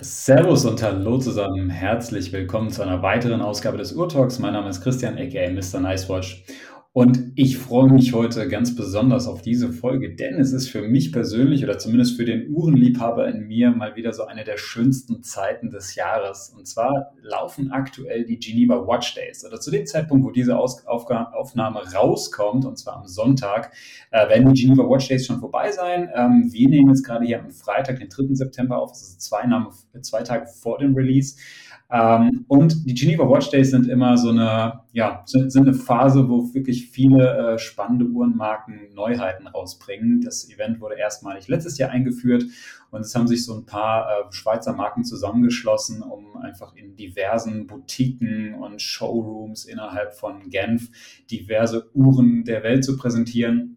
Servus und hallo zusammen. Herzlich willkommen zu einer weiteren Ausgabe des Urtalks. Mein Name ist Christian, aka Mr. Nicewatch. Und ich freue mich heute ganz besonders auf diese Folge, denn es ist für mich persönlich oder zumindest für den Uhrenliebhaber in mir mal wieder so eine der schönsten Zeiten des Jahres. Und zwar laufen aktuell die Geneva Watch Days. Oder zu dem Zeitpunkt, wo diese Aus Aufnahme rauskommt, und zwar am Sonntag, äh, werden die Geneva Watch Days schon vorbei sein. Ähm, wir nehmen jetzt gerade hier am Freitag, den 3. September auf, das ist zwei, Name, zwei Tage vor dem Release. Ähm, und die Geneva Watch Days sind immer so eine, ja, sind, sind eine Phase, wo wirklich viele äh, spannende Uhrenmarken Neuheiten rausbringen. Das Event wurde erstmalig letztes Jahr eingeführt und es haben sich so ein paar äh, Schweizer Marken zusammengeschlossen, um einfach in diversen Boutiquen und Showrooms innerhalb von Genf diverse Uhren der Welt zu präsentieren.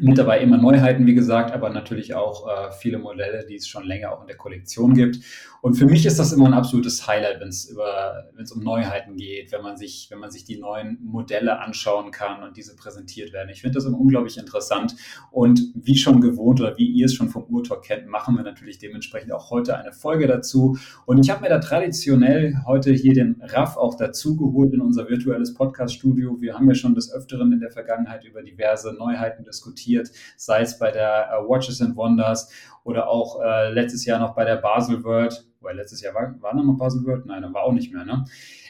Mit dabei immer Neuheiten, wie gesagt, aber natürlich auch äh, viele Modelle, die es schon länger auch in der Kollektion gibt. Und für mich ist das immer ein absolutes Highlight, wenn es über, wenn es um Neuheiten geht, wenn man sich, wenn man sich die neuen Modelle anschauen kann und diese präsentiert werden. Ich finde das immer unglaublich interessant. Und wie schon gewohnt oder wie ihr es schon vom Urtalk kennt, machen wir natürlich dementsprechend auch heute eine Folge dazu. Und ich habe mir da traditionell heute hier den Raff auch dazu geholt in unser virtuelles Podcast-Studio. Wir haben ja schon des Öfteren in der Vergangenheit über diverse Neuheiten diskutiert, sei es bei der äh, Watches and Wonders oder auch äh, letztes Jahr noch bei der Basel World weil letztes Jahr war, war noch Basel World? Nein, dann war auch nicht mehr, ne?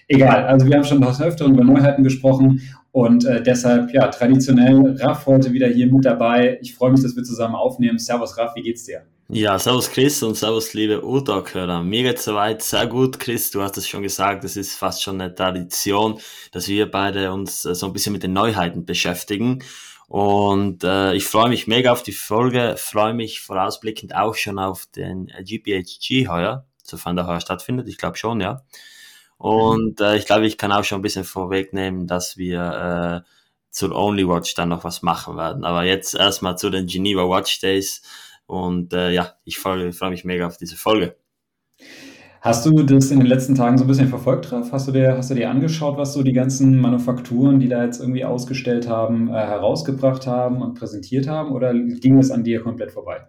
Egal, also wir haben schon das Öfteren über Neuheiten gesprochen und äh, deshalb, ja, traditionell Raff heute wieder hier mit dabei. Ich freue mich, dass wir zusammen aufnehmen. Servus Raff, wie geht's dir? Ja, servus Chris und servus liebe Urtalk-Hörer. Mir geht's soweit sehr gut, Chris. Du hast es schon gesagt, es ist fast schon eine Tradition, dass wir beide uns äh, so ein bisschen mit den Neuheiten beschäftigen. Und äh, ich freue mich mega auf die Folge, freue mich vorausblickend auch schon auf den GPHG heuer sofern der heuer stattfindet. Ich glaube schon, ja. Und äh, ich glaube, ich kann auch schon ein bisschen vorwegnehmen, dass wir äh, zur Only Watch dann noch was machen werden. Aber jetzt erstmal zu den Geneva Watch Days. Und äh, ja, ich freue freu mich mega auf diese Folge. Hast du das in den letzten Tagen so ein bisschen verfolgt, Ralf? Hast du dir, hast du dir angeschaut, was so die ganzen Manufakturen, die da jetzt irgendwie ausgestellt haben, äh, herausgebracht haben und präsentiert haben? Oder ging es an dir komplett vorbei?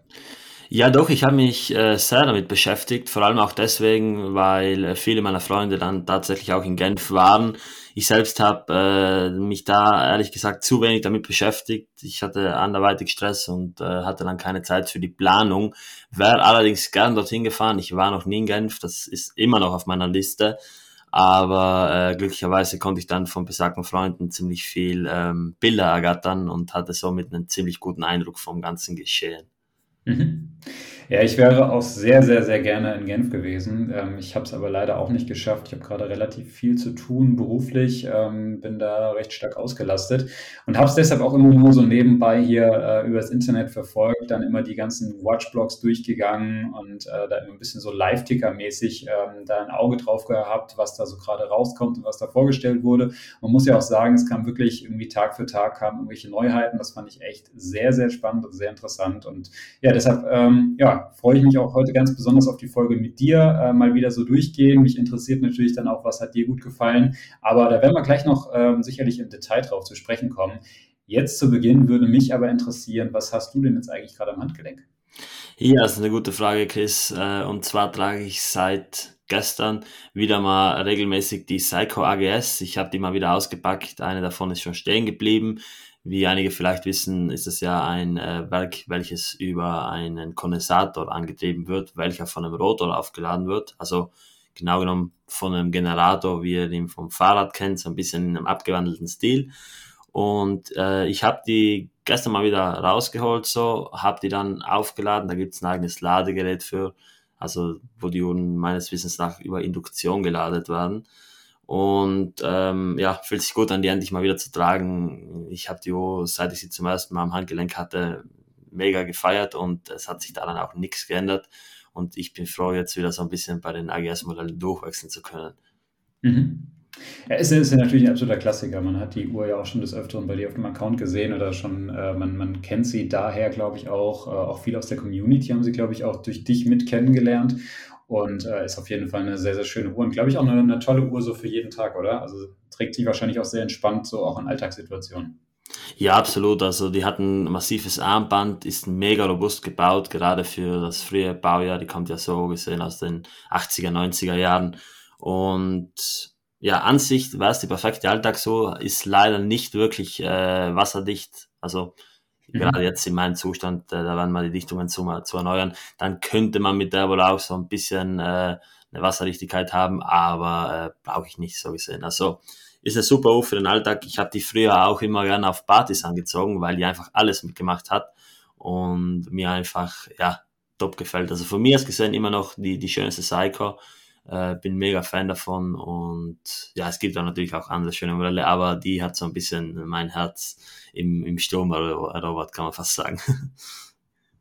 Ja, doch, ich habe mich äh, sehr damit beschäftigt, vor allem auch deswegen, weil äh, viele meiner Freunde dann tatsächlich auch in Genf waren. Ich selbst habe äh, mich da ehrlich gesagt zu wenig damit beschäftigt. Ich hatte anderweitig Stress und äh, hatte dann keine Zeit für die Planung. Wäre allerdings gern dorthin gefahren. Ich war noch nie in Genf, das ist immer noch auf meiner Liste. Aber äh, glücklicherweise konnte ich dann von besagten Freunden ziemlich viel ähm, Bilder ergattern und hatte somit einen ziemlich guten Eindruck vom ganzen Geschehen. Mhm. Ja, ich wäre auch sehr, sehr, sehr gerne in Genf gewesen. Ähm, ich habe es aber leider auch nicht geschafft. Ich habe gerade relativ viel zu tun beruflich, ähm, bin da recht stark ausgelastet und habe es deshalb auch immer nur so nebenbei hier äh, übers Internet verfolgt, dann immer die ganzen Watchblogs durchgegangen und äh, da immer ein bisschen so Live-Ticker-mäßig ähm, da ein Auge drauf gehabt, was da so gerade rauskommt und was da vorgestellt wurde. Man muss ja auch sagen, es kam wirklich irgendwie Tag für Tag kamen irgendwelche Neuheiten. Das fand ich echt sehr, sehr spannend und sehr interessant. Und ja, deshalb, ähm, ja, freue ich mich auch heute ganz besonders auf die Folge mit dir, äh, mal wieder so durchgehen. Mich interessiert natürlich dann auch, was hat dir gut gefallen. Aber da werden wir gleich noch ähm, sicherlich im Detail drauf zu sprechen kommen. Jetzt zu Beginn würde mich aber interessieren, was hast du denn jetzt eigentlich gerade am Handgelenk? Ja, das ist eine gute Frage, Chris. Äh, und zwar trage ich seit gestern wieder mal regelmäßig die Psycho AGS. Ich habe die mal wieder ausgepackt. Eine davon ist schon stehen geblieben. Wie einige vielleicht wissen, ist es ja ein äh, Werk, welches über einen Kondensator angetrieben wird, welcher von einem Rotor aufgeladen wird. Also genau genommen von einem Generator, wie ihr ihn vom Fahrrad kennt, so ein bisschen in einem abgewandelten Stil. Und äh, ich habe die gestern mal wieder rausgeholt, so, habe die dann aufgeladen. Da gibt's ein eigenes Ladegerät für, also wo die Uhren meines Wissens nach über Induktion geladet werden. Und ähm, ja, fühlt sich gut an, die endlich mal wieder zu tragen. Ich habe die Uhr, seit ich sie zum ersten Mal am Handgelenk hatte, mega gefeiert und es hat sich daran auch nichts geändert. Und ich bin froh, jetzt wieder so ein bisschen bei den AGS-Modellen durchwechseln zu können. Mhm. Ja, ist, ist ja natürlich ein absoluter Klassiker. Man hat die Uhr ja auch schon des Öfteren bei dir auf dem Account gesehen oder schon, äh, man, man kennt sie daher, glaube ich, auch. Äh, auch viel aus der Community haben sie, glaube ich, auch durch dich mit kennengelernt. Und äh, ist auf jeden Fall eine sehr, sehr schöne Uhr und glaube ich auch eine, eine, tolle Uhr so für jeden Tag, oder? Also trägt sich wahrscheinlich auch sehr entspannt, so auch in Alltagssituationen. Ja, absolut. Also die hatten ein massives Armband, ist mega robust gebaut, gerade für das frühe Baujahr. Die kommt ja so gesehen aus den 80er, 90er Jahren. Und ja, Ansicht war es die perfekte Alltag so, ist leider nicht wirklich äh, wasserdicht. Also mhm. gerade jetzt in meinem Zustand, äh, da werden mal die Dichtungen zu, zu erneuern, dann könnte man mit der wohl auch so ein bisschen äh, eine Wasserdichtigkeit haben, aber äh, brauche ich nicht so gesehen. Also ist eine super Uhr für den Alltag. Ich habe die früher auch immer gerne auf Partys angezogen, weil die einfach alles mitgemacht hat und mir einfach, ja, top gefällt. Also von mir aus gesehen immer noch die, die schönste Psycho. Äh, bin mega Fan davon und ja, es gibt auch natürlich auch andere schöne Modelle, aber die hat so ein bisschen mein Herz im, im Sturm erobert, kann man fast sagen.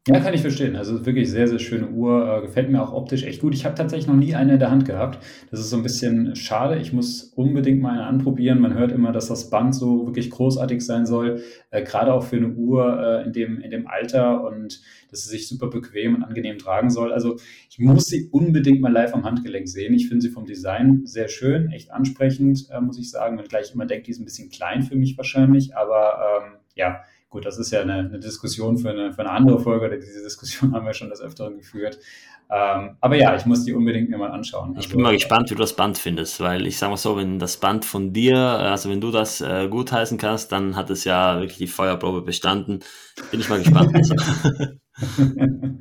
Ja, kann ich verstehen. Also wirklich sehr, sehr schöne Uhr. Äh, gefällt mir auch optisch echt gut. Ich habe tatsächlich noch nie eine in der Hand gehabt. Das ist so ein bisschen schade. Ich muss unbedingt mal eine anprobieren. Man hört immer, dass das Band so wirklich großartig sein soll. Äh, gerade auch für eine Uhr äh, in, dem, in dem Alter und dass sie sich super bequem und angenehm tragen soll. Also ich muss sie unbedingt mal live am Handgelenk sehen. Ich finde sie vom Design sehr schön, echt ansprechend, äh, muss ich sagen. Wenn gleich immer denkt, die ist ein bisschen klein für mich wahrscheinlich. Aber ähm, ja, Gut, das ist ja eine, eine Diskussion für eine, für eine andere Folge, oder diese Diskussion haben wir schon des Öfteren geführt. Ähm, aber ja, ich muss die unbedingt mir mal anschauen. Ich bin mal gespannt, wie du das Band findest, weil ich sage mal so, wenn das Band von dir, also wenn du das äh, gutheißen kannst, dann hat es ja wirklich die Feuerprobe bestanden. Bin ich mal gespannt. Also.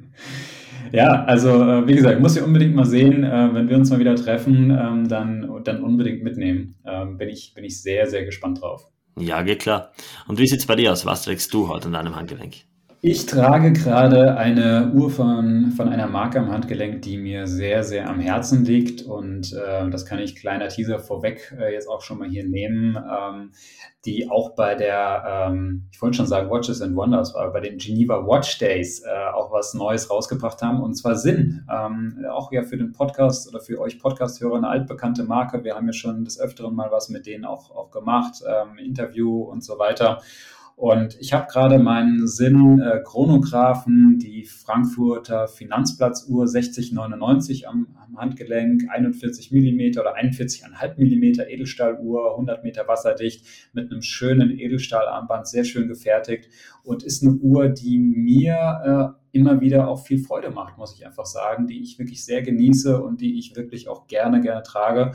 Ja, also äh, wie gesagt, muss ich unbedingt mal sehen, äh, wenn wir uns mal wieder treffen, ähm, dann, dann unbedingt mitnehmen. Ähm, bin, ich, bin ich sehr, sehr gespannt drauf. Ja, geht klar. Und wie sieht es bei dir aus? Was trägst du heute an deinem Handgelenk? Ich trage gerade eine Uhr von, von einer Marke am Handgelenk, die mir sehr, sehr am Herzen liegt. Und äh, das kann ich kleiner Teaser vorweg äh, jetzt auch schon mal hier nehmen, ähm, die auch bei der, ähm, ich wollte schon sagen Watches and Wonders, aber bei den Geneva Watch Days äh, auch was Neues rausgebracht haben. Und zwar Sinn. Ähm, auch ja für den Podcast oder für euch Podcast-Hörer eine altbekannte Marke. Wir haben ja schon des Öfteren mal was mit denen auch, auch gemacht, ähm, Interview und so weiter. Und ich habe gerade meinen Sinn äh, Chronographen, die Frankfurter Finanzplatzuhr 6099 am, am Handgelenk, 41 mm oder 41,5 mm Edelstahluhr, 100 Meter wasserdicht mit einem schönen Edelstahlarmband, sehr schön gefertigt und ist eine Uhr, die mir äh, immer wieder auch viel Freude macht, muss ich einfach sagen, die ich wirklich sehr genieße und die ich wirklich auch gerne, gerne trage.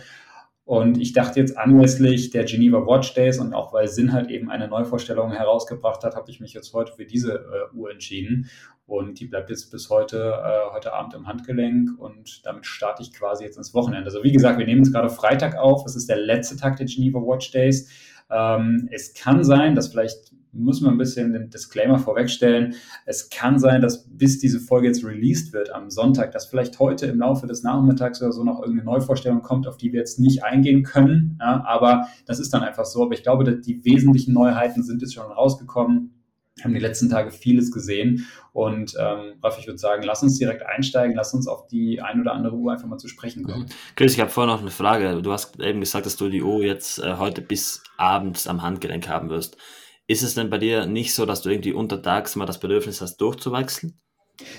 Und ich dachte jetzt anlässlich der Geneva Watch Days und auch weil Sinn halt eben eine Neuvorstellung herausgebracht hat, habe ich mich jetzt heute für diese äh, Uhr entschieden. Und die bleibt jetzt bis heute, äh, heute Abend im Handgelenk und damit starte ich quasi jetzt ins Wochenende. Also wie gesagt, wir nehmen es gerade Freitag auf. Es ist der letzte Tag der Geneva Watch Days. Ähm, es kann sein, dass vielleicht müssen wir ein bisschen den Disclaimer vorwegstellen. Es kann sein, dass bis diese Folge jetzt released wird am Sonntag, dass vielleicht heute im Laufe des Nachmittags oder so noch irgendeine Neuvorstellung kommt, auf die wir jetzt nicht eingehen können. Ja, aber das ist dann einfach so. Aber ich glaube, die wesentlichen Neuheiten sind jetzt schon rausgekommen. Wir haben die letzten Tage vieles gesehen. Und ähm, Ralf, ich würde sagen, lass uns direkt einsteigen, lass uns auf die ein oder andere Uhr einfach mal zu sprechen kommen. Mhm. Chris, ich habe vorher noch eine Frage. Du hast eben gesagt, dass du die Uhr jetzt äh, heute bis abends am Handgelenk haben wirst. Ist es denn bei dir nicht so, dass du irgendwie untertags mal das Bedürfnis hast, durchzuwechseln?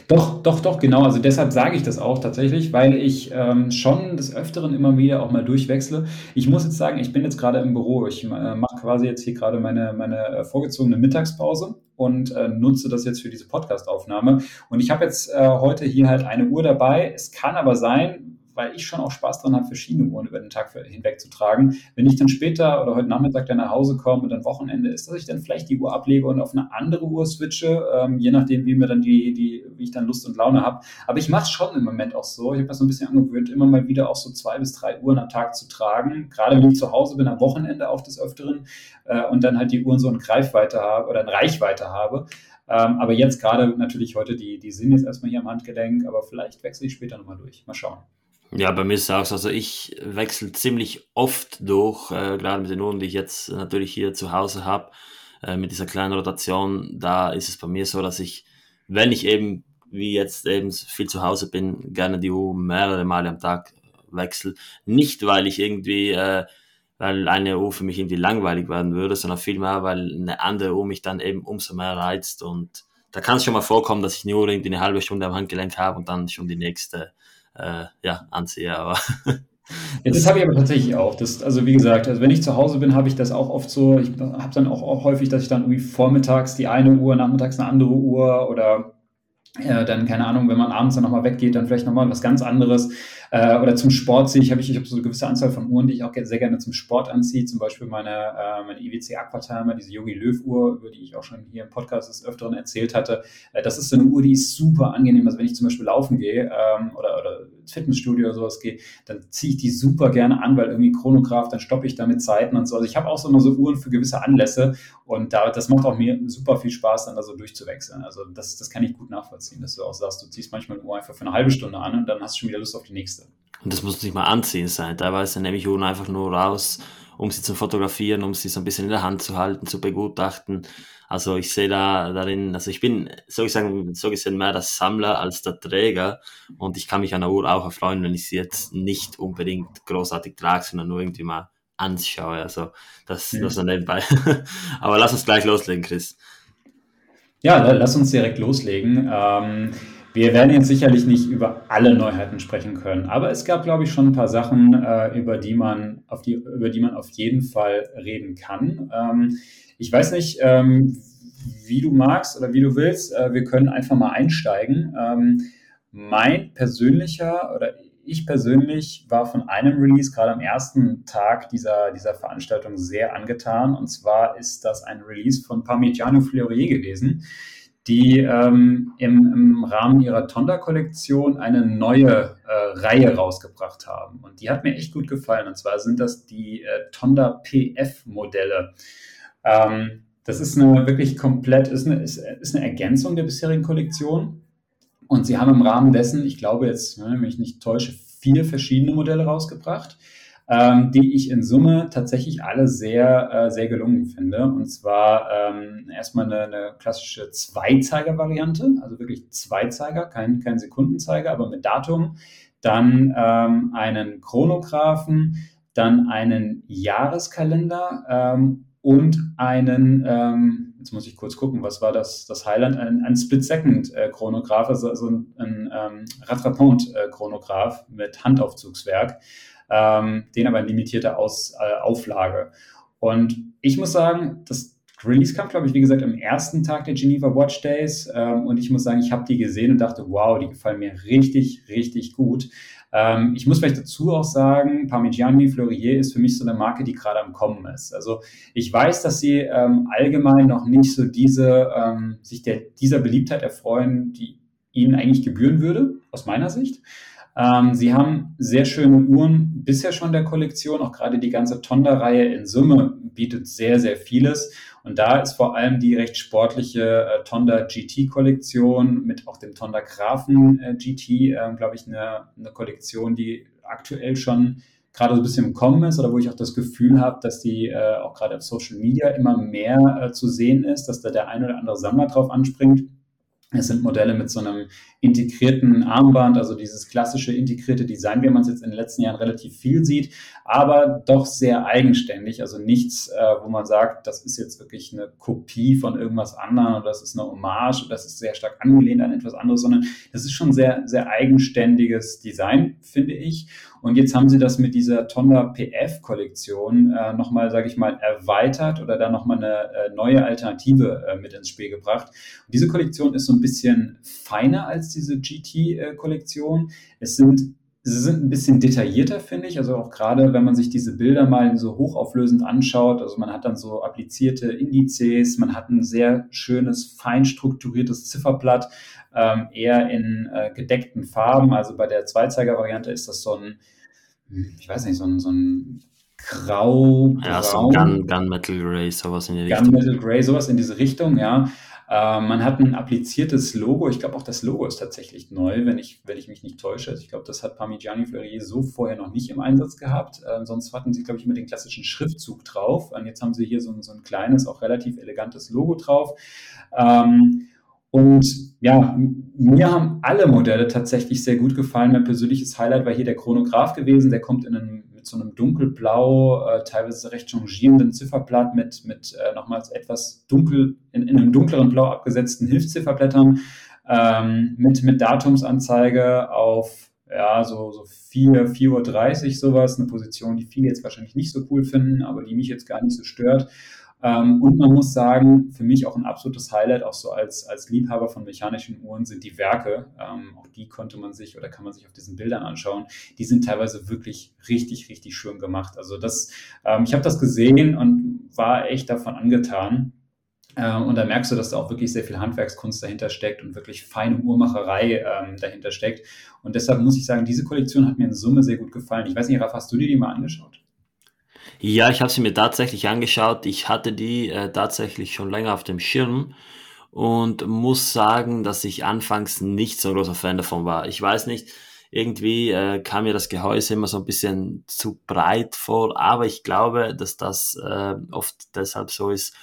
Doch, doch, doch, genau. Also deshalb sage ich das auch tatsächlich, weil ich ähm, schon des Öfteren immer wieder auch mal durchwechsle. Ich muss jetzt sagen, ich bin jetzt gerade im Büro. Ich äh, mache quasi jetzt hier gerade meine, meine äh, vorgezogene Mittagspause und äh, nutze das jetzt für diese Podcast-Aufnahme. Und ich habe jetzt äh, heute hier halt eine Uhr dabei. Es kann aber sein, weil ich schon auch Spaß dran habe, verschiedene Uhren über den Tag hinweg zu tragen. Wenn ich dann später oder heute Nachmittag dann nach Hause komme und dann Wochenende ist, dass ich dann vielleicht die Uhr ablege und auf eine andere Uhr switche, ähm, je nachdem, wie mir dann die, die, wie ich dann Lust und Laune habe. Aber ich mache es schon im Moment auch so. Ich habe das so ein bisschen angewöhnt, immer mal wieder auch so zwei bis drei Uhren am Tag zu tragen. Gerade wenn ich zu Hause bin, am Wochenende auch des Öfteren äh, und dann halt die Uhren so in Greifweite habe oder in Reichweite habe. Ähm, aber jetzt gerade natürlich heute die, die sind jetzt erstmal hier am Handgelenk, aber vielleicht wechsle ich später nochmal durch. Mal schauen. Ja, bei mir ist es auch so. Also ich wechsle ziemlich oft durch, äh, gerade mit den Uhren, die ich jetzt natürlich hier zu Hause habe, äh, mit dieser kleinen Rotation. Da ist es bei mir so, dass ich, wenn ich eben, wie jetzt eben viel zu Hause bin, gerne die Uhr mehrere Male am Tag wechsle. Nicht, weil ich irgendwie, äh, weil eine Uhr für mich irgendwie langweilig werden würde, sondern vielmehr, weil eine andere Uhr mich dann eben umso mehr reizt. Und da kann es schon mal vorkommen, dass ich eine Uhr irgendwie eine halbe Stunde am Handgelenk habe und dann schon die nächste äh, ja, anziehe. Aber Ja, das habe ich aber tatsächlich auch. Das, also wie gesagt, also wenn ich zu Hause bin, habe ich das auch oft so. Ich habe dann auch, auch häufig, dass ich dann irgendwie vormittags die eine Uhr, nachmittags eine andere Uhr oder äh, dann, keine Ahnung, wenn man abends dann nochmal weggeht, dann vielleicht nochmal was ganz anderes. Äh, oder zum Sport ziehe ich, habe ich, ich habe so eine gewisse Anzahl von Uhren, die ich auch sehr gerne zum Sport anziehe. Zum Beispiel meine, äh, meine IWC Aquatimer, diese Yogi Löw Uhr, über die ich auch schon hier im Podcast des Öfteren erzählt hatte. Äh, das ist so eine Uhr, die ist super angenehm. Also wenn ich zum Beispiel laufen gehe ähm, oder, oder ins Fitnessstudio oder sowas gehe, dann ziehe ich die super gerne an, weil irgendwie Chronograph, dann stoppe ich damit Zeiten und so. Also ich habe auch so immer so Uhren für gewisse Anlässe und da, das macht auch mir super viel Spaß, dann da so durchzuwechseln. Also das, das kann ich gut nachvollziehen, dass du auch sagst, du ziehst manchmal eine Uhr einfach für eine halbe Stunde an und dann hast du schon wieder Lust auf die nächste. Und das muss nicht mal anziehen sein. Teilweise nehme ich Uhren einfach nur raus, um sie zu fotografieren, um sie so ein bisschen in der Hand zu halten, zu begutachten. Also ich sehe da darin, also ich bin so gesehen, so gesehen mehr der Sammler als der Träger und ich kann mich an der Uhr auch erfreuen, wenn ich sie jetzt nicht unbedingt großartig trage, sondern nur irgendwie mal anschaue. Also das, ja. das nur nebenbei. Aber lass uns gleich loslegen, Chris. Ja, lass uns direkt loslegen. Ähm, wir werden jetzt sicherlich nicht über alle Neuheiten sprechen können, aber es gab, glaube ich, schon ein paar Sachen, äh, über, die man auf die, über die man auf jeden Fall reden kann. Ähm, ich weiß nicht, ähm, wie du magst oder wie du willst. Äh, wir können einfach mal einsteigen. Ähm, mein persönlicher oder ich persönlich war von einem Release gerade am ersten Tag dieser, dieser Veranstaltung sehr angetan. Und zwar ist das ein Release von Parmigiano Fleurier gewesen die ähm, im, im, Rahmen ihrer Tonda-Kollektion eine neue äh, Reihe rausgebracht haben. Und die hat mir echt gut gefallen. Und zwar sind das die äh, Tonda PF-Modelle. Ähm, das ist eine wirklich komplett, ist eine, ist, ist eine Ergänzung der bisherigen Kollektion. Und sie haben im Rahmen dessen, ich glaube jetzt, wenn ich nicht täusche, vier verschiedene Modelle rausgebracht ähm, die ich in Summe tatsächlich alle sehr, äh, sehr gelungen finde. Und zwar ähm, erstmal eine, eine klassische Zweizeiger-Variante, also wirklich Zweizeiger, kein, kein Sekundenzeiger, aber mit Datum. Dann ähm, einen Chronographen, dann einen Jahreskalender ähm, und einen, ähm, jetzt muss ich kurz gucken, was war das, das Highland, ein, ein Split-Second-Chronograph, also, also ein, ein ähm, Rattrapant-Chronograph mit Handaufzugswerk ähm, den aber in limitierter Aus, äh, Auflage. Und ich muss sagen, das Release kam, glaube ich, wie gesagt, am ersten Tag der Geneva Watch Days. Ähm, und ich muss sagen, ich habe die gesehen und dachte, wow, die gefallen mir richtig, richtig gut. Ähm, ich muss vielleicht dazu auch sagen, Parmigiani Fleurier ist für mich so eine Marke, die gerade am Kommen ist. Also ich weiß, dass sie ähm, allgemein noch nicht so diese, ähm, sich der, dieser Beliebtheit erfreuen, die ihnen eigentlich gebühren würde, aus meiner Sicht. Ähm, sie haben sehr schöne Uhren bisher schon der Kollektion. Auch gerade die ganze Tonda-Reihe in Summe bietet sehr, sehr vieles. Und da ist vor allem die recht sportliche äh, Tonda GT-Kollektion mit auch dem Tonda Graphen äh, GT, äh, glaube ich, eine, eine Kollektion, die aktuell schon gerade so ein bisschen im Kommen ist oder wo ich auch das Gefühl habe, dass die äh, auch gerade auf Social Media immer mehr äh, zu sehen ist, dass da der ein oder andere Sammler drauf anspringt. Es sind Modelle mit so einem integrierten Armband, also dieses klassische integrierte Design, wie man es jetzt in den letzten Jahren relativ viel sieht, aber doch sehr eigenständig. Also nichts, äh, wo man sagt, das ist jetzt wirklich eine Kopie von irgendwas anderem oder das ist eine Hommage oder das ist sehr stark angelehnt an etwas anderes, sondern das ist schon sehr, sehr eigenständiges Design, finde ich. Und jetzt haben sie das mit dieser Tonda PF-Kollektion äh, nochmal, sage ich mal, erweitert oder da nochmal eine äh, neue Alternative äh, mit ins Spiel gebracht. Und diese Kollektion ist so ein bisschen feiner als diese GT-Kollektion. Es sind Sie sind ein bisschen detaillierter, finde ich. Also auch gerade, wenn man sich diese Bilder mal so hochauflösend anschaut. Also man hat dann so applizierte Indizes, man hat ein sehr schönes, fein strukturiertes Zifferblatt, ähm, eher in äh, gedeckten Farben. Also bei der Zweizeiger-Variante ist das so ein, ich weiß nicht, so ein, so ein grau, Ja, so ein Gun, Gunmetal Gray, sowas in die Richtung. Gunmetal Gray, sowas in diese Richtung, ja. Äh, man hat ein appliziertes Logo. Ich glaube, auch das Logo ist tatsächlich neu, wenn ich, wenn ich mich nicht täusche. Ich glaube, das hat Parmigiani Fleurier so vorher noch nicht im Einsatz gehabt. Äh, sonst hatten sie, glaube ich, immer den klassischen Schriftzug drauf. Und jetzt haben sie hier so, ein, so ein kleines, auch relativ elegantes Logo drauf. Ähm, und ja, mir haben alle Modelle tatsächlich sehr gut gefallen. Mein persönliches Highlight war hier der Chronograph gewesen. Der kommt in einem, so einem dunkelblau, äh, teilweise recht changierenden Zifferblatt mit, mit äh, nochmals etwas dunkel, in, in, einem dunkleren Blau abgesetzten Hilfszifferblättern, ähm, mit, mit Datumsanzeige auf ja, so, so 4, 4.30 Uhr sowas, eine Position, die viele jetzt wahrscheinlich nicht so cool finden, aber die mich jetzt gar nicht so stört. Ähm, und man muss sagen, für mich auch ein absolutes Highlight, auch so als, als Liebhaber von mechanischen Uhren, sind die Werke. Ähm, auch die konnte man sich oder kann man sich auf diesen Bildern anschauen. Die sind teilweise wirklich richtig, richtig schön gemacht. Also das, ähm, ich habe das gesehen und war echt davon angetan. Ähm, und da merkst du, dass da auch wirklich sehr viel Handwerkskunst dahinter steckt und wirklich feine Uhrmacherei ähm, dahinter steckt. Und deshalb muss ich sagen, diese Kollektion hat mir in Summe sehr gut gefallen. Ich weiß nicht, Raff, hast du dir die mal angeschaut? Ja, ich habe sie mir tatsächlich angeschaut. Ich hatte die äh, tatsächlich schon länger auf dem Schirm und muss sagen, dass ich anfangs nicht so ein großer Fan davon war. Ich weiß nicht, irgendwie äh, kam mir das Gehäuse immer so ein bisschen zu breit vor, aber ich glaube, dass das äh, oft deshalb so ist,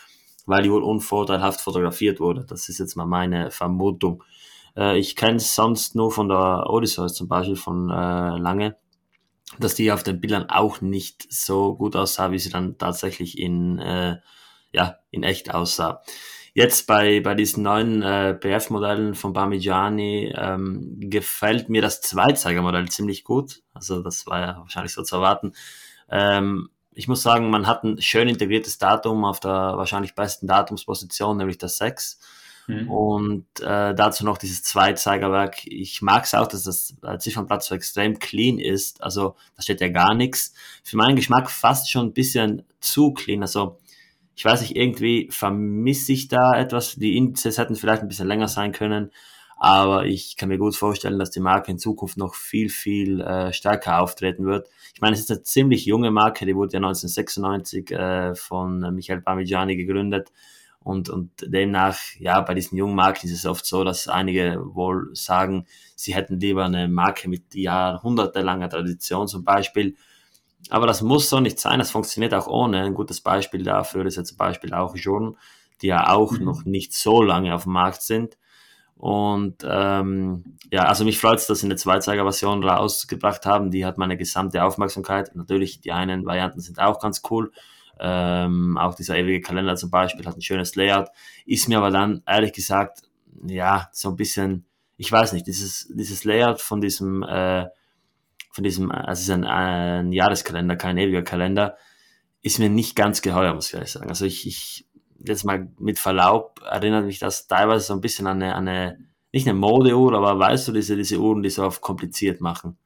weil die wohl unvorteilhaft fotografiert wurde. Das ist jetzt mal meine Vermutung. Äh, ich kenne es sonst nur von der Odysseus zum Beispiel von äh, Lange, dass die auf den Bildern auch nicht so gut aussah, wie sie dann tatsächlich in, äh, ja, in echt aussah. Jetzt bei, bei diesen neuen äh, BF-Modellen von Parmigiani ähm, gefällt mir das Zweizeigermodell ziemlich gut. Also das war ja wahrscheinlich so zu erwarten. Ähm, ich muss sagen, man hat ein schön integriertes Datum auf der wahrscheinlich besten Datumsposition, nämlich das 6. Mhm. Und äh, dazu noch dieses Zweizeigerwerk. Ich mag es auch, dass das äh, Ziffernblatt so extrem clean ist. Also da steht ja gar nichts. Für meinen Geschmack fast schon ein bisschen zu clean. Also ich weiß nicht, irgendwie vermisse ich da etwas. Die Indizes hätten vielleicht ein bisschen länger sein können. Aber ich kann mir gut vorstellen, dass die Marke in Zukunft noch viel, viel äh, stärker auftreten wird. Ich meine, es ist eine ziemlich junge Marke, die wurde ja 1996 äh, von Michael Parmigiani gegründet. Und, und demnach, ja, bei diesen jungen Marken ist es oft so, dass einige wohl sagen, sie hätten lieber eine Marke mit jahrhundertelanger Tradition zum Beispiel. Aber das muss so nicht sein, das funktioniert auch ohne. Ein gutes Beispiel dafür ist ja zum Beispiel auch Journe, die ja auch mhm. noch nicht so lange auf dem Markt sind. Und ähm, ja, also mich freut es, dass sie eine Zweizeiger-Version rausgebracht haben. Die hat meine gesamte Aufmerksamkeit. Natürlich, die einen Varianten sind auch ganz cool. Ähm, auch dieser ewige Kalender zum Beispiel hat ein schönes Layout. Ist mir aber dann, ehrlich gesagt, ja, so ein bisschen, ich weiß nicht, dieses, dieses Layout von diesem, äh, von diesem, also es ist ein, ein Jahreskalender, kein ewiger Kalender, ist mir nicht ganz geheuer, muss ich ehrlich sagen. Also ich, ich jetzt mal mit Verlaub erinnert mich das teilweise so ein bisschen an eine, an eine nicht eine Modeuhr, aber weißt du, diese, diese Uhren, die so auf kompliziert machen.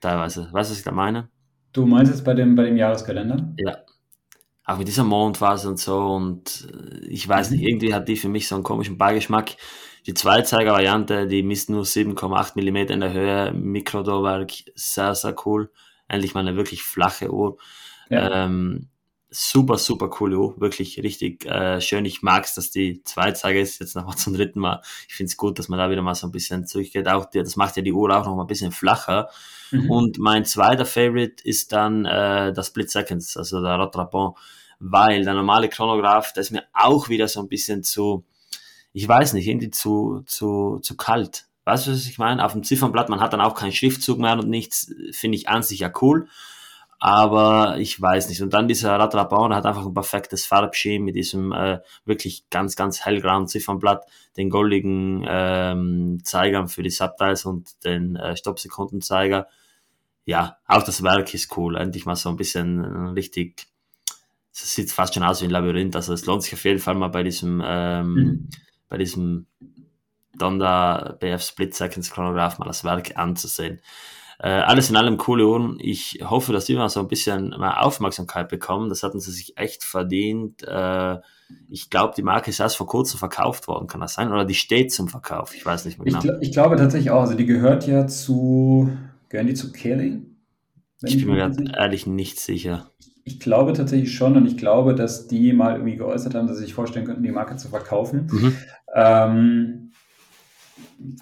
Teilweise. Weißt du, was ich da meine? Du meinst jetzt bei dem, bei dem Jahreskalender? Ja. Auch mit dieser Mondphase und so und äh, ich weiß nicht, mhm. irgendwie hat die für mich so einen komischen Beigeschmack. Die Zweizeiger-Variante, die misst nur 7,8 mm in der Höhe, Mikrodauerwerk, sehr, sehr cool. Endlich mal eine wirklich flache Uhr. Ja. Ähm, super, super coole Uhr, wirklich richtig äh, schön. Ich mag es, dass die Zweizeiger ist, jetzt nochmal zum dritten Mal. Ich finde es gut, dass man da wieder mal so ein bisschen zurückgeht. Auch die, das macht ja die Uhr auch noch mal ein bisschen flacher. Mhm. Und mein zweiter Favorite ist dann äh, das Split Seconds, also der Rotrapon, weil der normale Chronograph, der ist mir auch wieder so ein bisschen zu, ich weiß nicht, irgendwie zu, zu, zu kalt. Weißt du, was ich meine? Auf dem Ziffernblatt, man hat dann auch keinen Schriftzug mehr und nichts, finde ich an sich ja cool aber ich weiß nicht. Und dann dieser Radrabauer hat einfach ein perfektes Farbschema mit diesem äh, wirklich ganz, ganz hellgrauen Ziffernblatt, den goldigen ähm, Zeigern für die Subtiles und den äh, Stoppsekundenzeiger. Ja, auch das Werk ist cool. Endlich mal so ein bisschen äh, richtig, es sieht fast schon aus wie ein Labyrinth. Also es lohnt sich auf jeden Fall mal bei diesem, ähm, mhm. bei diesem Donda BF Split Seconds Chronograph mal das Werk anzusehen. Äh, alles in allem coole Uhren. Ich hoffe, dass die mal so ein bisschen mehr Aufmerksamkeit bekommen. Das hatten sie sich echt verdient. Äh, ich glaube, die Marke ist erst vor kurzem verkauft worden, kann das sein? Oder die steht zum Verkauf? Ich weiß nicht mehr genau. Ich, ich glaube tatsächlich auch. Also die gehört ja zu, gehören die zu Keling? Ich bin mir ehrlich nicht sicher. Ich glaube tatsächlich schon und ich glaube, dass die mal irgendwie geäußert haben, dass sie sich vorstellen könnten, die Marke zu verkaufen. Mhm. Ähm,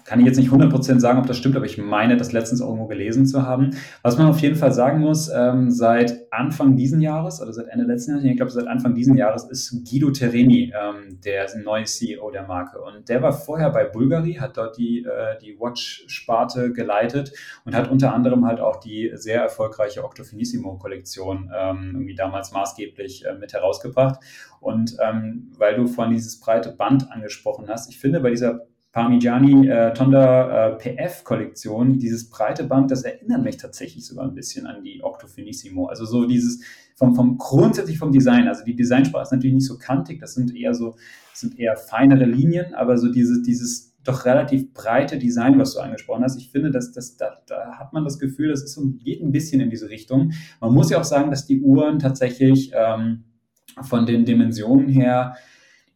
kann ich jetzt nicht 100% sagen, ob das stimmt, aber ich meine, das letztens irgendwo gelesen zu haben. Was man auf jeden Fall sagen muss, ähm, seit Anfang diesen Jahres, oder seit Ende letzten Jahres, ich glaube seit Anfang diesen Jahres, ist Guido Tereni ähm, der neue CEO der Marke. Und der war vorher bei Bulgari, hat dort die, äh, die Watch-Sparte geleitet und hat unter anderem halt auch die sehr erfolgreiche Octofinissimo-Kollektion ähm, irgendwie damals maßgeblich äh, mit herausgebracht. Und ähm, weil du vorhin dieses breite Band angesprochen hast, ich finde bei dieser Parmigiani äh, Tonda äh, PF Kollektion, dieses breite Band, das erinnert mich tatsächlich sogar ein bisschen an die Octo Finissimo. Also so dieses vom, vom grundsätzlich vom Design. Also die Designsprache ist natürlich nicht so kantig, das sind eher so, sind eher feinere Linien, aber so dieses, dieses doch relativ breite Design, was du angesprochen hast. Ich finde, dass, dass, da, da hat man das Gefühl, das ist geht ein bisschen in diese Richtung. Man muss ja auch sagen, dass die Uhren tatsächlich ähm, von den Dimensionen her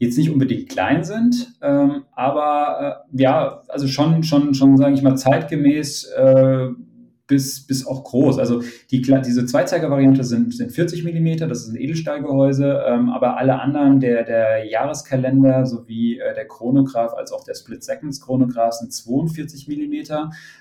jetzt nicht unbedingt klein sind, ähm, aber äh, ja, also schon, schon, schon, sage ich mal, zeitgemäß äh, bis, bis auch groß. Also die, diese Zweizeiger-Variante sind, sind 40 mm, das ist ein Edelstahlgehäuse, ähm, aber alle anderen, der, der Jahreskalender sowie äh, der Chronograph als auch der Split-Seconds-Chronograph sind 42 mm.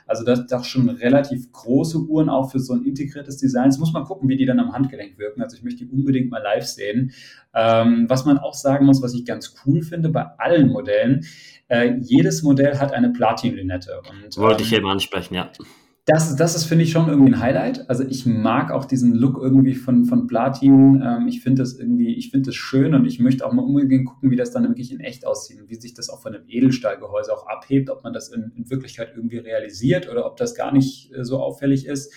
Also das doch schon relativ große Uhren auch für so ein integriertes Design. Jetzt muss man gucken, wie die dann am Handgelenk wirken. Also ich möchte die unbedingt mal live sehen. Ähm, was man auch sagen muss, was ich ganz cool finde bei allen Modellen, äh, jedes Modell hat eine Platin-Lünette. Wollte ich ähm, eben ansprechen, ja das, das ist, finde ich, schon irgendwie ein Highlight. Also ich mag auch diesen Look irgendwie von, von Platin. Ähm, ich finde das irgendwie, ich finde das schön und ich möchte auch mal unbedingt gucken, wie das dann wirklich in echt aussieht und wie sich das auch von einem Edelstahlgehäuse auch abhebt, ob man das in, in Wirklichkeit irgendwie realisiert oder ob das gar nicht äh, so auffällig ist.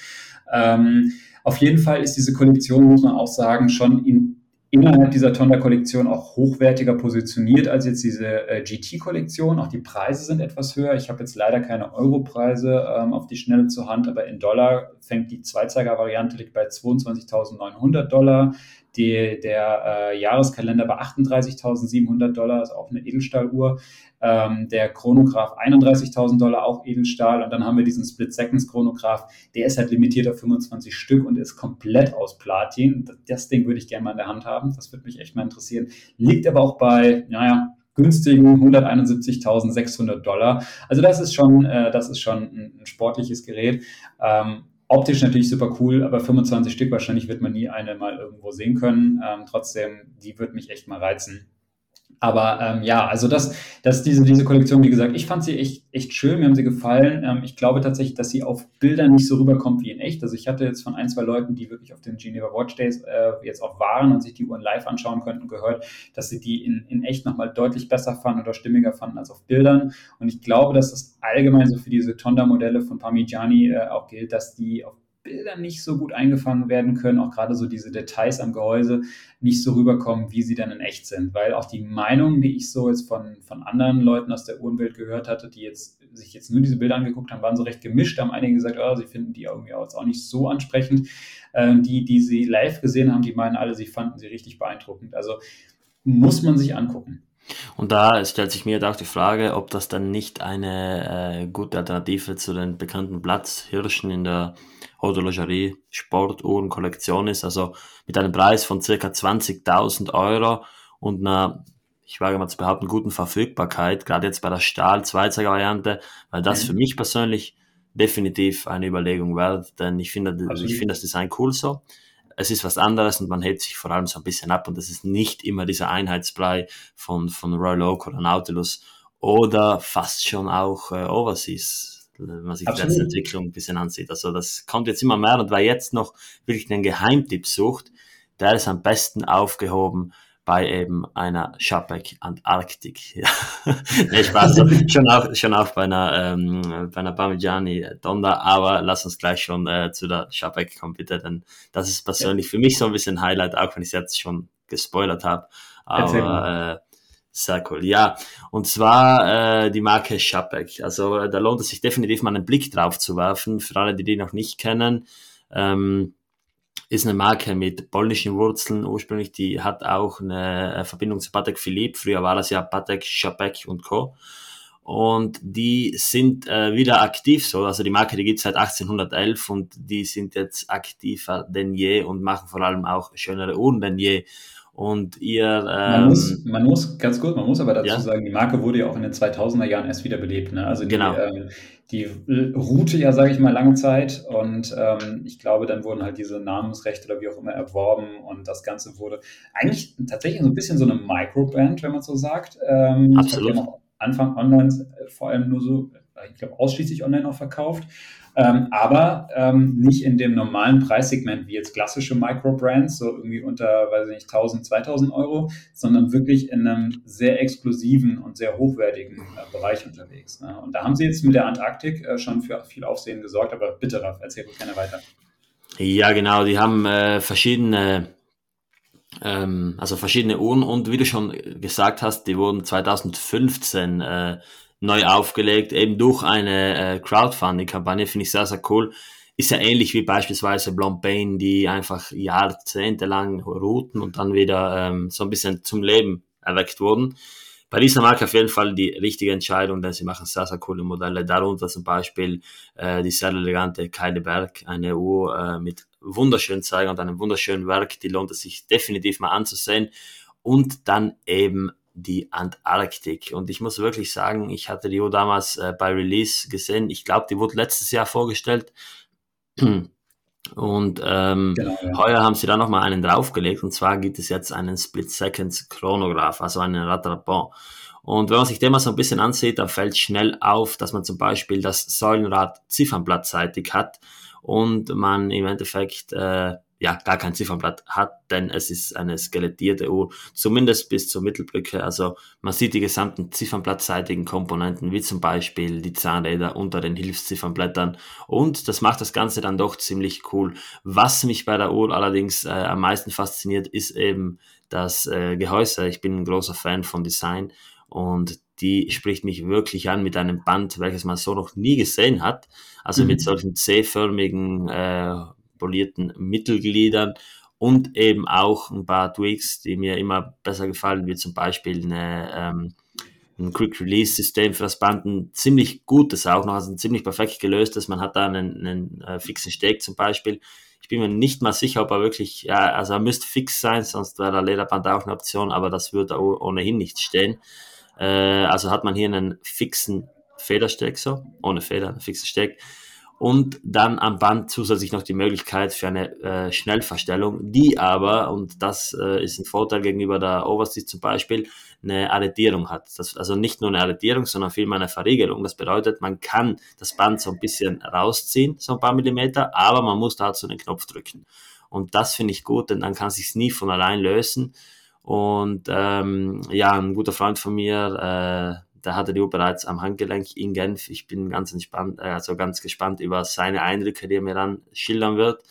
Ähm, auf jeden Fall ist diese Kollektion, muss man auch sagen, schon in innerhalb dieser Tonda-Kollektion auch hochwertiger positioniert als jetzt diese äh, GT-Kollektion. Auch die Preise sind etwas höher. Ich habe jetzt leider keine Euro-Preise ähm, auf die Schnelle zur Hand, aber in Dollar fängt die Zweizeiger-Variante liegt bei 22.900 Dollar. Die, der äh, Jahreskalender bei 38.700 Dollar, ist auch eine Edelstahluhr. Ähm, der Chronograph 31.000 Dollar, auch Edelstahl. Und dann haben wir diesen Split Seconds Chronograph, der ist halt limitiert auf 25 Stück und ist komplett aus Platin. Das Ding würde ich gerne mal in der Hand haben. Das würde mich echt mal interessieren. Liegt aber auch bei, naja, günstigen 171.600 Dollar. Also das ist schon, äh, das ist schon ein, ein sportliches Gerät. Ähm, Optisch natürlich super cool, aber 25 Stück wahrscheinlich wird man nie eine mal irgendwo sehen können. Ähm, trotzdem, die wird mich echt mal reizen. Aber ähm, ja, also das, das diese, diese Kollektion, wie gesagt, ich fand sie echt, echt schön, mir haben sie gefallen. Ähm, ich glaube tatsächlich, dass sie auf Bildern nicht so rüberkommt wie in echt. Also ich hatte jetzt von ein, zwei Leuten, die wirklich auf den Geneva Watch Days äh, jetzt auch waren und sich die Uhren live anschauen könnten, gehört, dass sie die in, in echt nochmal deutlich besser fanden oder stimmiger fanden als auf Bildern. Und ich glaube, dass das allgemein so für diese Tonda-Modelle von Parmigiani äh, auch gilt, dass die auf Bildern nicht so gut eingefangen werden können, auch gerade so diese Details am Gehäuse nicht so rüberkommen, wie sie dann in echt sind. Weil auch die Meinungen, die ich so jetzt von, von anderen Leuten aus der Uhrenwelt gehört hatte, die jetzt sich jetzt nur diese Bilder angeguckt haben, waren so recht gemischt. Haben einige gesagt, oh, sie finden die irgendwie auch, auch nicht so ansprechend. Ähm, die, die sie live gesehen haben, die meinen alle, sie fanden sie richtig beeindruckend. Also muss man sich angucken. Und da stellt sich mir auch die Frage, ob das dann nicht eine äh, gute Alternative zu den bekannten Platzhirschen in der Horologerie Sportuhren-Kollektion ist. Also mit einem Preis von circa 20.000 Euro und einer, ich wage mal zu behaupten, guten Verfügbarkeit, gerade jetzt bei der Stahl-Zweizeiger-Variante, weil das mhm. für mich persönlich definitiv eine Überlegung wäre, denn ich finde, also ich finde das Design cool so es ist was anderes und man hält sich vor allem so ein bisschen ab und es ist nicht immer dieser Einheitsbrei von, von Royal Oak oder Nautilus oder fast schon auch äh, Overseas, wenn man sich Absolut. die letzte Entwicklung ein bisschen ansieht. Also das kommt jetzt immer mehr und wer jetzt noch wirklich den Geheimtipp sucht, der ist am besten aufgehoben bei eben einer Shapek Antarktik. Ja. nee, Spaß, schon auch, schon auch bei einer, ähm, bei einer Parmigiani Donda, aber lass uns gleich schon äh, zu der Shapek kommen, bitte, denn das ist persönlich ja. für mich so ein bisschen Highlight, auch wenn ich es jetzt schon gespoilert habe. Aber äh, sehr cool. Ja, und zwar äh, die Marke Shapek. Also äh, da lohnt es sich definitiv mal einen Blick drauf zu werfen, für alle, die die noch nicht kennen. Ähm, ist eine Marke mit polnischen Wurzeln ursprünglich, die hat auch eine Verbindung zu Patek Philippe. Früher war das ja Patek, Chapek und Co. Und die sind äh, wieder aktiv so. Also die Marke, die gibt seit 1811 und die sind jetzt aktiver denn je und machen vor allem auch schönere Uhren denn je. Und ihr. Ähm, man, muss, man muss, ganz kurz, man muss aber dazu ja? sagen, die Marke wurde ja auch in den 2000er Jahren erst wieder belebt. Ne? Also die, genau. ähm, die ruhte ja, sage ich mal, lange Zeit und ähm, ich glaube, dann wurden halt diese Namensrechte oder wie auch immer erworben und das Ganze wurde eigentlich tatsächlich so ein bisschen so eine Microband, wenn man so sagt. Ähm, Absolut. Ich ja noch Anfang online äh, vor allem nur so, ich glaube, ausschließlich online noch verkauft ähm, aber ähm, nicht in dem normalen Preissegment wie jetzt klassische Microbrands, so irgendwie unter, weiß ich nicht, 1000, 2000 Euro, sondern wirklich in einem sehr exklusiven und sehr hochwertigen äh, Bereich unterwegs. Ne? Und da haben sie jetzt mit der Antarktik äh, schon für viel Aufsehen gesorgt, aber bitte, Raff, erzähl gerne weiter. Ja, genau, die haben äh, verschiedene ähm, also verschiedene Uhren und wie du schon gesagt hast, die wurden 2015 äh, neu aufgelegt, eben durch eine äh, Crowdfunding-Kampagne, finde ich sehr, sehr cool. Ist ja ähnlich wie beispielsweise Blancpain, die einfach jahrzehntelang ruhten und dann wieder ähm, so ein bisschen zum Leben erweckt wurden. Bei dieser Marke auf jeden Fall die richtige Entscheidung, denn sie machen sehr, sehr coole Modelle. Darunter zum Beispiel äh, die sehr elegante Keileberg, eine Uhr äh, mit wunderschönen Zeiger und einem wunderschönen Werk, die lohnt es sich definitiv mal anzusehen. Und dann eben die Antarktik. Und ich muss wirklich sagen, ich hatte die Uhr damals äh, bei Release gesehen. Ich glaube, die wurde letztes Jahr vorgestellt. Und ähm, genau, ja. heuer haben sie da nochmal einen draufgelegt. Und zwar gibt es jetzt einen Split Seconds Chronograph, also einen Rattrapant. Und wenn man sich den mal so ein bisschen ansieht, dann fällt schnell auf, dass man zum Beispiel das Säulenrad ziffernblattseitig hat und man im Endeffekt äh, ja, gar kein Ziffernblatt hat, denn es ist eine skelettierte Uhr, zumindest bis zur Mittelbrücke. Also man sieht die gesamten ziffernblattseitigen Komponenten, wie zum Beispiel die Zahnräder unter den Hilfsziffernblättern. Und das macht das Ganze dann doch ziemlich cool. Was mich bei der Uhr allerdings äh, am meisten fasziniert, ist eben das äh, Gehäuse. Ich bin ein großer Fan von Design und die spricht mich wirklich an mit einem Band, welches man so noch nie gesehen hat. Also mhm. mit solchen C-förmigen äh, polierten Mittelgliedern und eben auch ein paar Tweaks, die mir immer besser gefallen, wie zum Beispiel eine, ähm, ein Quick-Release-System für das Band, ein ziemlich gutes auch noch, also ein ziemlich perfekt gelöstes. Man hat da einen, einen äh, fixen Steg zum Beispiel. Ich bin mir nicht mal sicher, ob er wirklich, ja, also er müsste fix sein, sonst wäre der Lederband auch eine Option, aber das würde ohnehin nicht stehen. Äh, also hat man hier einen fixen Federsteg, so, ohne Feder, einen fixen Steg und dann am Band zusätzlich noch die Möglichkeit für eine äh, Schnellverstellung, die aber, und das äh, ist ein Vorteil gegenüber der Overseas zum Beispiel, eine Arretierung hat. Das, also nicht nur eine Arretierung, sondern vielmehr eine Verriegelung. Das bedeutet, man kann das Band so ein bisschen rausziehen, so ein paar Millimeter, aber man muss dazu den Knopf drücken. Und das finde ich gut, denn dann kann es sich nie von allein lösen. Und ähm, ja, ein guter Freund von mir, äh, da hatte die Uhr bereits am Handgelenk in Genf. Ich bin ganz entspannt, äh, also ganz gespannt über seine Eindrücke, die er mir dann schildern wird.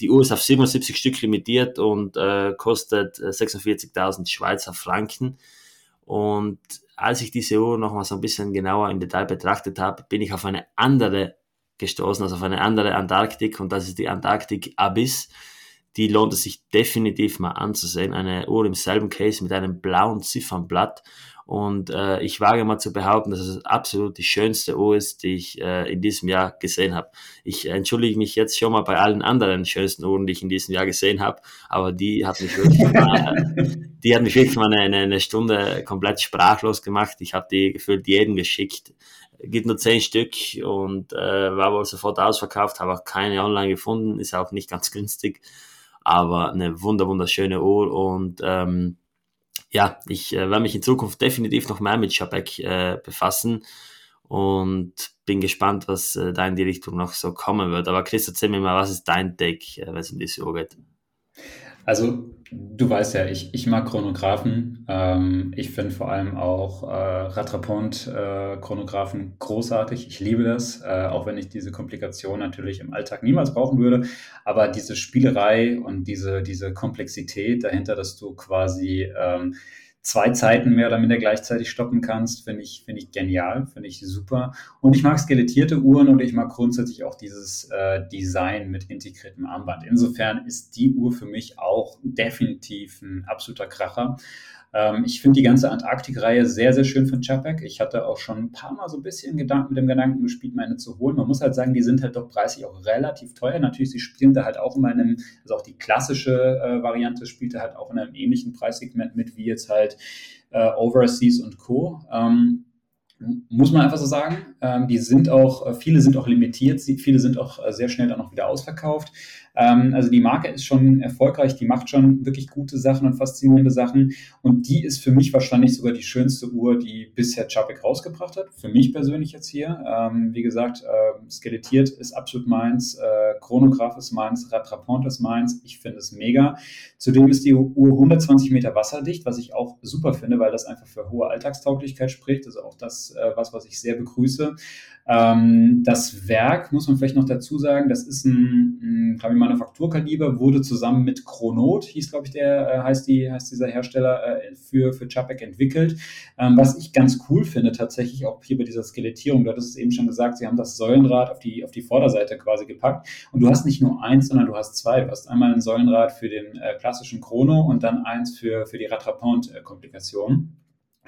Die Uhr ist auf 77 Stück limitiert und äh, kostet 46.000 äh, Schweizer Franken. Und als ich diese Uhr noch mal so ein bisschen genauer im Detail betrachtet habe, bin ich auf eine andere gestoßen, also auf eine andere Antarktik und das ist die Antarktik Abyss. Die lohnt es sich definitiv mal anzusehen. Eine Uhr im selben Case mit einem blauen Ziffernblatt und äh, ich wage mal zu behaupten, dass es absolut die schönste Uhr ist, die ich äh, in diesem Jahr gesehen habe. Ich entschuldige mich jetzt schon mal bei allen anderen schönsten Uhren, die ich in diesem Jahr gesehen habe, aber die hat mich wirklich, mal, die hat mich wirklich mal eine, eine Stunde komplett sprachlos gemacht. Ich habe die gefühlt jedem geschickt. Gibt nur zehn Stück und äh, war wohl sofort ausverkauft, habe auch keine online gefunden, ist auch nicht ganz günstig, aber eine wunder wunderschöne Uhr und ähm, ja, ich äh, werde mich in Zukunft definitiv noch mehr mit Schabeck äh, befassen und bin gespannt, was äh, da in die Richtung noch so kommen wird. Aber Chris, erzähl mir mal, was ist dein Take, äh, wenn es um diese Uhr geht? Also du weißt ja, ich, ich mag Chronographen. Ähm, ich finde vor allem auch äh, Rattrapont-Chronographen äh, großartig. Ich liebe das, äh, auch wenn ich diese Komplikation natürlich im Alltag niemals brauchen würde. Aber diese Spielerei und diese, diese Komplexität dahinter, dass du quasi ähm, zwei Zeiten mehr oder minder gleichzeitig stoppen kannst, finde ich, finde ich genial, finde ich super. Und ich mag skelettierte Uhren und ich mag grundsätzlich auch dieses äh, Design mit integriertem Armband. Insofern ist die Uhr für mich auch definitiv ein absoluter Kracher. Ähm, ich finde die ganze Antarktik-Reihe sehr, sehr schön von Chapek. Ich hatte auch schon ein paar Mal so ein bisschen Gedanken, mit dem Gedanken gespielt, meine zu holen. Man muss halt sagen, die sind halt doch preislich auch relativ teuer. Natürlich, sie spielen da halt auch in einem, also auch die klassische äh, Variante spielte halt auch in einem ähnlichen Preissegment mit, wie jetzt halt äh, Overseas und Co. Ähm, muss man einfach so sagen. Ähm, die sind auch, äh, viele sind auch limitiert, viele sind auch äh, sehr schnell dann auch wieder ausverkauft. Ähm, also die Marke ist schon erfolgreich, die macht schon wirklich gute Sachen und faszinierende Sachen. Und die ist für mich wahrscheinlich sogar die schönste Uhr, die bisher Chapek rausgebracht hat. Für mich persönlich jetzt hier. Ähm, wie gesagt, skelettiert ist absolut meins, äh, Chronograph ist meins, Rattrapont ist meins. Ich finde es mega. Zudem ist die Uhr 120 Meter wasserdicht, was ich auch super finde, weil das einfach für hohe Alltagstauglichkeit spricht. Also auch das was, was ich sehr begrüße. Ähm, das Werk, muss man vielleicht noch dazu sagen, das ist ein, ein glaube ich, Manufakturkaliber, wurde zusammen mit Chronot, hieß, glaube ich, der, äh, heißt, die, heißt dieser Hersteller, äh, für, für Chapek entwickelt. Ähm, was ich ganz cool finde, tatsächlich auch hier bei dieser Skelettierung, du hattest es eben schon gesagt, sie haben das Säulenrad auf die, auf die Vorderseite quasi gepackt. Und du hast nicht nur eins, sondern du hast zwei. Du hast einmal ein Säulenrad für den äh, klassischen Chrono und dann eins für, für die Rattrapont-Komplikation.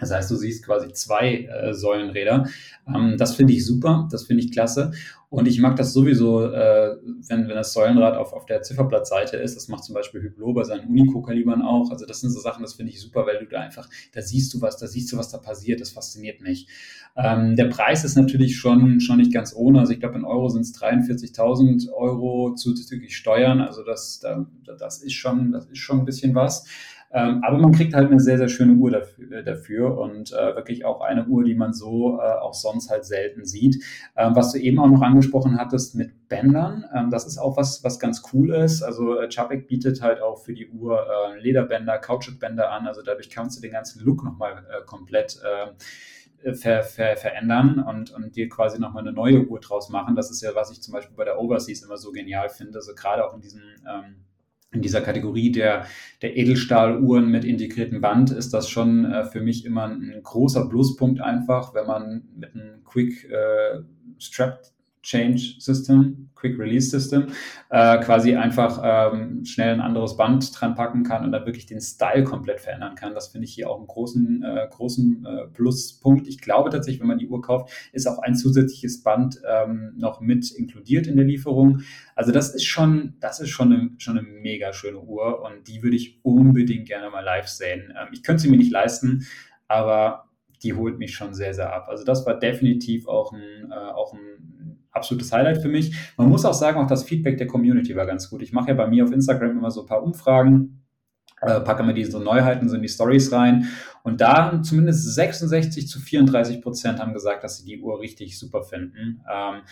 Das heißt, du siehst quasi zwei äh, Säulenräder. Ähm, das finde ich super, das finde ich klasse. Und ich mag das sowieso, äh, wenn, wenn das Säulenrad auf, auf der Zifferblattseite ist. Das macht zum Beispiel Hublot bei seinen Unico-Kalibern auch. Also das sind so Sachen, das finde ich super, weil du da einfach, da siehst du was, da siehst du, was da passiert. Das fasziniert mich. Ähm, der Preis ist natürlich schon, schon nicht ganz ohne. Also ich glaube, in Euro sind es 43.000 Euro zuzüglich Steuern. Also das, da, das, ist schon, das ist schon ein bisschen was. Ähm, aber man kriegt halt eine sehr, sehr schöne Uhr dafür, äh, dafür und äh, wirklich auch eine Uhr, die man so äh, auch sonst halt selten sieht. Ähm, was du eben auch noch angesprochen hattest mit Bändern, ähm, das ist auch was, was ganz cool ist. Also äh, Chapek bietet halt auch für die Uhr äh, Lederbänder, Kautschukbänder an. Also dadurch kannst du den ganzen Look nochmal äh, komplett äh, ver, ver, verändern und, und dir quasi nochmal eine neue Uhr draus machen. Das ist ja, was ich zum Beispiel bei der Overseas immer so genial finde. Also gerade auch in diesem ähm, in dieser Kategorie der, der Edelstahluhren mit integriertem Band ist das schon äh, für mich immer ein großer Pluspunkt einfach, wenn man mit einem Quick äh, Strap Change System, Quick Release System, äh, quasi einfach ähm, schnell ein anderes Band dran packen kann und dann wirklich den Style komplett verändern kann. Das finde ich hier auch einen großen, äh, großen äh, Pluspunkt. Ich glaube tatsächlich, wenn man die Uhr kauft, ist auch ein zusätzliches Band ähm, noch mit inkludiert in der Lieferung. Also das ist schon, das ist schon eine, schon eine mega schöne Uhr und die würde ich unbedingt gerne mal live sehen. Ähm, ich könnte sie mir nicht leisten, aber die holt mich schon sehr, sehr ab. Also das war definitiv auch ein, äh, auch ein absolutes Highlight für mich. Man muss auch sagen, auch das Feedback der Community war ganz gut. Ich mache ja bei mir auf Instagram immer so ein paar Umfragen, äh, packe mir diese Neuheiten so in die Stories rein. Und da haben zumindest 66 zu 34 Prozent haben gesagt, dass sie die Uhr richtig super finden. Ähm,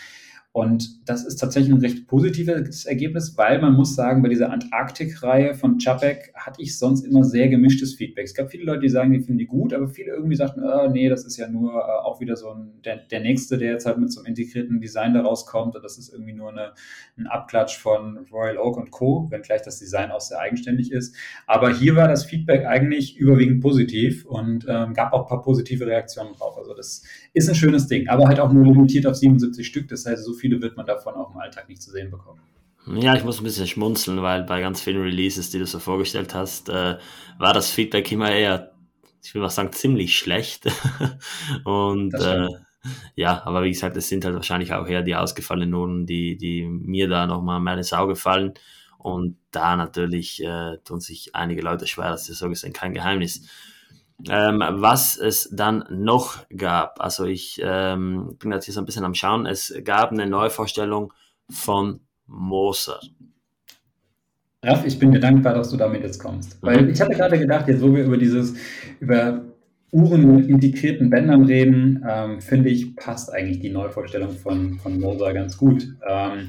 und das ist tatsächlich ein recht positives Ergebnis, weil man muss sagen, bei dieser Antarktik-Reihe von Chapek hatte ich sonst immer sehr gemischtes Feedback. Es gab viele Leute, die sagen, die finden die gut, aber viele irgendwie sagten, oh, nee, das ist ja nur äh, auch wieder so ein, der, der nächste, der jetzt halt mit so einem integrierten Design da rauskommt. Und das ist irgendwie nur eine, ein Abklatsch von Royal Oak und Co., wenngleich das Design auch sehr eigenständig ist. Aber hier war das Feedback eigentlich überwiegend positiv und ähm, gab auch ein paar positive Reaktionen drauf. Also das ist ein schönes Ding, aber halt auch nur limitiert auf 77 Stück. Das heißt, so viel viele wird man davon auch im Alltag nicht zu sehen bekommen. Ja, ich muss ein bisschen schmunzeln, weil bei ganz vielen Releases, die du so vorgestellt hast, äh, war das Feedback immer eher, ich will mal sagen, ziemlich schlecht. Und äh, ja, aber wie gesagt, es sind halt wahrscheinlich auch eher die ausgefallenen Noten, die, die mir da nochmal mehr ins Auge fallen. Und da natürlich äh, tun sich einige Leute schwer, das ist so gesehen kein Geheimnis. Ähm, was es dann noch gab, also ich ähm, bin jetzt hier so ein bisschen am Schauen, es gab eine Neuvorstellung von Moser. Ralf, ich bin dir dankbar, dass du damit jetzt kommst. Weil mhm. ich hatte gerade gedacht, jetzt wo wir über dieses, über Uhren mit integrierten Bändern reden, ähm, finde ich, passt eigentlich die Neuvorstellung von, von Moser ganz gut. Ähm,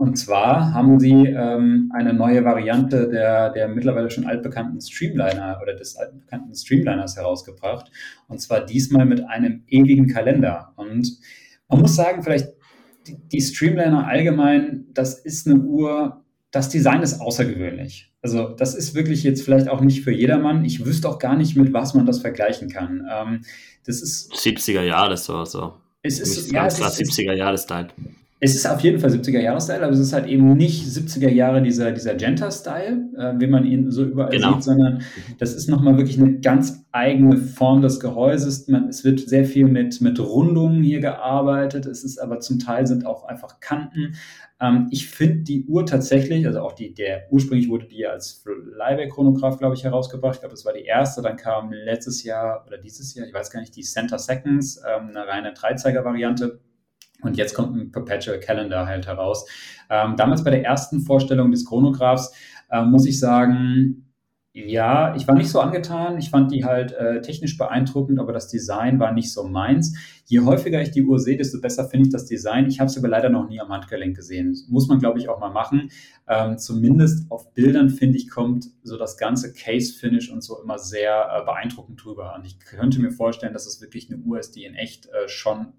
und zwar haben sie ähm, eine neue Variante der, der mittlerweile schon altbekannten Streamliner oder des altbekannten Streamliners herausgebracht. Und zwar diesmal mit einem ewigen Kalender. Und man muss sagen, vielleicht die, die Streamliner allgemein, das ist eine Uhr, das Design ist außergewöhnlich. Also das ist wirklich jetzt vielleicht auch nicht für jedermann. Ich wüsste auch gar nicht, mit was man das vergleichen kann. Ähm, das ist 70er Jahre so. so. Es ist ja, ganz klar 70er Jahre Style. Es ist auf jeden Fall 70er-Jahre-Style, aber es ist halt eben nicht 70er Jahre dieser, dieser Genta-Style, äh, wie man ihn so überall genau. sieht, sondern das ist nochmal wirklich eine ganz eigene Form des Gehäuses. Man, es wird sehr viel mit, mit Rundungen hier gearbeitet. Es ist aber zum Teil sind auch einfach Kanten. Ähm, ich finde die Uhr tatsächlich, also auch die, der ursprünglich wurde die als Leihback-Chronograph, glaube ich, herausgebracht. Ich glaube, das war die erste. Dann kam letztes Jahr oder dieses Jahr, ich weiß gar nicht, die Center Seconds, ähm, eine reine Dreizeiger-Variante und jetzt kommt ein Perpetual Calendar halt heraus. Ähm, damals bei der ersten Vorstellung des Chronographs äh, muss ich sagen, ja, ich war nicht so angetan. Ich fand die halt äh, technisch beeindruckend, aber das Design war nicht so meins. Je häufiger ich die Uhr sehe, desto besser finde ich das Design. Ich habe sie aber leider noch nie am Handgelenk gesehen. Muss man, glaube ich, auch mal machen. Ähm, zumindest auf Bildern, finde ich, kommt so das ganze Case-Finish und so immer sehr äh, beeindruckend drüber. Und ich könnte mir vorstellen, dass es wirklich eine Uhr ist, die in echt äh, schon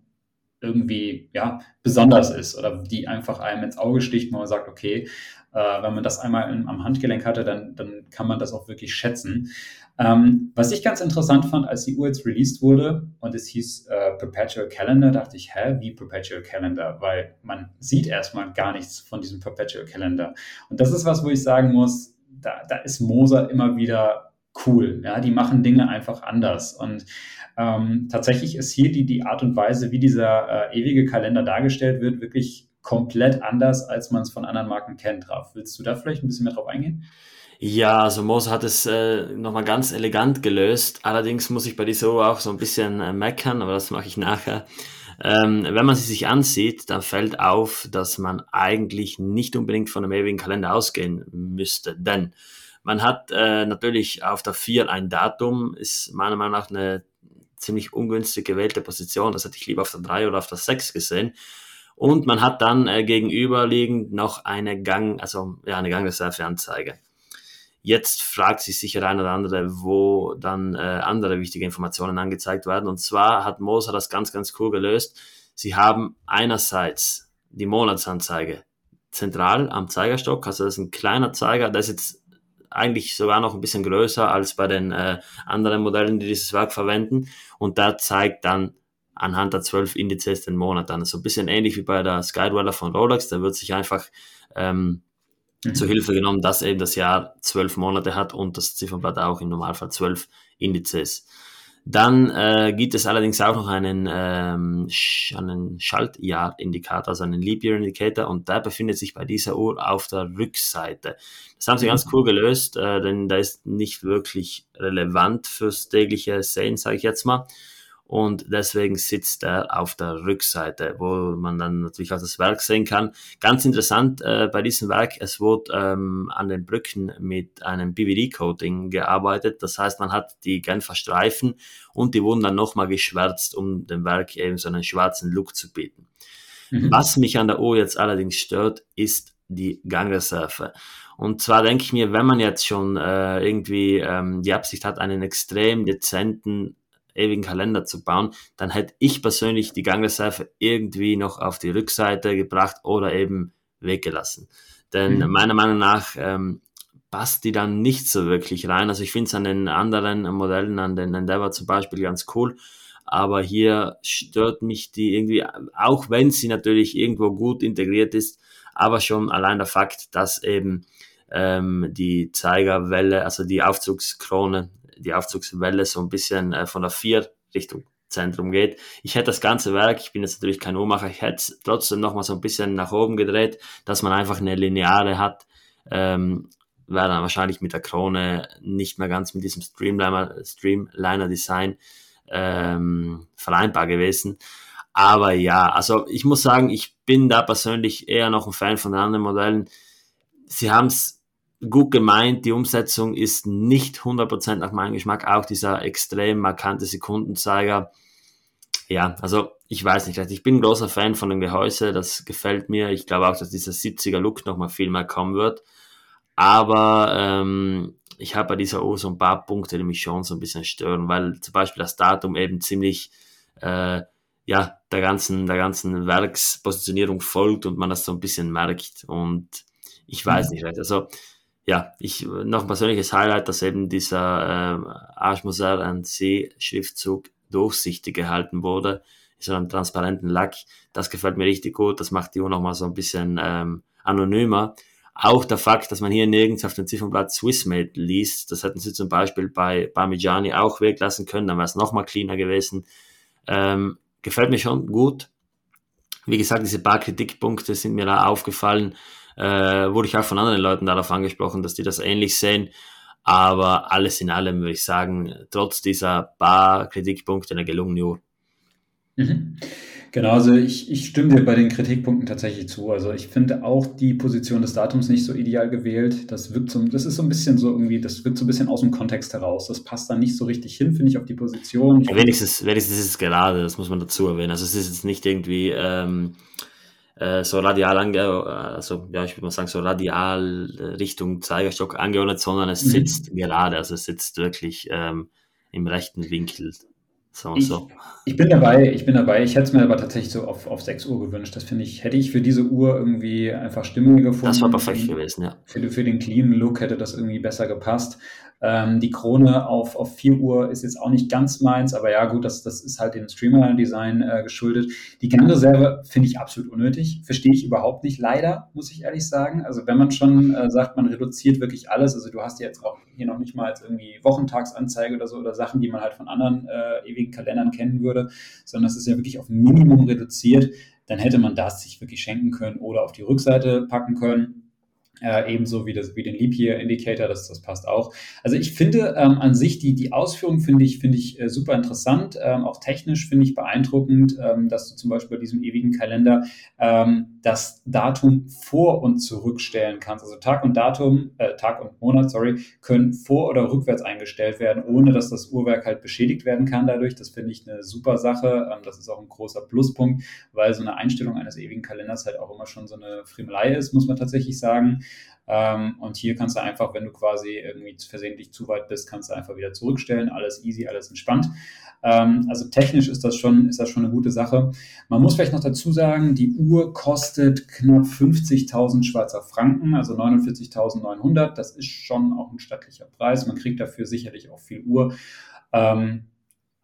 irgendwie ja, besonders ist oder die einfach einem ins Auge sticht, wo man sagt, okay, äh, wenn man das einmal in, am Handgelenk hatte, dann, dann kann man das auch wirklich schätzen. Ähm, was ich ganz interessant fand, als die Uhr jetzt released wurde und es hieß äh, Perpetual Calendar, dachte ich, hä, wie Perpetual Calendar? Weil man sieht erstmal gar nichts von diesem Perpetual Calendar. Und das ist was, wo ich sagen muss, da, da ist Moser immer wieder cool. Ja, die machen Dinge einfach anders. Und ähm, tatsächlich ist hier die, die Art und Weise, wie dieser äh, ewige Kalender dargestellt wird, wirklich komplett anders, als man es von anderen Marken kennt. Raf, willst du da vielleicht ein bisschen mehr drauf eingehen? Ja, also Moser hat es äh, nochmal ganz elegant gelöst. Allerdings muss ich bei dieser Uhr auch so ein bisschen äh, meckern, aber das mache ich nachher. Ähm, wenn man sie sich ansieht, dann fällt auf, dass man eigentlich nicht unbedingt von einem ewigen Kalender ausgehen müsste. Denn man hat äh, natürlich auf der 4 ein Datum, ist meiner Meinung nach eine ziemlich ungünstig gewählte Position. Das hätte ich lieber auf der 3 oder auf der 6 gesehen. Und man hat dann äh, gegenüberliegend noch eine Gang, also ja, eine Gangreserveanzeige. Jetzt fragt sich sicher ein oder andere, wo dann äh, andere wichtige Informationen angezeigt werden. Und zwar hat Moser das ganz, ganz cool gelöst. Sie haben einerseits die Monatsanzeige zentral am Zeigerstock, also das ist ein kleiner Zeiger, das ist jetzt eigentlich sogar noch ein bisschen größer als bei den äh, anderen Modellen, die dieses Werk verwenden. Und da zeigt dann anhand der zwölf Indizes den Monat an. So ein bisschen ähnlich wie bei der Skydweller von Rolex. Da wird sich einfach ähm, mhm. zur Hilfe genommen, dass eben das Jahr zwölf Monate hat und das Ziffernblatt auch im Normalfall zwölf Indizes. Dann äh, gibt es allerdings auch noch einen, ähm, einen Schaltjahrindikator, also einen Leap Year Indicator, und der befindet sich bei dieser Uhr auf der Rückseite. Das haben sie ganz mhm. cool gelöst, äh, denn der ist nicht wirklich relevant fürs tägliche Sehen, sage ich jetzt mal und deswegen sitzt er auf der Rückseite, wo man dann natürlich auch das Werk sehen kann. Ganz interessant äh, bei diesem Werk, es wurde ähm, an den Brücken mit einem BVD-Coating gearbeitet. Das heißt, man hat die Genfer Streifen und die wurden dann nochmal geschwärzt, um dem Werk eben so einen schwarzen Look zu bieten. Mhm. Was mich an der Uhr jetzt allerdings stört, ist die Gangreserve. Und zwar denke ich mir, wenn man jetzt schon äh, irgendwie ähm, die Absicht hat, einen extrem dezenten ewigen Kalender zu bauen, dann hätte ich persönlich die Gangreserve irgendwie noch auf die Rückseite gebracht oder eben weggelassen. Denn mhm. meiner Meinung nach ähm, passt die dann nicht so wirklich rein. Also ich finde es an den anderen Modellen, an den Endeavor zum Beispiel ganz cool, aber hier stört mich die irgendwie, auch wenn sie natürlich irgendwo gut integriert ist, aber schon allein der Fakt, dass eben ähm, die Zeigerwelle, also die Aufzugskrone die Aufzugswelle so ein bisschen äh, von der 4 Richtung Zentrum geht. Ich hätte das ganze Werk, ich bin jetzt natürlich kein Uhrmacher, ich hätte es trotzdem noch mal so ein bisschen nach oben gedreht, dass man einfach eine Lineare hat. Ähm, wäre dann wahrscheinlich mit der Krone nicht mehr ganz mit diesem Streamliner, Streamliner Design ähm, vereinbar gewesen. Aber ja, also ich muss sagen, ich bin da persönlich eher noch ein Fan von den anderen Modellen. Sie haben es gut gemeint, die Umsetzung ist nicht 100% nach meinem Geschmack, auch dieser extrem markante Sekundenzeiger. Ja, also ich weiß nicht, ich bin ein großer Fan von dem Gehäuse, das gefällt mir. Ich glaube auch, dass dieser 70er Look nochmal viel mehr kommen wird. Aber ähm, ich habe bei dieser Uhr so ein paar Punkte, die mich schon so ein bisschen stören, weil zum Beispiel das Datum eben ziemlich äh, ja, der ganzen, der ganzen Werkspositionierung folgt und man das so ein bisschen merkt. Und ich weiß mhm. nicht, also ja, ich, noch ein persönliches Highlight, dass eben dieser äh, Ashmoser C-Schriftzug durchsichtig gehalten wurde. so einem transparenten Lack. Das gefällt mir richtig gut. Das macht die Uhr nochmal so ein bisschen ähm, anonymer. Auch der Fakt, dass man hier nirgends auf dem Ziffernblatt Swissmade liest, das hätten sie zum Beispiel bei Parmigiani auch weglassen können, dann wäre es nochmal cleaner gewesen. Ähm, gefällt mir schon gut. Wie gesagt, diese paar Kritikpunkte sind mir da aufgefallen. Äh, wurde ich auch von anderen Leuten darauf angesprochen, dass die das ähnlich sehen. Aber alles in allem würde ich sagen, trotz dieser paar Kritikpunkte eine gelungene Uhr. Mhm. Genau, also ich, ich stimme dir bei den Kritikpunkten tatsächlich zu. Also ich finde auch die Position des Datums nicht so ideal gewählt. Das wirkt so, das ist so ein bisschen so irgendwie, das wirkt so ein bisschen aus dem Kontext heraus. Das passt dann nicht so richtig hin, finde ich, auf die Position. Ja, wenigstens, wenigstens ist es gerade, das muss man dazu erwähnen. Also es ist jetzt nicht irgendwie ähm, äh, so radial ange, also ja, ich würde mal sagen, so radial Richtung Zeigerstock angeordnet, sondern es mhm. sitzt mhm. gerade, also es sitzt wirklich ähm, im rechten Winkel. So, ich, so. ich bin dabei, ich bin dabei. Ich hätte es mir aber tatsächlich so auf, auf 6 Uhr gewünscht. Das finde ich, hätte ich für diese Uhr irgendwie einfach stimmiger gefunden. Das war perfekt gewesen, ja. Für, für den clean Look hätte das irgendwie besser gepasst. Ähm, die Krone auf, auf 4 Uhr ist jetzt auch nicht ganz meins, aber ja, gut, das, das ist halt dem Streamline-Design äh, geschuldet. Die Gangreserve finde ich absolut unnötig. Verstehe ich überhaupt nicht, leider, muss ich ehrlich sagen. Also, wenn man schon äh, sagt, man reduziert wirklich alles, also du hast jetzt auch hier noch nicht mal irgendwie Wochentagsanzeige oder so oder Sachen, die man halt von anderen äh, ewigen Kalendern kennen würde, sondern es ist ja wirklich auf Minimum reduziert, dann hätte man das sich wirklich schenken können oder auf die Rückseite packen können. Äh, ebenso wie, das, wie den Leap Year Indicator, das, das passt auch. Also ich finde ähm, an sich die, die Ausführung finde ich, finde ich äh, super interessant, ähm, auch technisch finde ich beeindruckend, ähm, dass du zum Beispiel bei diesem ewigen Kalender ähm, das Datum vor- und zurückstellen kannst. Also Tag und Datum, äh, Tag und Monat, sorry, können vor- oder rückwärts eingestellt werden, ohne dass das Uhrwerk halt beschädigt werden kann dadurch. Das finde ich eine super Sache. Ähm, das ist auch ein großer Pluspunkt, weil so eine Einstellung eines ewigen Kalenders halt auch immer schon so eine Friemelei ist, muss man tatsächlich sagen. Ähm, und hier kannst du einfach, wenn du quasi irgendwie versehentlich zu weit bist, kannst du einfach wieder zurückstellen. Alles easy, alles entspannt. Ähm, also technisch ist das schon, ist das schon eine gute Sache. Man muss vielleicht noch dazu sagen, die Uhr kostet knapp 50.000 Schweizer Franken, also 49.900. Das ist schon auch ein stattlicher Preis. Man kriegt dafür sicherlich auch viel Uhr. Ähm,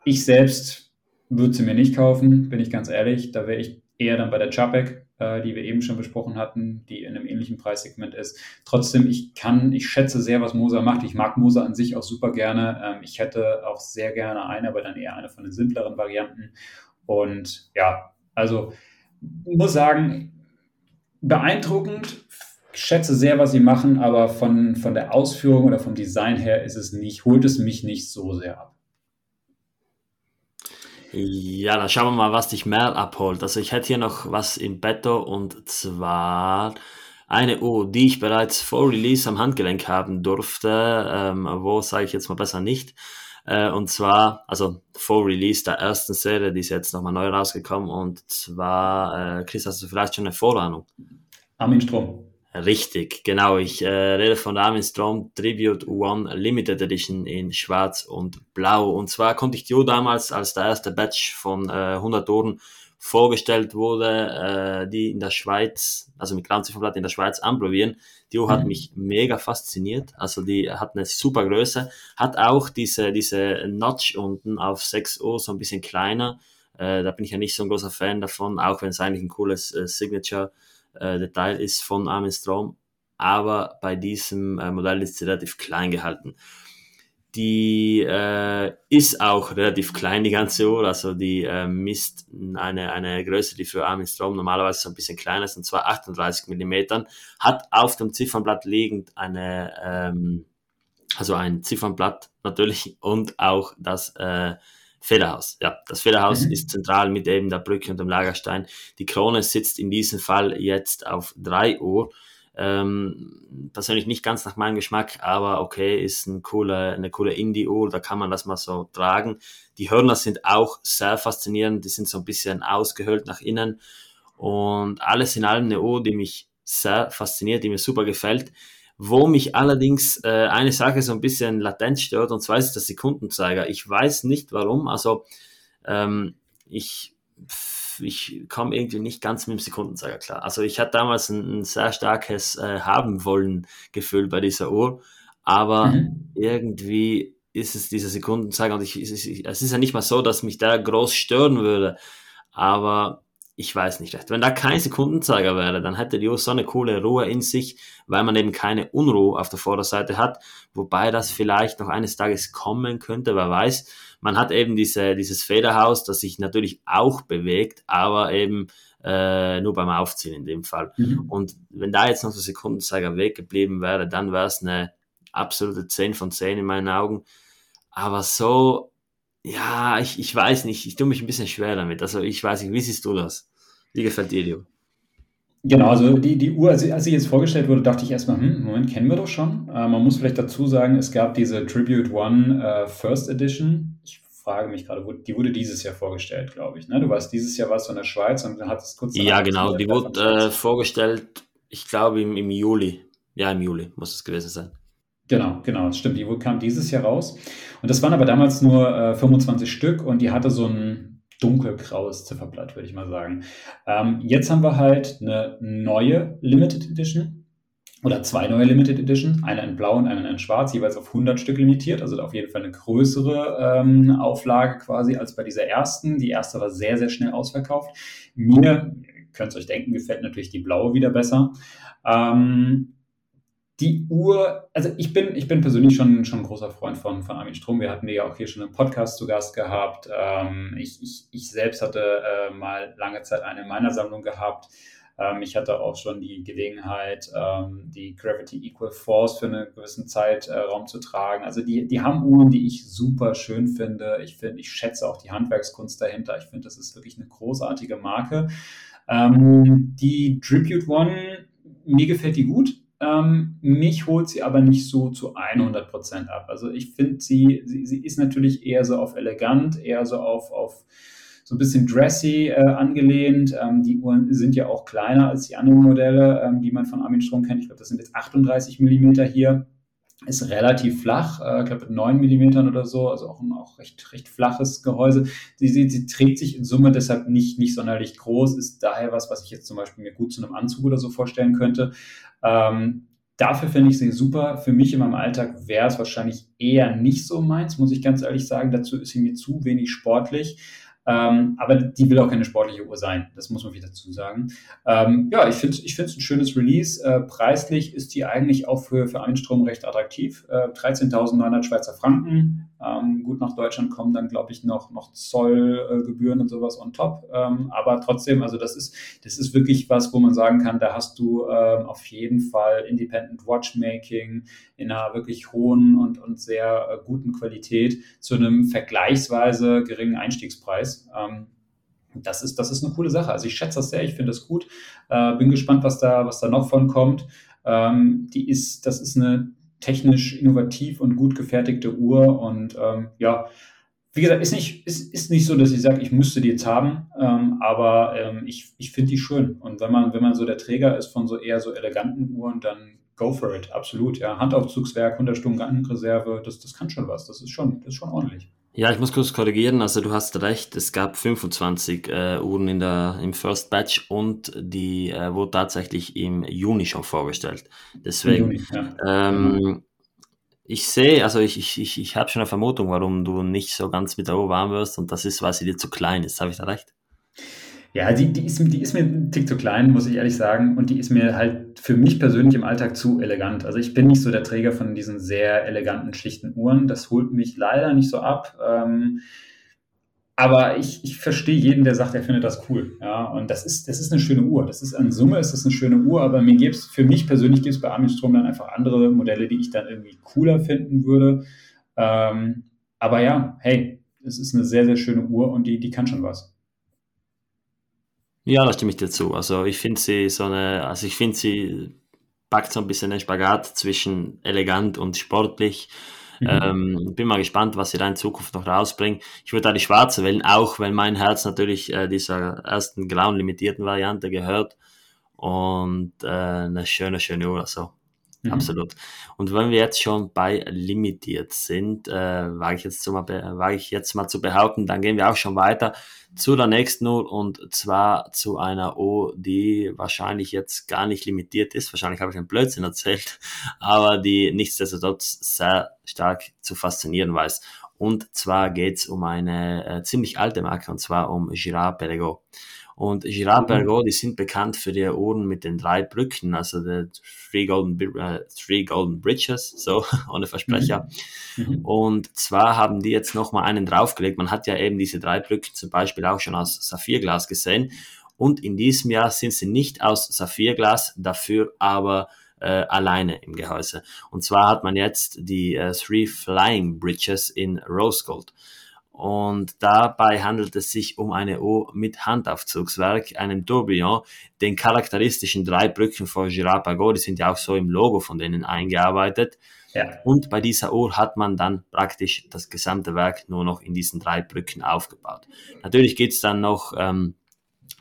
ich selbst würde sie mir nicht kaufen, bin ich ganz ehrlich. Da wäre ich eher dann bei der Chapek äh, die wir eben schon besprochen hatten, die in einem ähnlichen Preissegment ist. Trotzdem, ich kann, ich schätze sehr, was Moser macht. Ich mag Moser an sich auch super gerne. Ähm, ich hätte auch sehr gerne eine, aber dann eher eine von den simpleren Varianten. Und ja, also muss sagen, beeindruckend. Ich schätze sehr, was sie machen, aber von, von der Ausführung oder vom Design her ist es nicht, holt es mich nicht so sehr ab. Ja, dann schauen wir mal, was dich mehr abholt. Also ich hätte hier noch was im Betto und zwar eine Uhr, die ich bereits vor Release am Handgelenk haben durfte. Ähm, wo sage ich jetzt mal besser nicht. Äh, und zwar, also vor Release der ersten Serie, die ist jetzt nochmal neu rausgekommen. Und zwar, äh, Chris, hast du vielleicht schon eine Vorahnung? Armin Strom. Richtig, genau. Ich äh, rede von Armin Strom Tribute One Limited Edition in Schwarz und Blau. Und zwar konnte ich die Uhr damals, als der erste Batch von äh, 100 Uhren vorgestellt wurde, äh, die in der Schweiz, also mit Glanzifferblatt in der Schweiz anprobieren. Die Uhr hat mhm. mich mega fasziniert. Also die hat eine super Größe, hat auch diese, diese Notch unten auf 6 Uhr so ein bisschen kleiner. Äh, da bin ich ja nicht so ein großer Fan davon, auch wenn es eigentlich ein cooles äh, Signature äh, Detail ist von Armin Strom, aber bei diesem äh, Modell ist sie relativ klein gehalten. Die äh, ist auch relativ klein, die ganze Uhr, also die äh, misst eine, eine Größe, die für Armin Strom normalerweise so ein bisschen kleiner ist, und zwar 38 mm, hat auf dem Ziffernblatt liegend eine, ähm, also ein Ziffernblatt natürlich und auch das äh, Federhaus. Ja, das Federhaus mhm. ist zentral mit eben der Brücke und dem Lagerstein. Die Krone sitzt in diesem Fall jetzt auf 3 Uhr. Ähm, persönlich nicht ganz nach meinem Geschmack, aber okay, ist ein cooler, eine coole Indie-Uhr, da kann man das mal so tragen. Die Hörner sind auch sehr faszinierend, die sind so ein bisschen ausgehöhlt nach innen und alles in allem eine Uhr, die mich sehr fasziniert, die mir super gefällt. Wo mich allerdings äh, eine Sache so ein bisschen latent stört, und zwar ist der Sekundenzeiger. Ich weiß nicht warum, also ähm, ich, ich komme irgendwie nicht ganz mit dem Sekundenzeiger klar. Also ich hatte damals ein, ein sehr starkes äh, haben wollen Gefühl bei dieser Uhr, aber mhm. irgendwie ist es dieser Sekundenzeiger und ich, es, ist, es ist ja nicht mal so, dass mich der groß stören würde, aber ich weiß nicht recht. Wenn da kein Sekundenzeiger wäre, dann hätte die so eine coole Ruhe in sich, weil man eben keine Unruhe auf der Vorderseite hat, wobei das vielleicht noch eines Tages kommen könnte, wer weiß. Man hat eben diese, dieses Federhaus, das sich natürlich auch bewegt, aber eben äh, nur beim Aufziehen in dem Fall. Mhm. Und wenn da jetzt noch der Sekundenzeiger weggeblieben wäre, dann wäre es eine absolute 10 von 10 in meinen Augen. Aber so ja, ich, ich weiß nicht, ich tue mich ein bisschen schwer damit. Also ich weiß nicht, wie siehst du das? Wie gefällt dir die Uhr? Genau, also die, die Uhr, als, sie jetzt vorgestellt wurde, dachte ich erstmal, hm, Moment, kennen wir doch schon. Äh, man muss vielleicht dazu sagen, es gab diese Tribute One äh, First Edition. Ich frage mich gerade, die wurde dieses Jahr vorgestellt, glaube ich. Ne? Du warst dieses Jahr was von der Schweiz und dann hat es kurz. Ja, genau, die wurde äh, vorgestellt, ich glaube im, im Juli. Ja, im Juli muss es gewesen sein. Genau, genau, das stimmt. Die kam dieses Jahr raus. Und das waren aber damals nur äh, 25 Stück und die hatte so ein dunkelgraues Zifferblatt, würde ich mal sagen. Ähm, jetzt haben wir halt eine neue Limited Edition oder zwei neue Limited Edition, eine in blau und eine in schwarz, jeweils auf 100 Stück limitiert, also auf jeden Fall eine größere ähm, Auflage quasi als bei dieser ersten. Die erste war sehr, sehr schnell ausverkauft. Mir, könnt ihr euch denken, gefällt natürlich die blaue wieder besser. Ähm, die Uhr, also ich bin, ich bin persönlich schon, schon ein großer Freund von, von Armin Strom. Wir hatten ja auch hier schon im Podcast zu Gast gehabt. Ähm, ich, ich, ich selbst hatte äh, mal lange Zeit eine in meiner Sammlung gehabt. Ähm, ich hatte auch schon die Gelegenheit, ähm, die Gravity Equal Force für einen gewissen Zeitraum äh, zu tragen. Also die, die haben Uhren, die ich super schön finde. Ich finde, ich schätze auch die Handwerkskunst dahinter. Ich finde, das ist wirklich eine großartige Marke. Ähm, die Tribute One, mir gefällt die gut ähm, mich holt sie aber nicht so zu 100 Prozent ab. Also ich finde, sie, sie, sie ist natürlich eher so auf elegant, eher so auf, auf so ein bisschen dressy äh, angelehnt. Ähm, die Uhren sind ja auch kleiner als die anderen Modelle, ähm, die man von Armin Strom kennt. Ich glaube, das sind jetzt 38 Millimeter hier. Ist relativ flach, äh, ich glaube mit 9 Millimetern oder so, also auch ein auch recht, recht flaches Gehäuse. Sie, sie, sie trägt sich in Summe deshalb nicht, nicht sonderlich groß, ist daher was, was ich jetzt zum Beispiel mir gut zu einem Anzug oder so vorstellen könnte. Ähm, dafür finde ich sie super. Für mich in meinem Alltag wäre es wahrscheinlich eher nicht so meins, muss ich ganz ehrlich sagen. Dazu ist sie mir zu wenig sportlich. Ähm, aber die will auch keine sportliche Uhr sein. Das muss man wieder dazu sagen. Ähm, ja, ich finde es ich ein schönes Release. Äh, preislich ist die eigentlich auch für, für Einstrom recht attraktiv. Äh, 13.900 Schweizer Franken. Ähm, gut, nach Deutschland kommen dann, glaube ich, noch, noch Zollgebühren äh, und sowas on top. Ähm, aber trotzdem, also das ist, das ist wirklich was, wo man sagen kann, da hast du ähm, auf jeden Fall Independent Watchmaking in einer wirklich hohen und, und sehr äh, guten Qualität zu einem vergleichsweise geringen Einstiegspreis. Ähm, das ist, das ist eine coole Sache. Also ich schätze das sehr, ich finde das gut. Äh, bin gespannt, was da, was da noch von kommt. Ähm, die ist, das ist eine technisch innovativ und gut gefertigte Uhr und ähm, ja, wie gesagt, ist nicht, ist, ist nicht so, dass ich sage, ich müsste die jetzt haben, ähm, aber ähm, ich, ich finde die schön. Und wenn man, wenn man so der Träger ist von so eher so eleganten Uhren, dann go for it, absolut. Ja, Handaufzugswerk, 100 Stunden Gantenreserve, das, das kann schon was. Das ist schon, das ist schon ordentlich. Ja, ich muss kurz korrigieren. Also du hast recht, es gab 25 äh, Uhren in der, im First Batch und die äh, wurde tatsächlich im Juni schon vorgestellt. Deswegen, Juni, ja. ähm, genau. ich sehe, also ich, ich, ich, ich habe schon eine Vermutung, warum du nicht so ganz mit der Uhr warm wirst und das ist, weil sie dir zu klein ist. Habe ich da recht? Ja, die, die, ist, die ist mir ein Tick zu klein, muss ich ehrlich sagen. Und die ist mir halt für mich persönlich im Alltag zu elegant. Also ich bin nicht so der Träger von diesen sehr eleganten, schlichten Uhren. Das holt mich leider nicht so ab. Ähm, aber ich, ich verstehe jeden, der sagt, er findet das cool. Ja, und das ist, das ist eine schöne Uhr. Das ist an Summe ist das eine schöne Uhr, aber mir gibt's, für mich persönlich gibt es bei Armin Strom dann einfach andere Modelle, die ich dann irgendwie cooler finden würde. Ähm, aber ja, hey, es ist eine sehr, sehr schöne Uhr und die, die kann schon was. Ja, da stimme ich dir zu. Also ich finde sie so eine, also ich finde sie packt so ein bisschen den Spagat zwischen elegant und sportlich. Mhm. Ähm, bin mal gespannt, was sie da in Zukunft noch rausbringen. Ich würde da die schwarze wählen, auch wenn mein Herz natürlich äh, dieser ersten grauen limitierten Variante gehört. Und äh, eine schöne, schöne Uhr. Also Mhm. Absolut. Und wenn wir jetzt schon bei limitiert sind, äh, wage ich jetzt mal, wage ich jetzt mal zu behaupten, dann gehen wir auch schon weiter zu der nächsten Uhr und zwar zu einer O, die wahrscheinlich jetzt gar nicht limitiert ist. Wahrscheinlich habe ich einen Blödsinn erzählt, aber die nichtsdestotrotz sehr stark zu faszinieren weiß. Und zwar geht's um eine äh, ziemlich alte Marke, und zwar um Girard Perregaux. Und Girard mhm. Perregaux, die sind bekannt für die Uhren mit den drei Brücken, also the Three Golden, uh, three golden Bridges, so ohne Versprecher. Mhm. mhm. Und zwar haben die jetzt nochmal einen draufgelegt. Man hat ja eben diese drei Brücken zum Beispiel auch schon aus Saphirglas gesehen. Und in diesem Jahr sind sie nicht aus Saphirglas, dafür aber äh, alleine im Gehäuse. Und zwar hat man jetzt die äh, Three Flying Bridges in Rose Gold. Und dabei handelt es sich um eine Uhr mit Handaufzugswerk, einem Tourbillon, den charakteristischen drei Brücken von Girard Pagot, die sind ja auch so im Logo von denen eingearbeitet. Ja. Und bei dieser Uhr hat man dann praktisch das gesamte Werk nur noch in diesen drei Brücken aufgebaut. Natürlich gibt's dann noch ähm,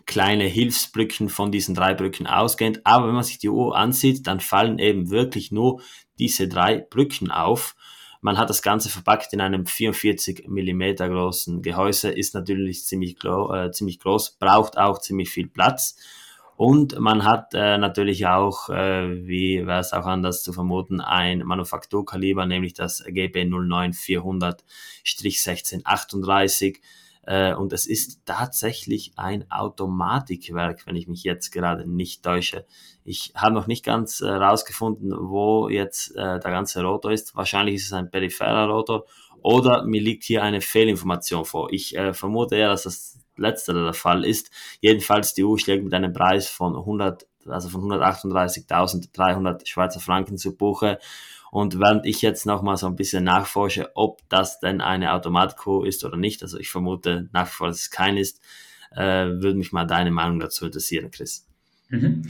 kleine Hilfsbrücken von diesen drei Brücken ausgehend, aber wenn man sich die Uhr ansieht, dann fallen eben wirklich nur diese drei Brücken auf man hat das Ganze verpackt in einem 44 mm großen Gehäuse, ist natürlich ziemlich, äh, ziemlich groß, braucht auch ziemlich viel Platz. Und man hat äh, natürlich auch, äh, wie wäre es auch anders zu vermuten, ein Manufakturkaliber, nämlich das GB 09400-1638. Äh, und es ist tatsächlich ein Automatikwerk, wenn ich mich jetzt gerade nicht täusche. Ich habe noch nicht ganz äh, wo jetzt äh, der ganze Rotor ist. Wahrscheinlich ist es ein peripherer Rotor oder mir liegt hier eine Fehlinformation vor. Ich äh, vermute ja, dass das letztere der Fall ist. Jedenfalls die Uhr schlägt mit einem Preis von 100, also von 138.300 Schweizer Franken zu Buche und während ich jetzt nochmal so ein bisschen nachforsche, ob das denn eine Automatco ist oder nicht, also ich vermute nach wie vor, dass es kein ist, äh, würde mich mal deine Meinung dazu interessieren, Chris. Mhm.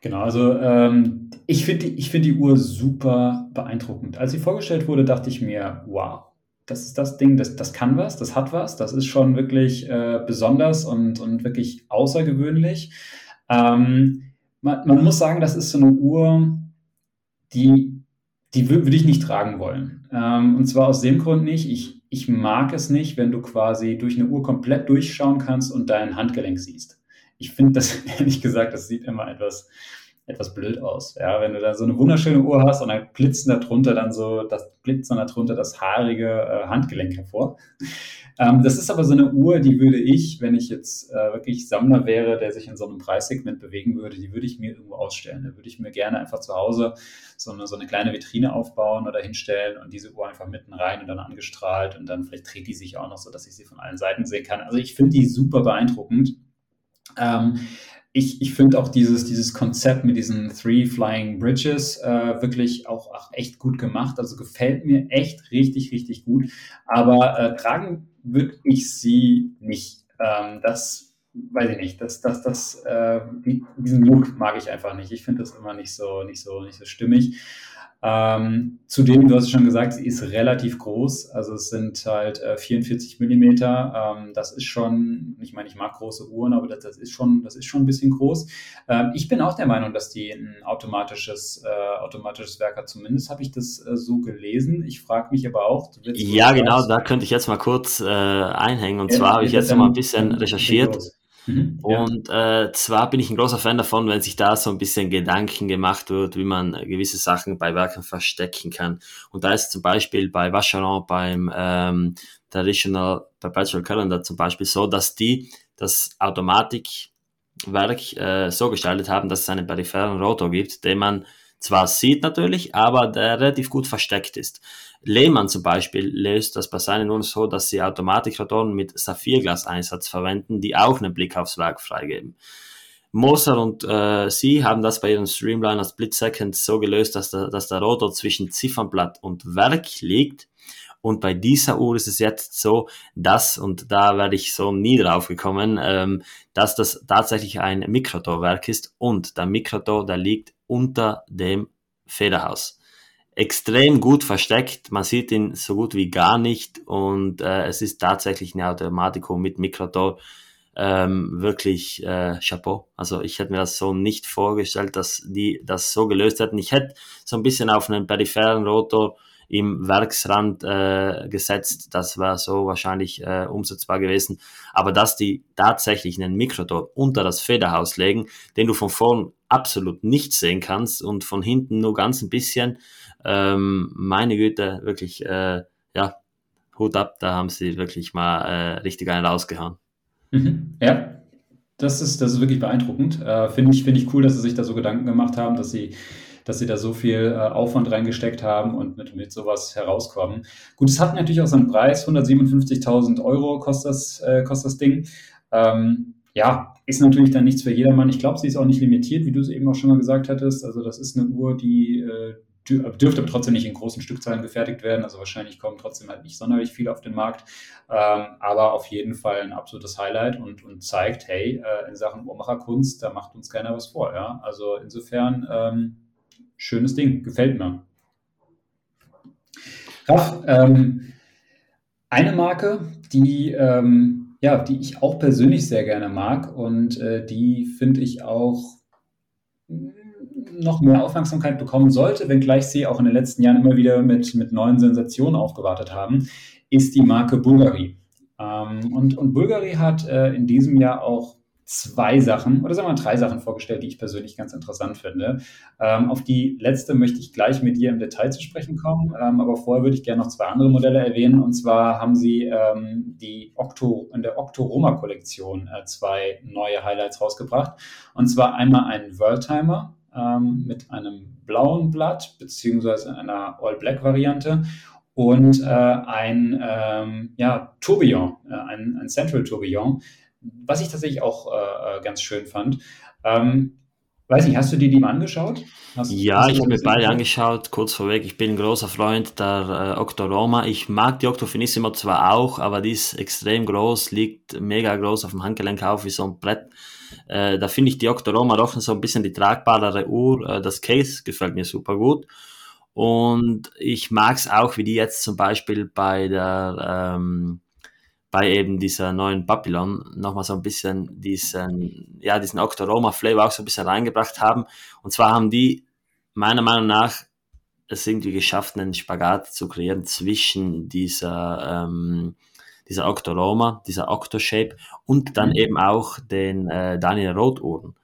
Genau, also ähm, ich finde die, find die Uhr super beeindruckend. Als sie vorgestellt wurde, dachte ich mir, wow, das ist das Ding, das, das kann was, das hat was, das ist schon wirklich äh, besonders und, und wirklich außergewöhnlich. Ähm, man, man muss sagen, das ist so eine Uhr, die die würde ich nicht tragen wollen. Ähm, und zwar aus dem Grund nicht. Ich, ich mag es nicht, wenn du quasi durch eine Uhr komplett durchschauen kannst und dein Handgelenk siehst. Ich finde das, ehrlich gesagt, das sieht immer etwas, etwas blöd aus. Ja, wenn du da so eine wunderschöne Uhr hast und dann blitzt darunter dann so, das blitzt dann darunter das haarige äh, Handgelenk hervor. Ähm, das ist aber so eine Uhr, die würde ich, wenn ich jetzt äh, wirklich Sammler wäre, der sich in so einem Preissegment bewegen würde, die würde ich mir irgendwo ausstellen. Da würde ich mir gerne einfach zu Hause so eine, so eine kleine Vitrine aufbauen oder hinstellen und diese Uhr einfach mitten rein und dann angestrahlt und dann vielleicht dreht die sich auch noch so, dass ich sie von allen Seiten sehen kann. Also ich finde die super beeindruckend. Ähm, ich, ich finde auch dieses, dieses Konzept mit diesen Three Flying Bridges äh, wirklich auch, auch echt gut gemacht. Also gefällt mir echt richtig, richtig gut. Aber äh, tragen würde ich sie nicht. Ähm, das weiß ich nicht. Das, das, das, äh, diesen Look mag ich einfach nicht. Ich finde das immer nicht so, nicht so, nicht so stimmig. Ähm, zudem, du hast schon gesagt, sie ist relativ groß, also es sind halt äh, 44 Millimeter. Ähm, das ist schon, ich meine, ich mag große Uhren, aber das, das, ist schon, das ist schon ein bisschen groß. Ähm, ich bin auch der Meinung, dass die ein automatisches, äh, automatisches Werk hat. Zumindest habe ich das äh, so gelesen. Ich frage mich aber auch. Ja, genau, da könnte ich jetzt mal kurz äh, einhängen. Und zwar habe ich jetzt noch mal ein bisschen recherchiert. Mhm, und ja. äh, zwar bin ich ein großer Fan davon, wenn sich da so ein bisschen Gedanken gemacht wird, wie man gewisse Sachen bei Werken verstecken kann. Und da ist zum Beispiel bei Vacheron beim ähm, Traditional Perpetual Calendar zum Beispiel so, dass die das Automatikwerk äh, so gestaltet haben, dass es einen peripheren Rotor gibt, den man zwar sieht natürlich, aber der relativ gut versteckt ist. Lehmann zum Beispiel löst das bei seinen Uhren so, dass sie Automatikrotoren mit Saphirglas-Einsatz verwenden, die auch einen Blick aufs Werk freigeben. Moser und äh, sie haben das bei ihren Streamliner Split Seconds so gelöst, dass der, dass der Rotor zwischen Ziffernblatt und Werk liegt. Und bei dieser Uhr ist es jetzt so, dass, und da werde ich so nie drauf gekommen, ähm, dass das tatsächlich ein Mikrotorwerk ist und der Mikrotor, der liegt unter dem Federhaus extrem gut versteckt. Man sieht ihn so gut wie gar nicht und äh, es ist tatsächlich eine Automatico mit Mikrotor. Ähm, wirklich äh, Chapeau. Also ich hätte mir das so nicht vorgestellt, dass die das so gelöst hätten. Ich hätte so ein bisschen auf einen peripheren Rotor im Werksrand äh, gesetzt. Das wäre so wahrscheinlich äh, umsetzbar gewesen. Aber dass die tatsächlich einen Mikrotor unter das Federhaus legen, den du von vorn absolut nicht sehen kannst und von hinten nur ganz ein bisschen, ähm, meine Güte, wirklich, äh, ja, Hut ab, da haben sie wirklich mal äh, richtig einen rausgehauen. Mhm. Ja, das ist, das ist wirklich beeindruckend. Äh, Finde ich, find ich cool, dass sie sich da so Gedanken gemacht haben, dass sie, dass sie da so viel äh, Aufwand reingesteckt haben und mit, mit sowas herauskommen. Gut, es hat natürlich auch seinen Preis. 157.000 Euro kostet das, äh, kostet das Ding. Ähm, ja, ist natürlich dann nichts für jedermann. Ich glaube, sie ist auch nicht limitiert, wie du es eben auch schon mal gesagt hattest. Also das ist eine Uhr, die äh, dürfte aber trotzdem nicht in großen Stückzahlen gefertigt werden. Also wahrscheinlich kommen trotzdem halt nicht sonderlich viele auf den Markt. Ähm, aber auf jeden Fall ein absolutes Highlight und, und zeigt, hey, äh, in Sachen Uhrmacherkunst, da macht uns keiner was vor. Ja? Also insofern ähm, schönes Ding, gefällt mir. Raff, ähm, eine Marke, die, ähm, ja, die ich auch persönlich sehr gerne mag und äh, die finde ich auch noch mehr Aufmerksamkeit bekommen sollte, wenngleich sie auch in den letzten Jahren immer wieder mit, mit neuen Sensationen aufgewartet haben, ist die Marke Bulgari. Ähm, und, und Bulgari hat äh, in diesem Jahr auch zwei Sachen oder sagen wir mal drei Sachen vorgestellt, die ich persönlich ganz interessant finde. Ähm, auf die letzte möchte ich gleich mit dir im Detail zu sprechen kommen, ähm, aber vorher würde ich gerne noch zwei andere Modelle erwähnen. Und zwar haben sie ähm, die Octo, in der Octo-Roma-Kollektion äh, zwei neue Highlights rausgebracht. Und zwar einmal einen Worldtimer ähm, mit einem blauen Blatt beziehungsweise einer All-Black-Variante und äh, ein ähm, ja, Tourbillon, äh, ein, ein Central Tourbillon, was ich tatsächlich auch äh, äh ganz schön fand. Ähm, weiß nicht, hast du dir die mal angeschaut? Hast, ja, hast ich habe mir beide angeschaut, kurz vorweg. Ich bin ein großer Freund der äh, Octoroma. Ich mag die Octofinissimo zwar auch, aber die ist extrem groß, liegt mega groß auf dem Handgelenk auf wie so ein Brett. Äh, da finde ich die Octoroma doch so ein bisschen die tragbarere Uhr. Äh, das Case gefällt mir super gut. Und ich mag es auch, wie die jetzt zum Beispiel bei der ähm, bei eben dieser neuen Babylon nochmal so ein bisschen diesen, ja, diesen Octoroma-Flavor auch so ein bisschen reingebracht haben. Und zwar haben die meiner Meinung nach es irgendwie geschafft, einen Spagat zu kreieren zwischen dieser ähm, dieser Octoroma, dieser Octoshape und dann mhm. eben auch den äh, Daniel Roth Uhren.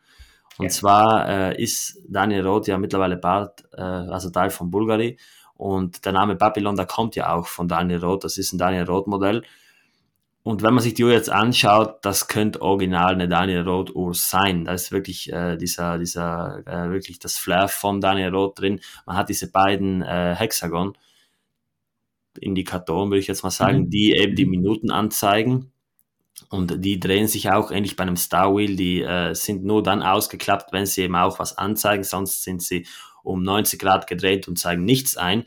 Und ja. zwar äh, ist Daniel Roth ja mittlerweile bald, äh, also Teil von Bulgari. Und der Name Babylon, der kommt ja auch von Daniel Roth. Das ist ein Daniel Roth Modell. Und wenn man sich die Uhr jetzt anschaut, das könnte original eine Daniel Roth Uhr sein. Da ist wirklich äh, dieser, dieser, äh, wirklich das Flair von Daniel Roth drin. Man hat diese beiden äh, Hexagon Indikatoren, würde ich jetzt mal sagen, mhm. die eben die Minuten anzeigen. Und die drehen sich auch ähnlich bei einem Star Wheel, die äh, sind nur dann ausgeklappt, wenn sie eben auch was anzeigen, sonst sind sie um 90 Grad gedreht und zeigen nichts ein.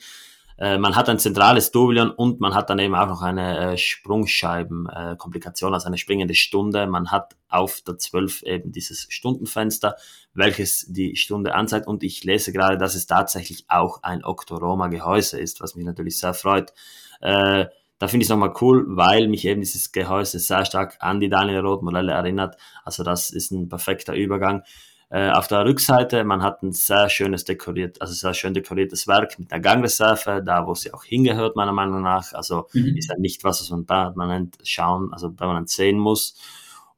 Äh, man hat ein zentrales Tourbillon und man hat dann eben auch noch eine äh, Sprungscheibenkomplikation, äh, also eine springende Stunde. Man hat auf der 12 eben dieses Stundenfenster, welches die Stunde anzeigt. Und ich lese gerade, dass es tatsächlich auch ein Octoroma-Gehäuse ist, was mich natürlich sehr freut. Äh, da finde ich es nochmal cool, weil mich eben dieses Gehäuse sehr stark an die Daniel Roth Modelle erinnert. Also das ist ein perfekter Übergang. Äh, auf der Rückseite, man hat ein sehr schönes dekoriert, also sehr schön dekoriertes Werk mit einer Gangreserve, da wo sie auch hingehört, meiner Meinung nach. Also mhm. ist ja nicht was, was man permanent schauen, also permanent sehen muss.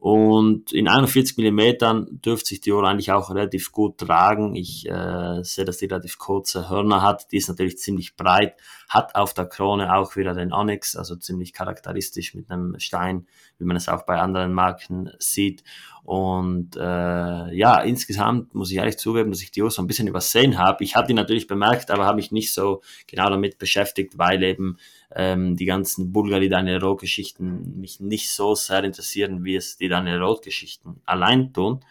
Und in 41 Millimetern dürfte sich die Uhr eigentlich auch relativ gut tragen. Ich äh, sehe, dass die relativ kurze Hörner hat. Die ist natürlich ziemlich breit, hat auf der Krone auch wieder den Onyx, also ziemlich charakteristisch mit einem Stein, wie man es auch bei anderen Marken sieht. Und äh, ja, insgesamt muss ich ehrlich zugeben, dass ich die Uhr so ein bisschen übersehen habe. Ich habe die natürlich bemerkt, aber habe mich nicht so genau damit beschäftigt, weil eben ähm, die ganzen Bulgari Daniel Roth Geschichten mich nicht so sehr interessieren, wie es die Daniel Roth Geschichten allein tun.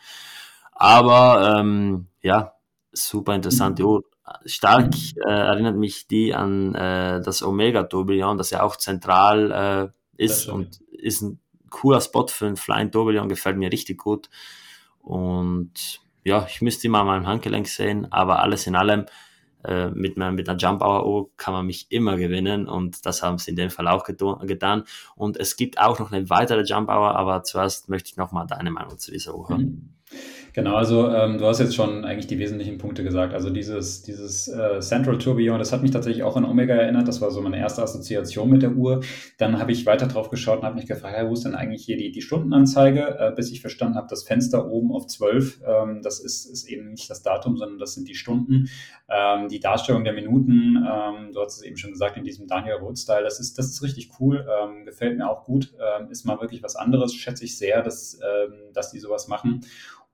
Aber ähm, ja, super interessante Uhr. Stark äh, erinnert mich die an äh, das Omega Tourbillon, das ja auch zentral äh, ist und ist ein cooler Spot für einen Flying Tourbillon, gefällt mir richtig gut. Und ja, ich müsste mal an meinem Handgelenk sehen, aber alles in allem äh, mit, mit einer Jump Hour Uhr kann man mich immer gewinnen und das haben sie in dem Fall auch getan. Und es gibt auch noch eine weitere Jump Hour, aber zuerst möchte ich noch mal deine Meinung zu dieser Uhr hören. Genau, also ähm, du hast jetzt schon eigentlich die wesentlichen Punkte gesagt. Also dieses, dieses äh, Central Tourbillon, das hat mich tatsächlich auch an Omega erinnert. Das war so meine erste Assoziation mit der Uhr. Dann habe ich weiter drauf geschaut und habe mich gefragt, ja, wo ist denn eigentlich hier die, die Stundenanzeige? Äh, bis ich verstanden habe, das Fenster oben auf 12, ähm, das ist, ist eben nicht das Datum, sondern das sind die Stunden. Ähm, die Darstellung der Minuten, ähm, du hast es eben schon gesagt, in diesem Daniel Roth-Style, das ist, das ist richtig cool, ähm, gefällt mir auch gut, ähm, ist mal wirklich was anderes, schätze ich sehr, dass, ähm, dass die sowas machen.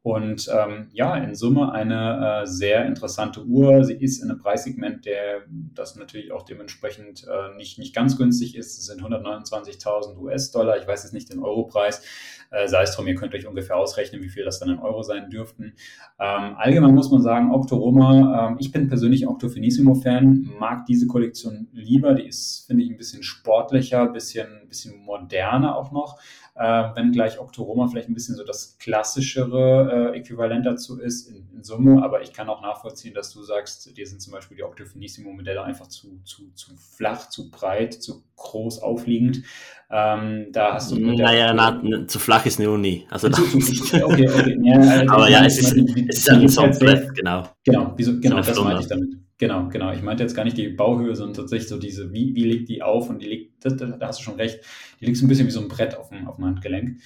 Und ähm, ja, in Summe eine äh, sehr interessante Uhr. Sie ist in einem Preissegment, der das natürlich auch dementsprechend äh, nicht, nicht ganz günstig ist. Es sind 129.000 US-Dollar. Ich weiß jetzt nicht den Europreis. Äh, sei es drum, ihr könnt euch ungefähr ausrechnen, wie viel das dann in Euro sein dürften. Ähm, allgemein muss man sagen, Octoroma, ähm, ich bin persönlich Octofinissimo-Fan, mag diese Kollektion lieber. Die ist, finde ich, ein bisschen sportlicher, bisschen, bisschen moderner auch noch äh, wenngleich Octoroma vielleicht ein bisschen so das klassischere äh, Äquivalent dazu ist in, in, Summe, aber ich kann auch nachvollziehen, dass du sagst, dir sind zum Beispiel die Octofinissimo-Modelle einfach zu, zu, zu flach, zu breit, zu groß aufliegend. Ähm, da hast du. Naja, na, zu flach ist nur nie. Also zu, zu, okay, okay. Ja, also aber ja, es ist, es ist ein Softbrett, genau. Genau, wieso, genau das meinte ich damit. Genau, genau. Ich meinte jetzt gar nicht die Bauhöhe, sondern tatsächlich so diese, wie, wie liegt die auf und die liegt, da, da hast du schon recht, die liegt so ein bisschen wie so ein Brett auf dem, auf dem Handgelenk.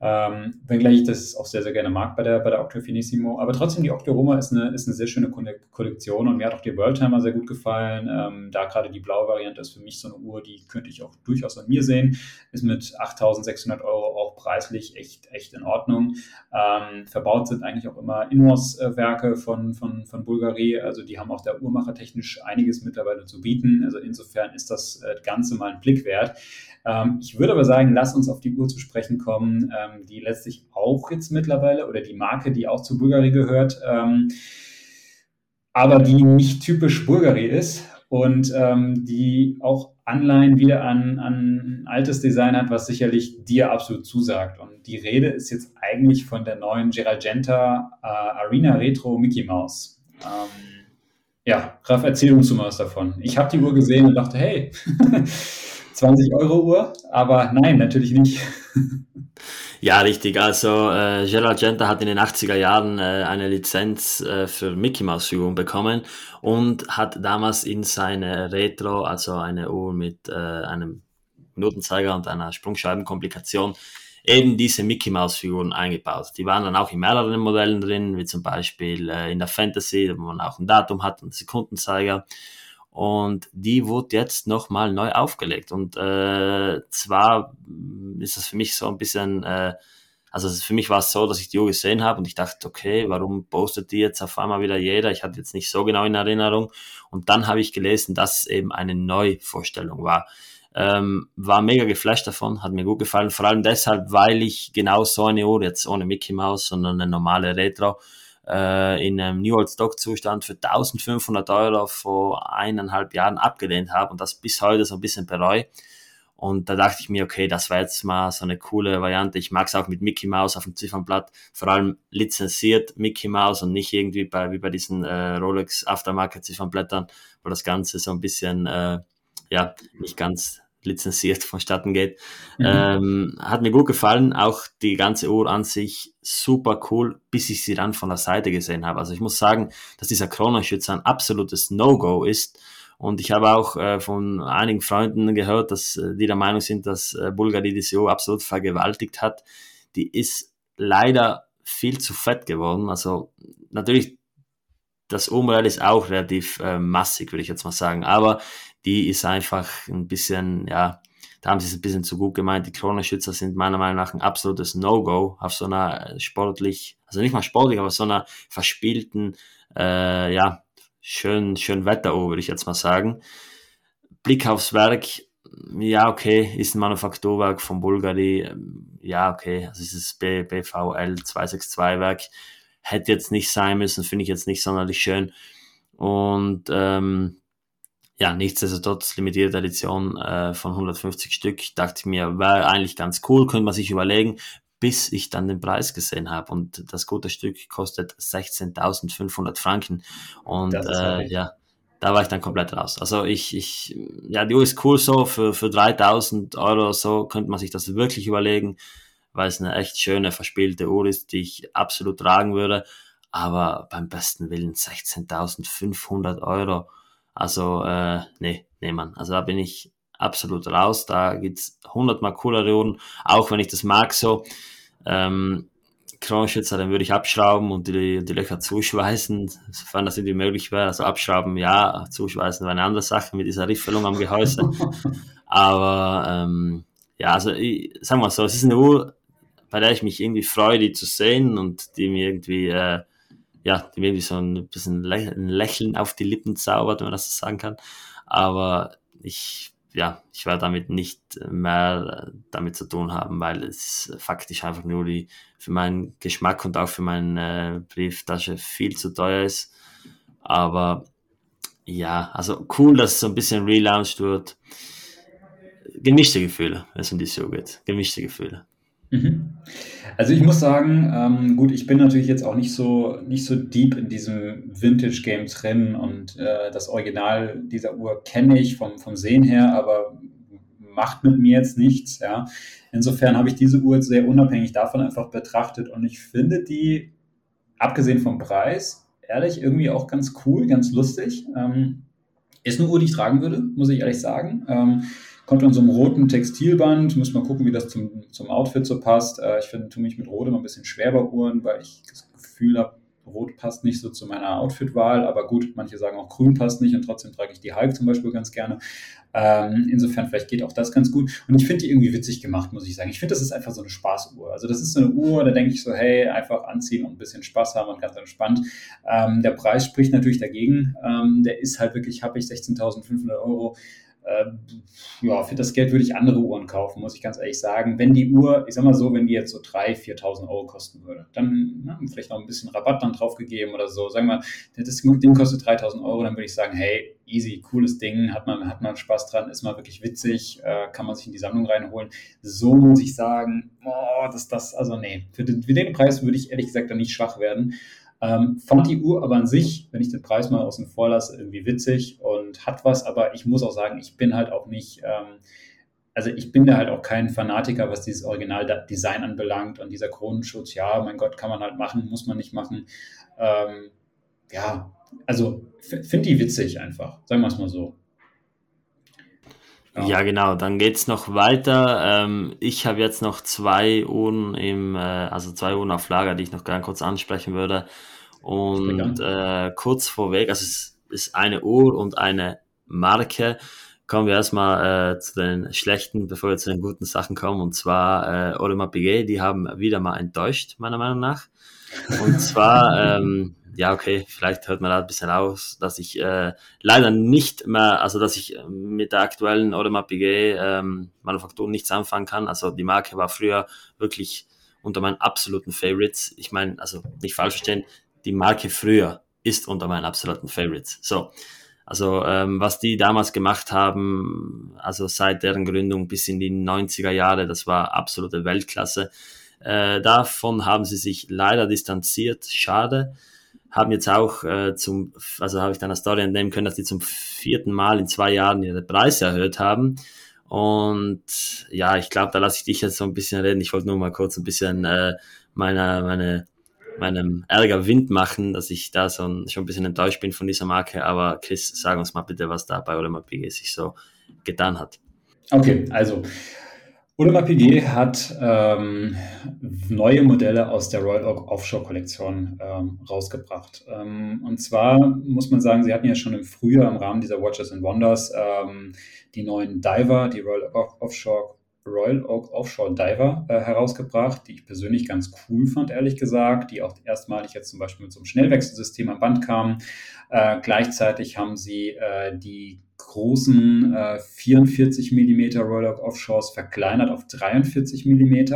Ähm, wenngleich ich das auch sehr, sehr gerne mag bei der, bei der Octo Finissimo. Aber trotzdem, die Octo Roma ist eine, ist eine sehr schöne Kollektion und mir hat auch die Worldtimer sehr gut gefallen. Ähm, da gerade die blaue Variante ist für mich so eine Uhr, die könnte ich auch durchaus an mir sehen. Ist mit 8600 Euro auch preislich echt, echt in Ordnung. Ähm, verbaut sind eigentlich auch immer Inhouse-Werke von, von, von Bulgari. Also die haben auch der Uhrmacher technisch einiges mittlerweile zu bieten. Also insofern ist das äh, Ganze mal ein Blick wert. Ähm, ich würde aber sagen, lass uns auf die Uhr zu sprechen kommen, ähm, die letztlich auch jetzt mittlerweile oder die Marke, die auch zu Bulgari gehört, ähm, aber die nicht typisch Bulgari ist und ähm, die auch Anleihen wieder an, an altes Design hat, was sicherlich dir absolut zusagt. Und die Rede ist jetzt eigentlich von der neuen Geralgenta äh, Arena Retro Mickey Mouse. Ähm, ja, Raff, erzähl uns mal was davon. Ich habe die Uhr gesehen und dachte, hey, 20 Euro Uhr, aber nein, natürlich nicht. Ja, richtig. Also äh, Gerald Genta hat in den 80er Jahren äh, eine Lizenz äh, für Mickey Mouse Figuren bekommen und hat damals in seine Retro, also eine Uhr mit äh, einem Minutenzeiger und einer Sprungscheibenkomplikation, eben diese Mickey Mouse Figuren eingebaut. Die waren dann auch in mehreren Modellen drin, wie zum Beispiel äh, in der Fantasy, wo man auch ein Datum hat und einen Sekundenzeiger und die wurde jetzt nochmal neu aufgelegt. Und äh, zwar ist das für mich so ein bisschen, äh, also für mich war es so, dass ich die Uhr gesehen habe und ich dachte, okay, warum postet die jetzt auf einmal wieder jeder? Ich hatte jetzt nicht so genau in Erinnerung. Und dann habe ich gelesen, dass es eben eine Neuvorstellung war. Ähm, war mega geflasht davon, hat mir gut gefallen. Vor allem deshalb, weil ich genau so eine Uhr, jetzt ohne Mickey Mouse, sondern eine normale Retro, äh, in einem New Old Stock Zustand für 1500 Euro vor eineinhalb Jahren abgelehnt habe und das bis heute so ein bisschen bereue. Und da dachte ich mir, okay, das war jetzt mal so eine coole Variante. Ich mag es auch mit Mickey Mouse auf dem Ziffernblatt, vor allem lizenziert Mickey Mouse und nicht irgendwie bei, wie bei diesen äh, Rolex Aftermarket Ziffernblättern, wo das Ganze so ein bisschen, äh, ja, nicht ganz lizenziert vonstatten geht. Mhm. Ähm, hat mir gut gefallen, auch die ganze Uhr an sich super cool, bis ich sie dann von der Seite gesehen habe. Also ich muss sagen, dass dieser Chronoschützer ein absolutes No-Go ist. Und ich habe auch äh, von einigen Freunden gehört, dass äh, die der Meinung sind, dass äh, Bulgari diese Uhr absolut vergewaltigt hat. Die ist leider viel zu fett geworden. Also natürlich, das Uhrmodell ist auch relativ äh, massig, würde ich jetzt mal sagen. Aber die ist einfach ein bisschen, ja, da haben sie es ein bisschen zu gut gemeint. Die Kronenschützer sind meiner Meinung nach ein absolutes No-Go auf so einer sportlich, also nicht mal sportlich, aber so einer verspielten, äh, ja, schön, schön Wetteruhr, würde ich jetzt mal sagen. Blick aufs Werk, ja, okay, ist ein Manufakturwerk von Bulgari, ähm, ja, okay, also ist das BVL 262 Werk, hätte jetzt nicht sein müssen, finde ich jetzt nicht sonderlich schön. Und ähm, ja, nichtsdestotrotz limitierte Edition äh, von 150 Stück. Dachte ich mir, wäre eigentlich ganz cool, könnte man sich überlegen, bis ich dann den Preis gesehen habe. Und das gute Stück kostet 16.500 Franken. Und äh, ja, da war ich dann komplett raus. Also ich, ich, ja, die Uhr ist cool so, für, für 3000 Euro so könnte man sich das wirklich überlegen weil es eine echt schöne, verspielte Uhr ist, die ich absolut tragen würde. Aber beim besten Willen 16.500 Euro. Also, äh, nee, nee, Mann. Also da bin ich absolut raus. Da gibt's hundertmal coolere Uhren, auch wenn ich das mag so. Ähm, Kronschützer, den würde ich abschrauben und die, die Löcher zuschweißen, sofern das irgendwie möglich wäre. Also abschrauben, ja, zuschweißen war eine andere Sache mit dieser Riffelung am Gehäuse. Aber ähm, ja, also ich, sagen wir so, es ist eine Uhr, bei der ich mich irgendwie freue, die zu sehen und die mir irgendwie, äh, ja, die mir so ein bisschen ein Lächeln auf die Lippen zaubert, wenn man das so sagen kann. Aber ich ja, ich werde damit nicht mehr damit zu tun haben, weil es faktisch einfach nur die, für meinen Geschmack und auch für meine äh, Brieftasche viel zu teuer ist. Aber ja, also cool, dass es so ein bisschen relaunched wird. Gemischte Gefühle, wenn es um die Show geht. Gemischte Gefühle. Mhm. Also ich muss sagen, ähm, gut, ich bin natürlich jetzt auch nicht so, nicht so deep in diesem Vintage-Game drin und äh, das Original dieser Uhr kenne ich vom, vom Sehen her, aber macht mit mir jetzt nichts. Ja. Insofern habe ich diese Uhr sehr unabhängig davon einfach betrachtet und ich finde die, abgesehen vom Preis, ehrlich irgendwie auch ganz cool, ganz lustig. Ähm, ist eine Uhr, die ich tragen würde, muss ich ehrlich sagen. Ähm, Kommt in so einem roten Textilband, muss mal gucken, wie das zum, zum Outfit so passt. Äh, ich finde, tue mich mit Rot immer ein bisschen schwer bei Uhren, weil ich das Gefühl habe, Rot passt nicht so zu meiner Outfitwahl, aber gut, manche sagen auch Grün passt nicht und trotzdem trage ich die Hulk zum Beispiel ganz gerne. Ähm, insofern, vielleicht geht auch das ganz gut. Und ich finde die irgendwie witzig gemacht, muss ich sagen. Ich finde, das ist einfach so eine Spaßuhr. Also das ist so eine Uhr, da denke ich so, hey, einfach anziehen und ein bisschen Spaß haben und ganz entspannt. Ähm, der Preis spricht natürlich dagegen. Ähm, der ist halt wirklich, habe ich 16.500 Euro. Ähm, ja, für das Geld würde ich andere Uhren kaufen, muss ich ganz ehrlich sagen. Wenn die Uhr, ich sag mal so, wenn die jetzt so 3.000, 4.000 Euro kosten würde, dann na, vielleicht noch ein bisschen Rabatt dann drauf gegeben oder so. Sagen wir, das Ding kostet 3.000 Euro, dann würde ich sagen, hey, easy, cooles Ding, hat man, hat man Spaß dran, ist mal wirklich witzig, äh, kann man sich in die Sammlung reinholen. So muss ich sagen, oh, das, das, also nee, für den, für den Preis würde ich ehrlich gesagt dann nicht schwach werden. Ähm, fand die Uhr aber an sich, wenn ich den Preis mal außen vor lasse, irgendwie witzig und hat was, aber ich muss auch sagen, ich bin halt auch nicht, ähm, also ich bin da halt auch kein Fanatiker, was dieses Originaldesign anbelangt und dieser Kronenschutz, ja, mein Gott, kann man halt machen, muss man nicht machen. Ähm, ja, also finde die witzig einfach, sagen wir es mal so. Ja. ja, genau. Dann geht es noch weiter. Ähm, ich habe jetzt noch zwei Uhren im, äh, also zwei Uhren auf Lager, die ich noch gerne kurz ansprechen würde. Und äh, kurz vorweg, also es ist eine Uhr und eine Marke. Kommen wir erstmal äh, zu den schlechten, bevor wir zu den guten Sachen kommen. Und zwar äh, Audemars Piguet, die haben wieder mal enttäuscht, meiner Meinung nach. Und zwar ähm, ja, okay, vielleicht hört man da ein bisschen aus, dass ich äh, leider nicht mehr, also dass ich mit der aktuellen Audemars Piguet ähm, Manufaktur nichts anfangen kann. Also die Marke war früher wirklich unter meinen absoluten Favorites. Ich meine, also nicht falsch verstehen, die Marke früher ist unter meinen absoluten Favorites. So, also ähm, was die damals gemacht haben, also seit deren Gründung bis in die 90er Jahre, das war absolute Weltklasse. Äh, davon haben sie sich leider distanziert. Schade haben jetzt auch äh, zum, also habe ich dann eine Story entnehmen können, dass die zum vierten Mal in zwei Jahren ihre Preise erhöht haben. Und ja, ich glaube, da lasse ich dich jetzt so ein bisschen reden. Ich wollte nur mal kurz ein bisschen äh, meine, meine, meinem Ärger Wind machen, dass ich da so ein, schon ein bisschen enttäuscht bin von dieser Marke. Aber Chris, sag uns mal bitte, was da bei Piguet sich so getan hat. Okay, also Audemars Piguet hat ähm, neue Modelle aus der Royal Oak Offshore Kollektion ähm, rausgebracht. Ähm, und zwar muss man sagen, sie hatten ja schon im Frühjahr im Rahmen dieser Watches and Wonders ähm, die neuen Diver, die Royal Oak Offshore Royal Oak Offshore Diver äh, herausgebracht, die ich persönlich ganz cool fand, ehrlich gesagt, die auch erstmalig jetzt zum Beispiel mit so einem Schnellwechselsystem am Band kamen. Äh, gleichzeitig haben sie äh, die großen äh, 44 mm Royal Oak Offshores verkleinert auf 43 mm.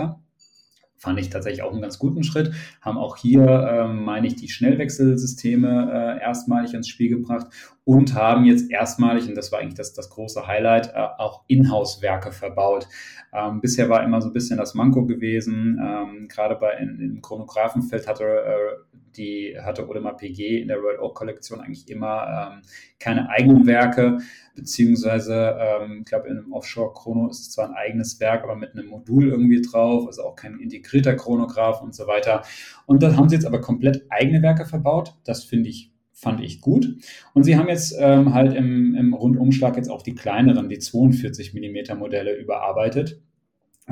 fand ich tatsächlich auch einen ganz guten Schritt. Haben auch hier, ähm, meine ich, die Schnellwechselsysteme äh, erstmalig ins Spiel gebracht und haben jetzt erstmalig, und das war eigentlich das, das große Highlight, äh, auch Inhouse-Werke verbaut. Ähm, bisher war immer so ein bisschen das Manko gewesen, ähm, gerade bei in, im Chronographenfeld hatte äh, die hatte Audemars PG in der Royal Oak Kollektion eigentlich immer ähm, keine eigenen Werke, beziehungsweise, ähm, ich glaube, in einem Offshore Chrono ist es zwar ein eigenes Werk, aber mit einem Modul irgendwie drauf, also auch kein integrierter Chronograph und so weiter. Und da haben sie jetzt aber komplett eigene Werke verbaut. Das finde ich fand ich gut. Und sie haben jetzt ähm, halt im, im Rundumschlag jetzt auch die kleineren, die 42 mm Modelle überarbeitet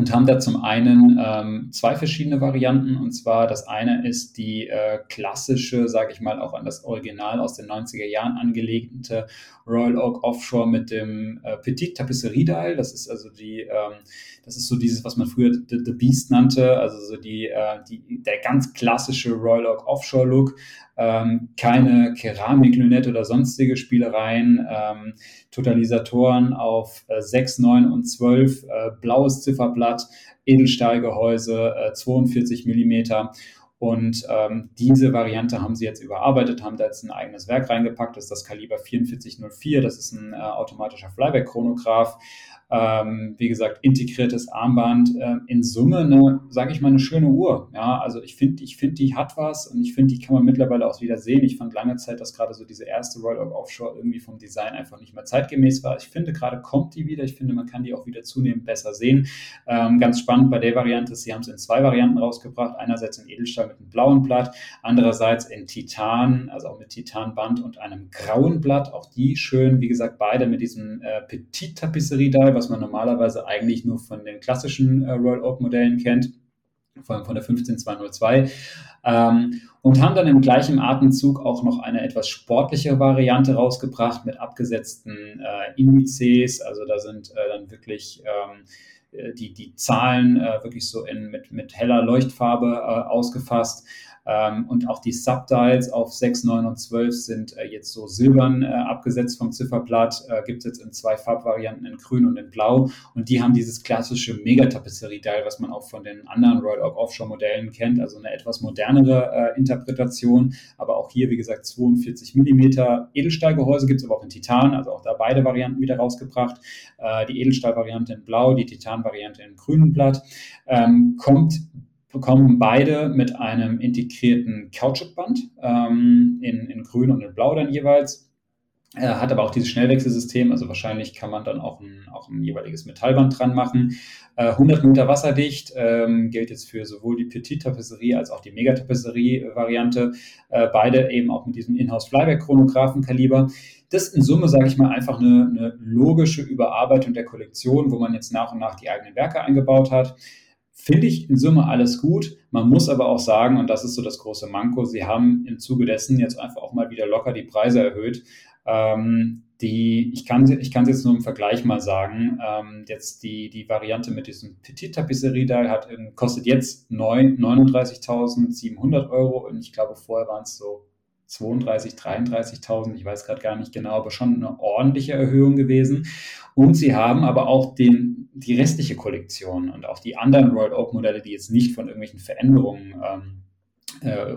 und haben da zum einen ähm, zwei verschiedene Varianten. Und zwar das eine ist die äh, klassische, sage ich mal, auch an das Original aus den 90er Jahren angelegte Royal Oak Offshore mit dem äh, Petit Tapisserie Dial. Das ist also die, ähm, das ist so dieses, was man früher The, The Beast nannte, also so die, äh, die, der ganz klassische Royal Oak Offshore Look. Ähm, keine Keramiklünette oder sonstige Spielereien, ähm, Totalisatoren auf äh, 6, 9 und 12, äh, blaues Zifferblatt, Edelstahlgehäuse, äh, 42 Millimeter. Und ähm, diese Variante haben sie jetzt überarbeitet, haben da jetzt ein eigenes Werk reingepackt. Das ist das Kaliber 4404. Das ist ein äh, automatischer Flyback-Chronograph ähm, wie gesagt, integriertes Armband. Äh, in Summe, eine, sage ich mal, eine schöne Uhr. Ja, also ich finde, ich finde, die hat was und ich finde, die kann man mittlerweile auch wieder sehen. Ich fand lange Zeit, dass gerade so diese erste Royal Oak Offshore irgendwie vom Design einfach nicht mehr zeitgemäß war. Ich finde, gerade kommt die wieder. Ich finde, man kann die auch wieder zunehmend besser sehen. Ähm, ganz spannend bei der Variante ist, sie haben es in zwei Varianten rausgebracht. Einerseits in Edelstahl mit einem blauen Blatt, andererseits in Titan, also auch mit Titanband und einem grauen Blatt. Auch die schön, wie gesagt, beide mit diesem äh, Petit Tapisserie da was man normalerweise eigentlich nur von den klassischen äh, Royal Oak Modellen kennt, vor allem von der 15202. Ähm, und haben dann im gleichen Atemzug auch noch eine etwas sportliche Variante rausgebracht mit abgesetzten äh, Indizes. Also da sind äh, dann wirklich ähm, äh, die, die Zahlen äh, wirklich so in, mit, mit heller Leuchtfarbe äh, ausgefasst. Ähm, und auch die Subdials auf 6, 9 und 12 sind äh, jetzt so silbern äh, abgesetzt vom Zifferblatt. Äh, Gibt es jetzt in zwei Farbvarianten, in grün und in blau. Und die haben dieses klassische Megatapisserie-Dial, was man auch von den anderen Royal Oak Offshore-Modellen kennt. Also eine etwas modernere äh, Interpretation. Aber auch hier, wie gesagt, 42 mm Edelstahlgehäuse gibt es aber auch in Titan. Also auch da beide Varianten wieder rausgebracht. Äh, die Edelstahl-Variante in blau, die Titan-Variante in grünem Blatt. Ähm, kommt bekommen beide mit einem integrierten Kautschukband ähm, in, in grün und in blau dann jeweils. Er hat aber auch dieses Schnellwechselsystem, also wahrscheinlich kann man dann auch ein, auch ein jeweiliges Metallband dran machen. Äh, 100 Meter wasserdicht ähm, gilt jetzt für sowohl die Petit-Tapisserie als auch die Megatapisserie-Variante. Äh, beide eben auch mit diesem Inhouse-Flyback-Chronographen-Kaliber. Das in Summe, sage ich mal, einfach eine, eine logische Überarbeitung der Kollektion, wo man jetzt nach und nach die eigenen Werke eingebaut hat. Finde ich in Summe alles gut. Man muss aber auch sagen, und das ist so das große Manko, sie haben im Zuge dessen jetzt einfach auch mal wieder locker die Preise erhöht. Ähm, die, ich kann ich es jetzt nur im Vergleich mal sagen, ähm, jetzt die, die Variante mit diesem Petit Tapisserie da hat, kostet jetzt 39.700 Euro und ich glaube vorher waren es so 32, 33.000, ich weiß gerade gar nicht genau, aber schon eine ordentliche Erhöhung gewesen. Und sie haben aber auch den, die restliche Kollektion und auch die anderen Royal Oak Modelle, die jetzt nicht von irgendwelchen Veränderungen ähm, äh,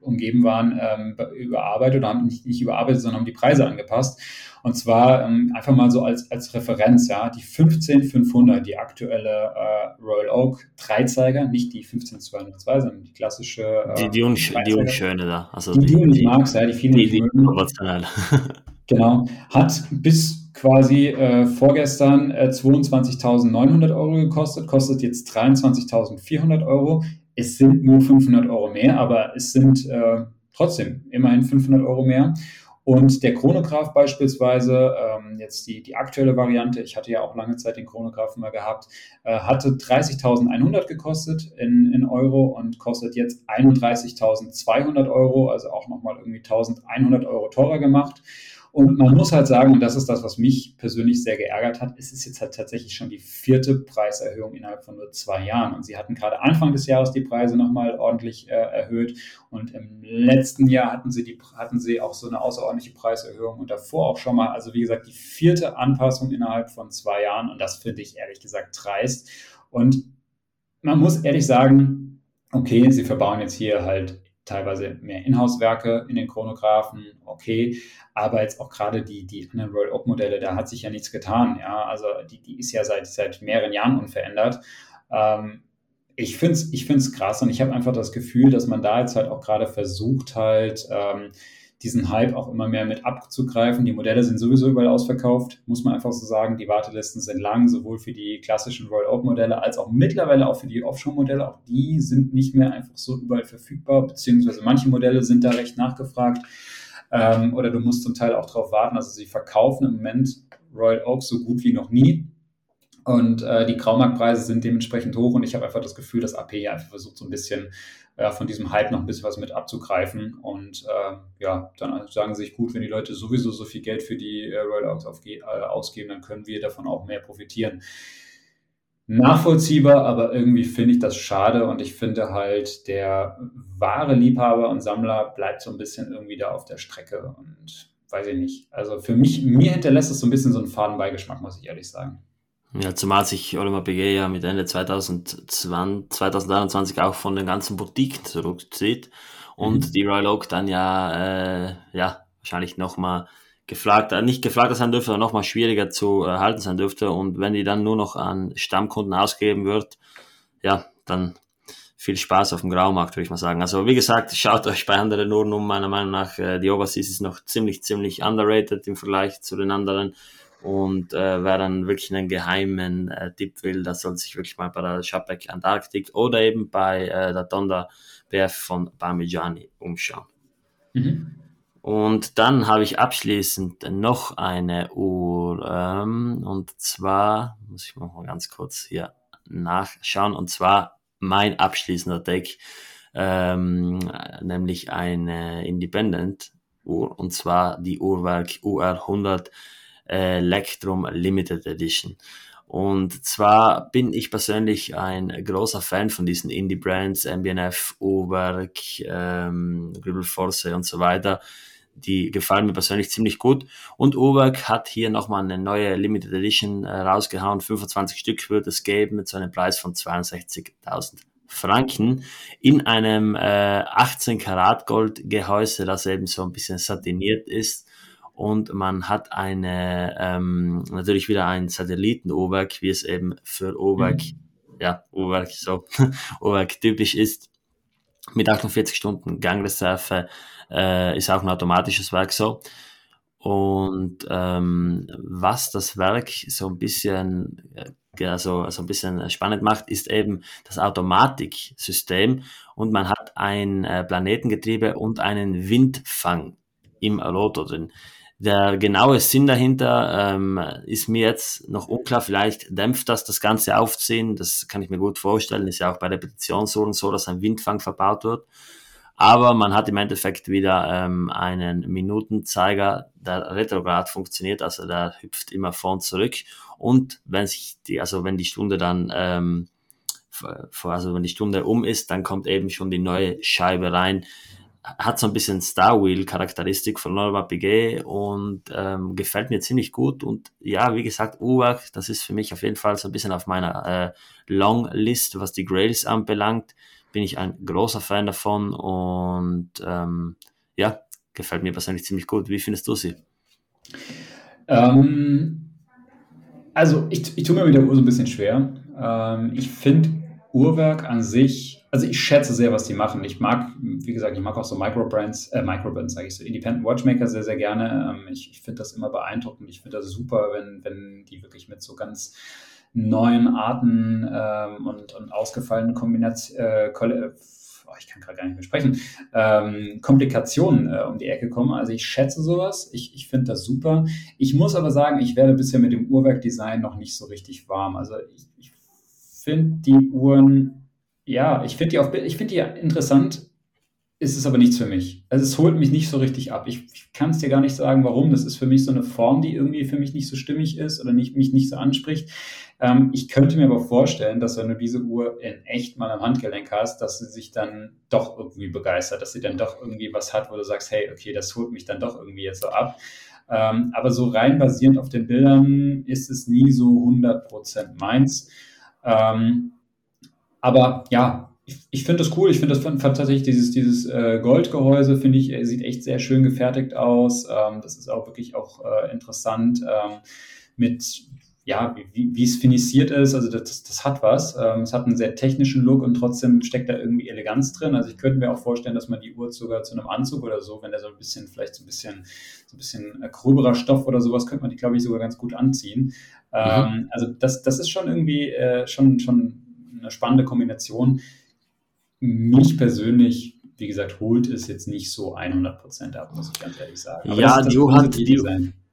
umgeben waren, ähm, überarbeitet oder haben nicht, nicht überarbeitet, sondern haben die Preise angepasst. Und zwar ähm, einfach mal so als, als Referenz, ja, die 15500, die aktuelle äh, Royal Oak Dreizeiger, nicht die 15202, sondern die klassische. Äh, die, die, unsch die unschöne da. Also die, die, die, die magst, ja, die vielen die, die, die Genau. Hat bis quasi äh, vorgestern äh, 22.900 Euro gekostet, kostet jetzt 23.400 Euro. Es sind nur 500 Euro mehr, aber es sind äh, trotzdem immerhin 500 Euro mehr. Und der Chronograph beispielsweise, ähm, jetzt die, die aktuelle Variante, ich hatte ja auch lange Zeit den Chronograph mal gehabt, äh, hatte 30.100 gekostet in, in Euro und kostet jetzt 31.200 Euro, also auch nochmal irgendwie 1.100 Euro teurer gemacht. Und man muss halt sagen, und das ist das, was mich persönlich sehr geärgert hat, es ist jetzt halt tatsächlich schon die vierte Preiserhöhung innerhalb von nur zwei Jahren. Und sie hatten gerade Anfang des Jahres die Preise nochmal ordentlich äh, erhöht. Und im letzten Jahr hatten sie, die, hatten sie auch so eine außerordentliche Preiserhöhung und davor auch schon mal. Also wie gesagt, die vierte Anpassung innerhalb von zwei Jahren. Und das finde ich ehrlich gesagt dreist. Und man muss ehrlich sagen, okay, sie verbauen jetzt hier halt teilweise mehr Inhouse-Werke in den Chronographen, okay, aber jetzt auch gerade die, die anderen Royal Oak-Modelle, da hat sich ja nichts getan, ja, also die, die ist ja seit, seit mehreren Jahren unverändert. Ähm, ich finde es ich find's krass und ich habe einfach das Gefühl, dass man da jetzt halt auch gerade versucht halt, ähm, diesen Hype auch immer mehr mit abzugreifen. Die Modelle sind sowieso überall ausverkauft, muss man einfach so sagen. Die Wartelisten sind lang, sowohl für die klassischen Royal Oak Modelle als auch mittlerweile auch für die Offshore Modelle. Auch die sind nicht mehr einfach so überall verfügbar, beziehungsweise manche Modelle sind da recht nachgefragt. Ähm, oder du musst zum Teil auch darauf warten. Also sie verkaufen im Moment Royal Oak so gut wie noch nie. Und äh, die Graumarktpreise sind dementsprechend hoch und ich habe einfach das Gefühl, dass AP einfach versucht, so ein bisschen äh, von diesem Hype noch ein bisschen was mit abzugreifen. Und äh, ja, dann sagen sie sich, gut, wenn die Leute sowieso so viel Geld für die äh, Rollouts äh, ausgeben, dann können wir davon auch mehr profitieren. Nachvollziehbar, aber irgendwie finde ich das schade und ich finde halt, der wahre Liebhaber und Sammler bleibt so ein bisschen irgendwie da auf der Strecke und weiß ich nicht. Also für mich, mir hinterlässt es so ein bisschen so einen Fadenbeigeschmack, muss ich ehrlich sagen. Ja, zumal sich Oliver Begay ja mit Ende 2020, 2021 auch von den ganzen Boutiquen zurückzieht und mhm. die Royal Oak dann ja, äh, ja wahrscheinlich nochmal gefragt, äh, nicht gefragt sein dürfte, aber nochmal schwieriger zu erhalten sein dürfte. Und wenn die dann nur noch an Stammkunden ausgeben wird, ja, dann viel Spaß auf dem Graumarkt, würde ich mal sagen. Also wie gesagt, schaut euch bei anderen Uhren um. Meiner Meinung nach, äh, die Overseas ist noch ziemlich, ziemlich underrated im Vergleich zu den anderen. Und äh, wer dann wirklich einen geheimen äh, Tipp will, das soll sich wirklich mal bei der Shopback Antarktik oder eben bei äh, der Tonda BF von Parmigiani umschauen. Mhm. Und dann habe ich abschließend noch eine Uhr, ähm, und zwar, muss ich mal ganz kurz hier nachschauen, und zwar mein abschließender Deck, ähm, nämlich eine Independent Uhr, und zwar die Uhrwerk UR100 Electrum Limited Edition. Und zwar bin ich persönlich ein großer Fan von diesen Indie-Brands, MBNF, Uberg, ähm, Gribble Force und so weiter. Die gefallen mir persönlich ziemlich gut. Und Uberg hat hier nochmal eine neue Limited Edition äh, rausgehauen. 25 Stück wird es geben mit so einem Preis von 62.000 Franken in einem äh, 18 Karat Gold Gehäuse, das eben so ein bisschen satiniert ist und man hat eine ähm, natürlich wieder ein Satelliten-Oberg, wie es eben für Oberg, mhm. ja, Oberg so, Oberg typisch ist, mit 48 Stunden Gangreserve, äh, ist auch ein automatisches Werk so. Und ähm, was das Werk so ein bisschen äh, also, also ein bisschen spannend macht, ist eben das Automatiksystem und man hat ein äh, Planetengetriebe und einen Windfang im Rotor drin. Der genaue Sinn dahinter ähm, ist mir jetzt noch unklar. Vielleicht dämpft das das ganze Aufziehen. Das kann ich mir gut vorstellen. Ist ja auch bei Repetitionsuhren so, dass ein Windfang verbaut wird. Aber man hat im Endeffekt wieder ähm, einen Minutenzeiger, der retrograd funktioniert, also der hüpft immer vorn zurück. Und wenn sich die, also wenn die Stunde dann ähm, also wenn die Stunde um ist, dann kommt eben schon die neue Scheibe rein, hat so ein bisschen Star Wheel Charakteristik von Norma Piguet und ähm, gefällt mir ziemlich gut und ja, wie gesagt, UAC, das ist für mich auf jeden Fall so ein bisschen auf meiner äh, Long List, was die Grails anbelangt, bin ich ein großer Fan davon und ähm, ja, gefällt mir persönlich ziemlich gut. Wie findest du sie? Ähm, also ich, ich tue mir mit der Uhr so ein bisschen schwer. Ähm, ich finde Uhrwerk an sich, also ich schätze sehr, was die machen. Ich mag, wie gesagt, ich mag auch so Microbrands, äh, Microbrands, sage ich so, Independent Watchmaker sehr, sehr gerne. Ähm, ich ich finde das immer beeindruckend. Ich finde das super, wenn, wenn die wirklich mit so ganz neuen Arten ähm, und, und ausgefallenen Kombinationen, äh, oh, ich kann gerade gar nicht mehr sprechen, ähm, Komplikationen äh, um die Ecke kommen. Also ich schätze sowas, ich, ich finde das super. Ich muss aber sagen, ich werde bisher mit dem Uhrwerkdesign noch nicht so richtig warm. Also ich, ich finde die Uhren, ja, ich finde die, auf, ich find die interessant, ist es aber nichts für mich. Also es holt mich nicht so richtig ab. Ich, ich kann es dir gar nicht sagen, warum. Das ist für mich so eine Form, die irgendwie für mich nicht so stimmig ist oder nicht, mich nicht so anspricht. Ähm, ich könnte mir aber vorstellen, dass wenn du diese Uhr in echt mal am Handgelenk hast, dass sie sich dann doch irgendwie begeistert, dass sie dann doch irgendwie was hat, wo du sagst, hey, okay, das holt mich dann doch irgendwie jetzt so ab. Ähm, aber so rein basierend auf den Bildern ist es nie so 100% meins. Ähm, aber ja, ich, ich finde das cool. Ich finde das tatsächlich dieses, dieses äh, Goldgehäuse, finde ich, sieht echt sehr schön gefertigt aus. Ähm, das ist auch wirklich auch äh, interessant ähm, mit ja, wie, es finisiert ist, also das, das hat was. Ähm, es hat einen sehr technischen Look und trotzdem steckt da irgendwie Eleganz drin. Also ich könnte mir auch vorstellen, dass man die Uhr sogar zu einem Anzug oder so, wenn der so ein bisschen, vielleicht so ein bisschen, so ein bisschen äh, gröberer Stoff oder sowas, könnte man die, glaube ich, sogar ganz gut anziehen. Ähm, mhm. Also das, das ist schon irgendwie äh, schon, schon eine spannende Kombination. Mich persönlich wie gesagt, holt es jetzt nicht so 100% ab, muss ich ganz ehrlich sagen. Aber ja, die Uhr hat,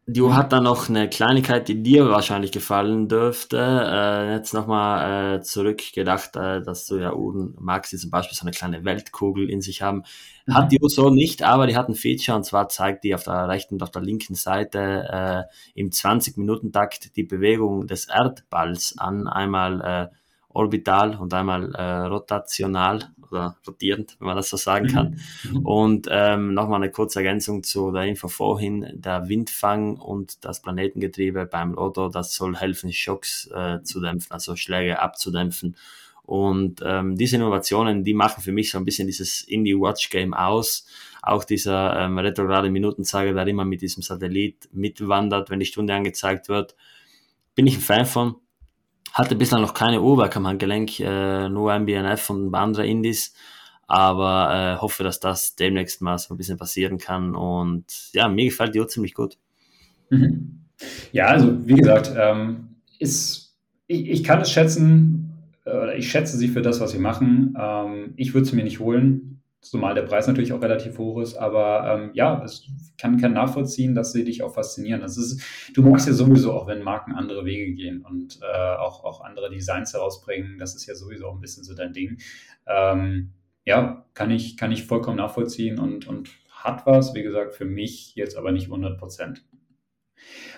Du hat da noch eine Kleinigkeit, die dir wahrscheinlich gefallen dürfte. Äh, jetzt nochmal äh, zurückgedacht, äh, dass du ja Uhren magst, die zum Beispiel so eine kleine Weltkugel in sich haben. Hat die Uhr so nicht, aber die hat ein Feature und zwar zeigt die auf der rechten und auf der linken Seite äh, im 20-Minuten-Takt die Bewegung des Erdballs an. Einmal äh, orbital und einmal äh, rotational oder rotierend, wenn man das so sagen kann. Mhm. Und ähm, nochmal eine kurze Ergänzung zu der Info vorhin, der Windfang und das Planetengetriebe beim Rotor, das soll helfen, Schocks äh, zu dämpfen, also Schläge abzudämpfen. Und ähm, diese Innovationen, die machen für mich so ein bisschen dieses Indie-Watch-Game aus. Auch dieser ähm, retrograde Minutenzeiger, der immer mit diesem Satellit mitwandert, wenn die Stunde angezeigt wird, bin ich ein Fan von hatte bislang noch keine Uhrwerk am Handgelenk, äh, nur MBNF und ein paar andere Indies. Aber äh, hoffe, dass das demnächst mal so ein bisschen passieren kann. Und ja, mir gefällt die Uhr ziemlich gut. Mhm. Ja, also wie gesagt, ähm, ist, ich, ich kann es schätzen, äh, ich schätze sie für das, was sie machen. Ähm, ich würde sie mir nicht holen zumal der Preis natürlich auch relativ hoch ist. Aber ähm, ja, es kann, kann nachvollziehen, dass sie dich auch faszinieren. Das ist, du magst ja sowieso auch, wenn Marken andere Wege gehen und äh, auch, auch andere Designs herausbringen. Das ist ja sowieso auch ein bisschen so dein Ding. Ähm, ja, kann ich, kann ich vollkommen nachvollziehen und, und hat was, wie gesagt, für mich jetzt aber nicht 100 Prozent.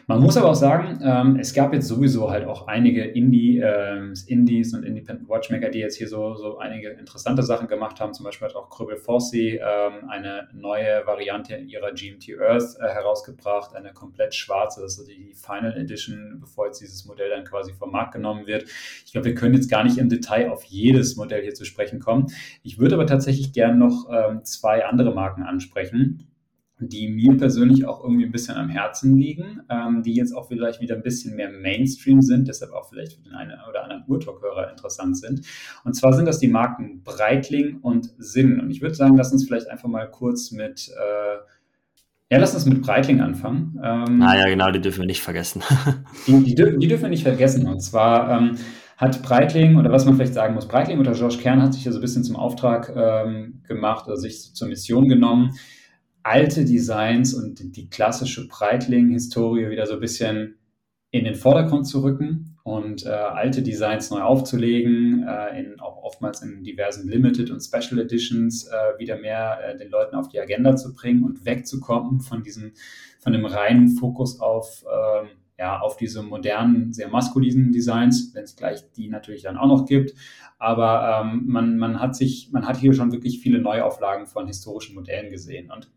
Man muss aber auch sagen, ähm, es gab jetzt sowieso halt auch einige Indie, äh, Indies und Independent Watchmaker, die jetzt hier so, so einige interessante Sachen gemacht haben. Zum Beispiel hat auch Krübel Forsey ähm, eine neue Variante ihrer GMT Earth äh, herausgebracht, eine komplett schwarze, das ist die Final Edition, bevor jetzt dieses Modell dann quasi vom Markt genommen wird. Ich glaube, wir können jetzt gar nicht im Detail auf jedes Modell hier zu sprechen kommen. Ich würde aber tatsächlich gerne noch ähm, zwei andere Marken ansprechen die mir persönlich auch irgendwie ein bisschen am Herzen liegen, ähm, die jetzt auch vielleicht wieder ein bisschen mehr Mainstream sind, deshalb auch vielleicht für den einen oder anderen Urtalk-Hörer interessant sind. Und zwar sind das die Marken Breitling und Sinn. Und ich würde sagen, lass uns vielleicht einfach mal kurz mit, äh, ja, lass uns mit Breitling anfangen. Ähm, ah ja, genau, die dürfen wir nicht vergessen. die, die, die, dürfen wir nicht vergessen. Und zwar ähm, hat Breitling, oder was man vielleicht sagen muss, Breitling oder George Kern hat sich ja so ein bisschen zum Auftrag ähm, gemacht oder sich zur Mission genommen, alte Designs und die klassische Breitling-Historie wieder so ein bisschen in den Vordergrund zu rücken und äh, alte Designs neu aufzulegen, äh, in, auch oftmals in diversen Limited und Special Editions äh, wieder mehr äh, den Leuten auf die Agenda zu bringen und wegzukommen von diesem, von dem reinen Fokus auf, ähm, ja, auf diese modernen, sehr maskulinen Designs, wenn es gleich die natürlich dann auch noch gibt. Aber ähm, man, man hat sich, man hat hier schon wirklich viele Neuauflagen von historischen Modellen gesehen und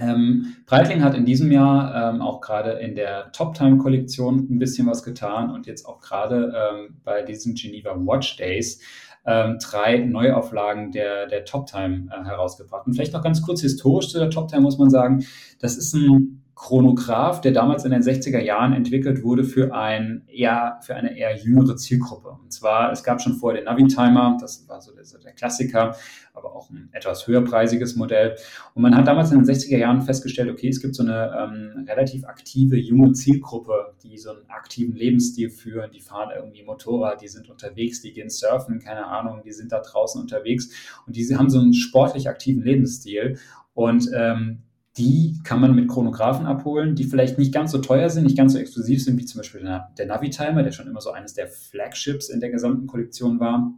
ähm, Breitling hat in diesem Jahr ähm, auch gerade in der Top-Time-Kollektion ein bisschen was getan und jetzt auch gerade ähm, bei diesen Geneva Watch Days ähm, drei Neuauflagen der, der Top-Time äh, herausgebracht. Und vielleicht noch ganz kurz historisch zu der Top-Time muss man sagen, das ist ein Chronograph, der damals in den 60er Jahren entwickelt wurde für, ein eher, für eine eher jüngere Zielgruppe. Und zwar, es gab schon vorher den Navi-Timer, das war so der, der, Klassiker, aber auch ein etwas höherpreisiges Modell. Und man hat damals in den 60er Jahren festgestellt, okay, es gibt so eine ähm, relativ aktive junge Zielgruppe, die so einen aktiven Lebensstil führen, die fahren irgendwie Motorrad, die sind unterwegs, die gehen surfen, keine Ahnung, die sind da draußen unterwegs und die haben so einen sportlich aktiven Lebensstil. Und ähm, die kann man mit Chronographen abholen, die vielleicht nicht ganz so teuer sind, nicht ganz so exklusiv sind wie zum Beispiel der, Navitimer, der schon immer so eines der Flagships in der gesamten Kollektion war.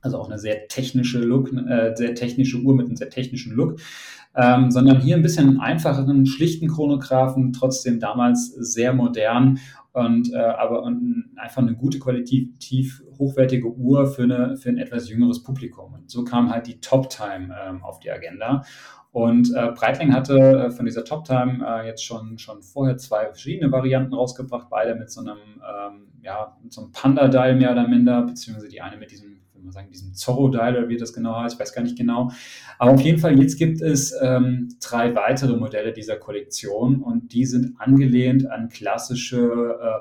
Also auch eine sehr technische Look, äh, sehr technische Uhr mit einem sehr technischen Look, ähm, sondern hier ein bisschen einfacheren, schlichten Chronographen, trotzdem damals sehr modern und äh, aber und einfach eine gute qualitativ hochwertige Uhr für, eine, für ein etwas jüngeres Publikum. Und so kam halt die Top Time ähm, auf die Agenda. Und äh, Breitling hatte äh, von dieser Top Time äh, jetzt schon, schon vorher zwei verschiedene Varianten rausgebracht, beide mit so einem, ähm, ja, mit so einem Panda-Dial mehr oder minder, beziehungsweise die eine mit diesem würde mal sagen, diesem Zorro-Dialer, wie das genau heißt, ich weiß gar nicht genau. Aber auf jeden Fall, jetzt gibt es ähm, drei weitere Modelle dieser Kollektion und die sind angelehnt an klassische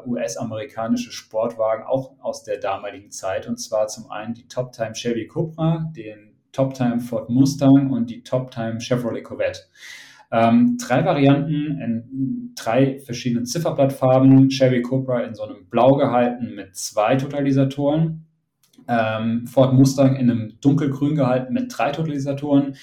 äh, US-amerikanische Sportwagen, auch aus der damaligen Zeit. Und zwar zum einen die Top Time Chevy Cobra, den Top Time Ford Mustang und die Top Time Chevrolet Corvette. Ähm, drei Varianten in drei verschiedenen Zifferblattfarben. Chevy Cobra in so einem Blau gehalten mit zwei Totalisatoren. Ähm, Ford Mustang in einem dunkelgrün gehalten mit drei Totalisatoren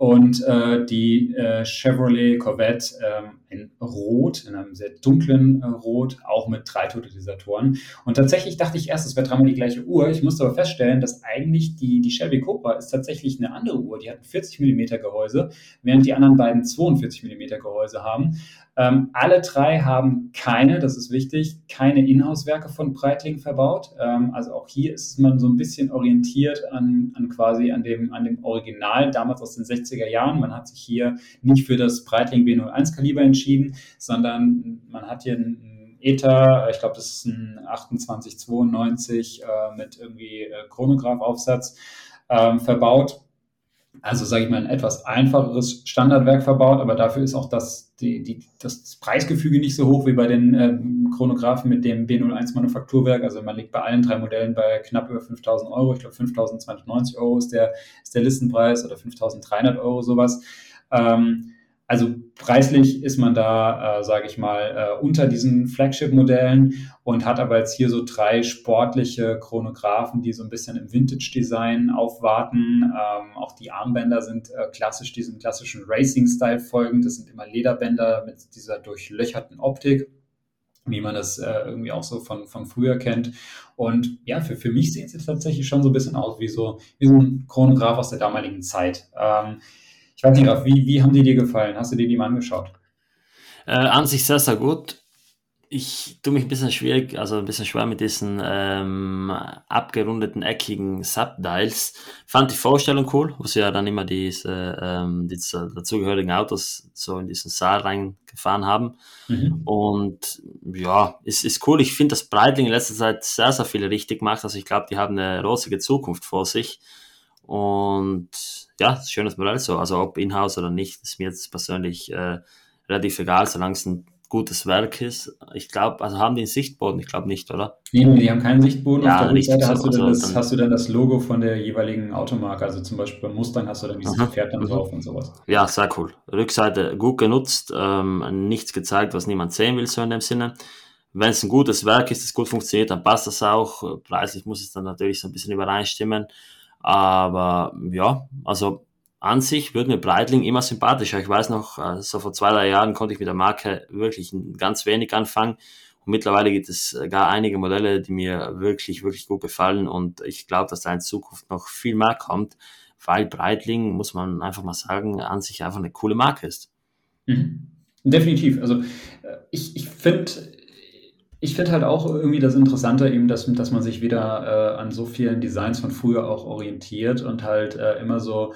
und äh, die äh, Chevrolet Corvette ähm, in Rot, in einem sehr dunklen äh, Rot, auch mit drei Totalisatoren. Und tatsächlich dachte ich erst, es wäre dreimal die gleiche Uhr. Ich musste aber feststellen, dass eigentlich die, die Chevy Cobra ist tatsächlich eine andere Uhr. Die hat ein 40 mm Gehäuse, während die anderen beiden 42 mm Gehäuse haben. Ähm, alle drei haben keine, das ist wichtig, keine Inhouse-Werke von Breitling verbaut. Ähm, also auch hier ist man so ein bisschen orientiert an, an quasi an dem, an dem Original damals aus den 60er Jahren. Man hat sich hier nicht für das Breitling B01 Kaliber entschieden, sondern man hat hier ein ETA, ich glaube, das ist ein 2892 äh, mit irgendwie äh, Chronograph-Aufsatz ähm, verbaut also sage ich mal, ein etwas einfacheres Standardwerk verbaut, aber dafür ist auch das, die, die, das Preisgefüge nicht so hoch wie bei den ähm, Chronographen mit dem B01 Manufakturwerk. Also man liegt bei allen drei Modellen bei knapp über 5000 Euro. Ich glaube 5290 Euro ist der, ist der Listenpreis oder 5300 Euro sowas. Ähm, also preislich ist man da, äh, sage ich mal, äh, unter diesen Flagship-Modellen und hat aber jetzt hier so drei sportliche Chronographen, die so ein bisschen im Vintage-Design aufwarten. Ähm, auch die Armbänder sind äh, klassisch diesem klassischen Racing-Style folgend. Das sind immer Lederbänder mit dieser durchlöcherten Optik wie man das äh, irgendwie auch so von, von früher kennt. Und ja, für, für mich sehen sie tatsächlich schon so ein bisschen aus wie so, wie so ein Chronograph aus der damaligen Zeit. Ähm, ich weiß nicht, Ralf, wie, wie haben die dir gefallen? Hast du dir die mal angeschaut? Äh, an sich sehr, sehr gut. Ich tue mich ein bisschen schwierig, also ein bisschen schwer mit diesen ähm, abgerundeten, eckigen Subdials. Fand die Vorstellung cool, wo sie ja dann immer diese, ähm, diese dazugehörigen Autos so in diesen Saal reingefahren haben. Mhm. Und ja, es ist cool. Ich finde, dass Breitling in letzter Zeit sehr, sehr viel richtig macht. Also ich glaube, die haben eine rosige Zukunft vor sich. Und ja, schönes Modell so. Also ob in-house oder nicht, ist mir jetzt persönlich äh, relativ egal, solange es ein gutes Werk ist. Ich glaube, also haben die einen Sichtboden? Ich glaube nicht, oder? Nee, die haben keinen Sichtboden. Ja, Auf der Rückseite hast, so, du also das, hast du dann das Logo von der jeweiligen Automarke. Also zum Beispiel beim Mustang hast du dann dieses Pferd dann drauf und sowas. Ja, sehr cool. Rückseite gut genutzt, ähm, nichts gezeigt, was niemand sehen will, so in dem Sinne. Wenn es ein gutes Werk ist, das gut funktioniert, dann passt das auch. Preislich muss es dann natürlich so ein bisschen übereinstimmen. Aber ja, also an sich wird mir Breitling immer sympathischer. Ich weiß noch, äh, so vor zwei, drei Jahren konnte ich mit der Marke wirklich ganz wenig anfangen. Und mittlerweile gibt es äh, gar einige Modelle, die mir wirklich, wirklich gut gefallen. Und ich glaube, dass da in Zukunft noch viel mehr kommt, weil Breitling, muss man einfach mal sagen, an sich einfach eine coole Marke ist. Mhm. Definitiv. Also äh, ich, ich finde, ich finde halt auch irgendwie das Interessante eben, dass, dass man sich wieder äh, an so vielen Designs von früher auch orientiert und halt äh, immer so,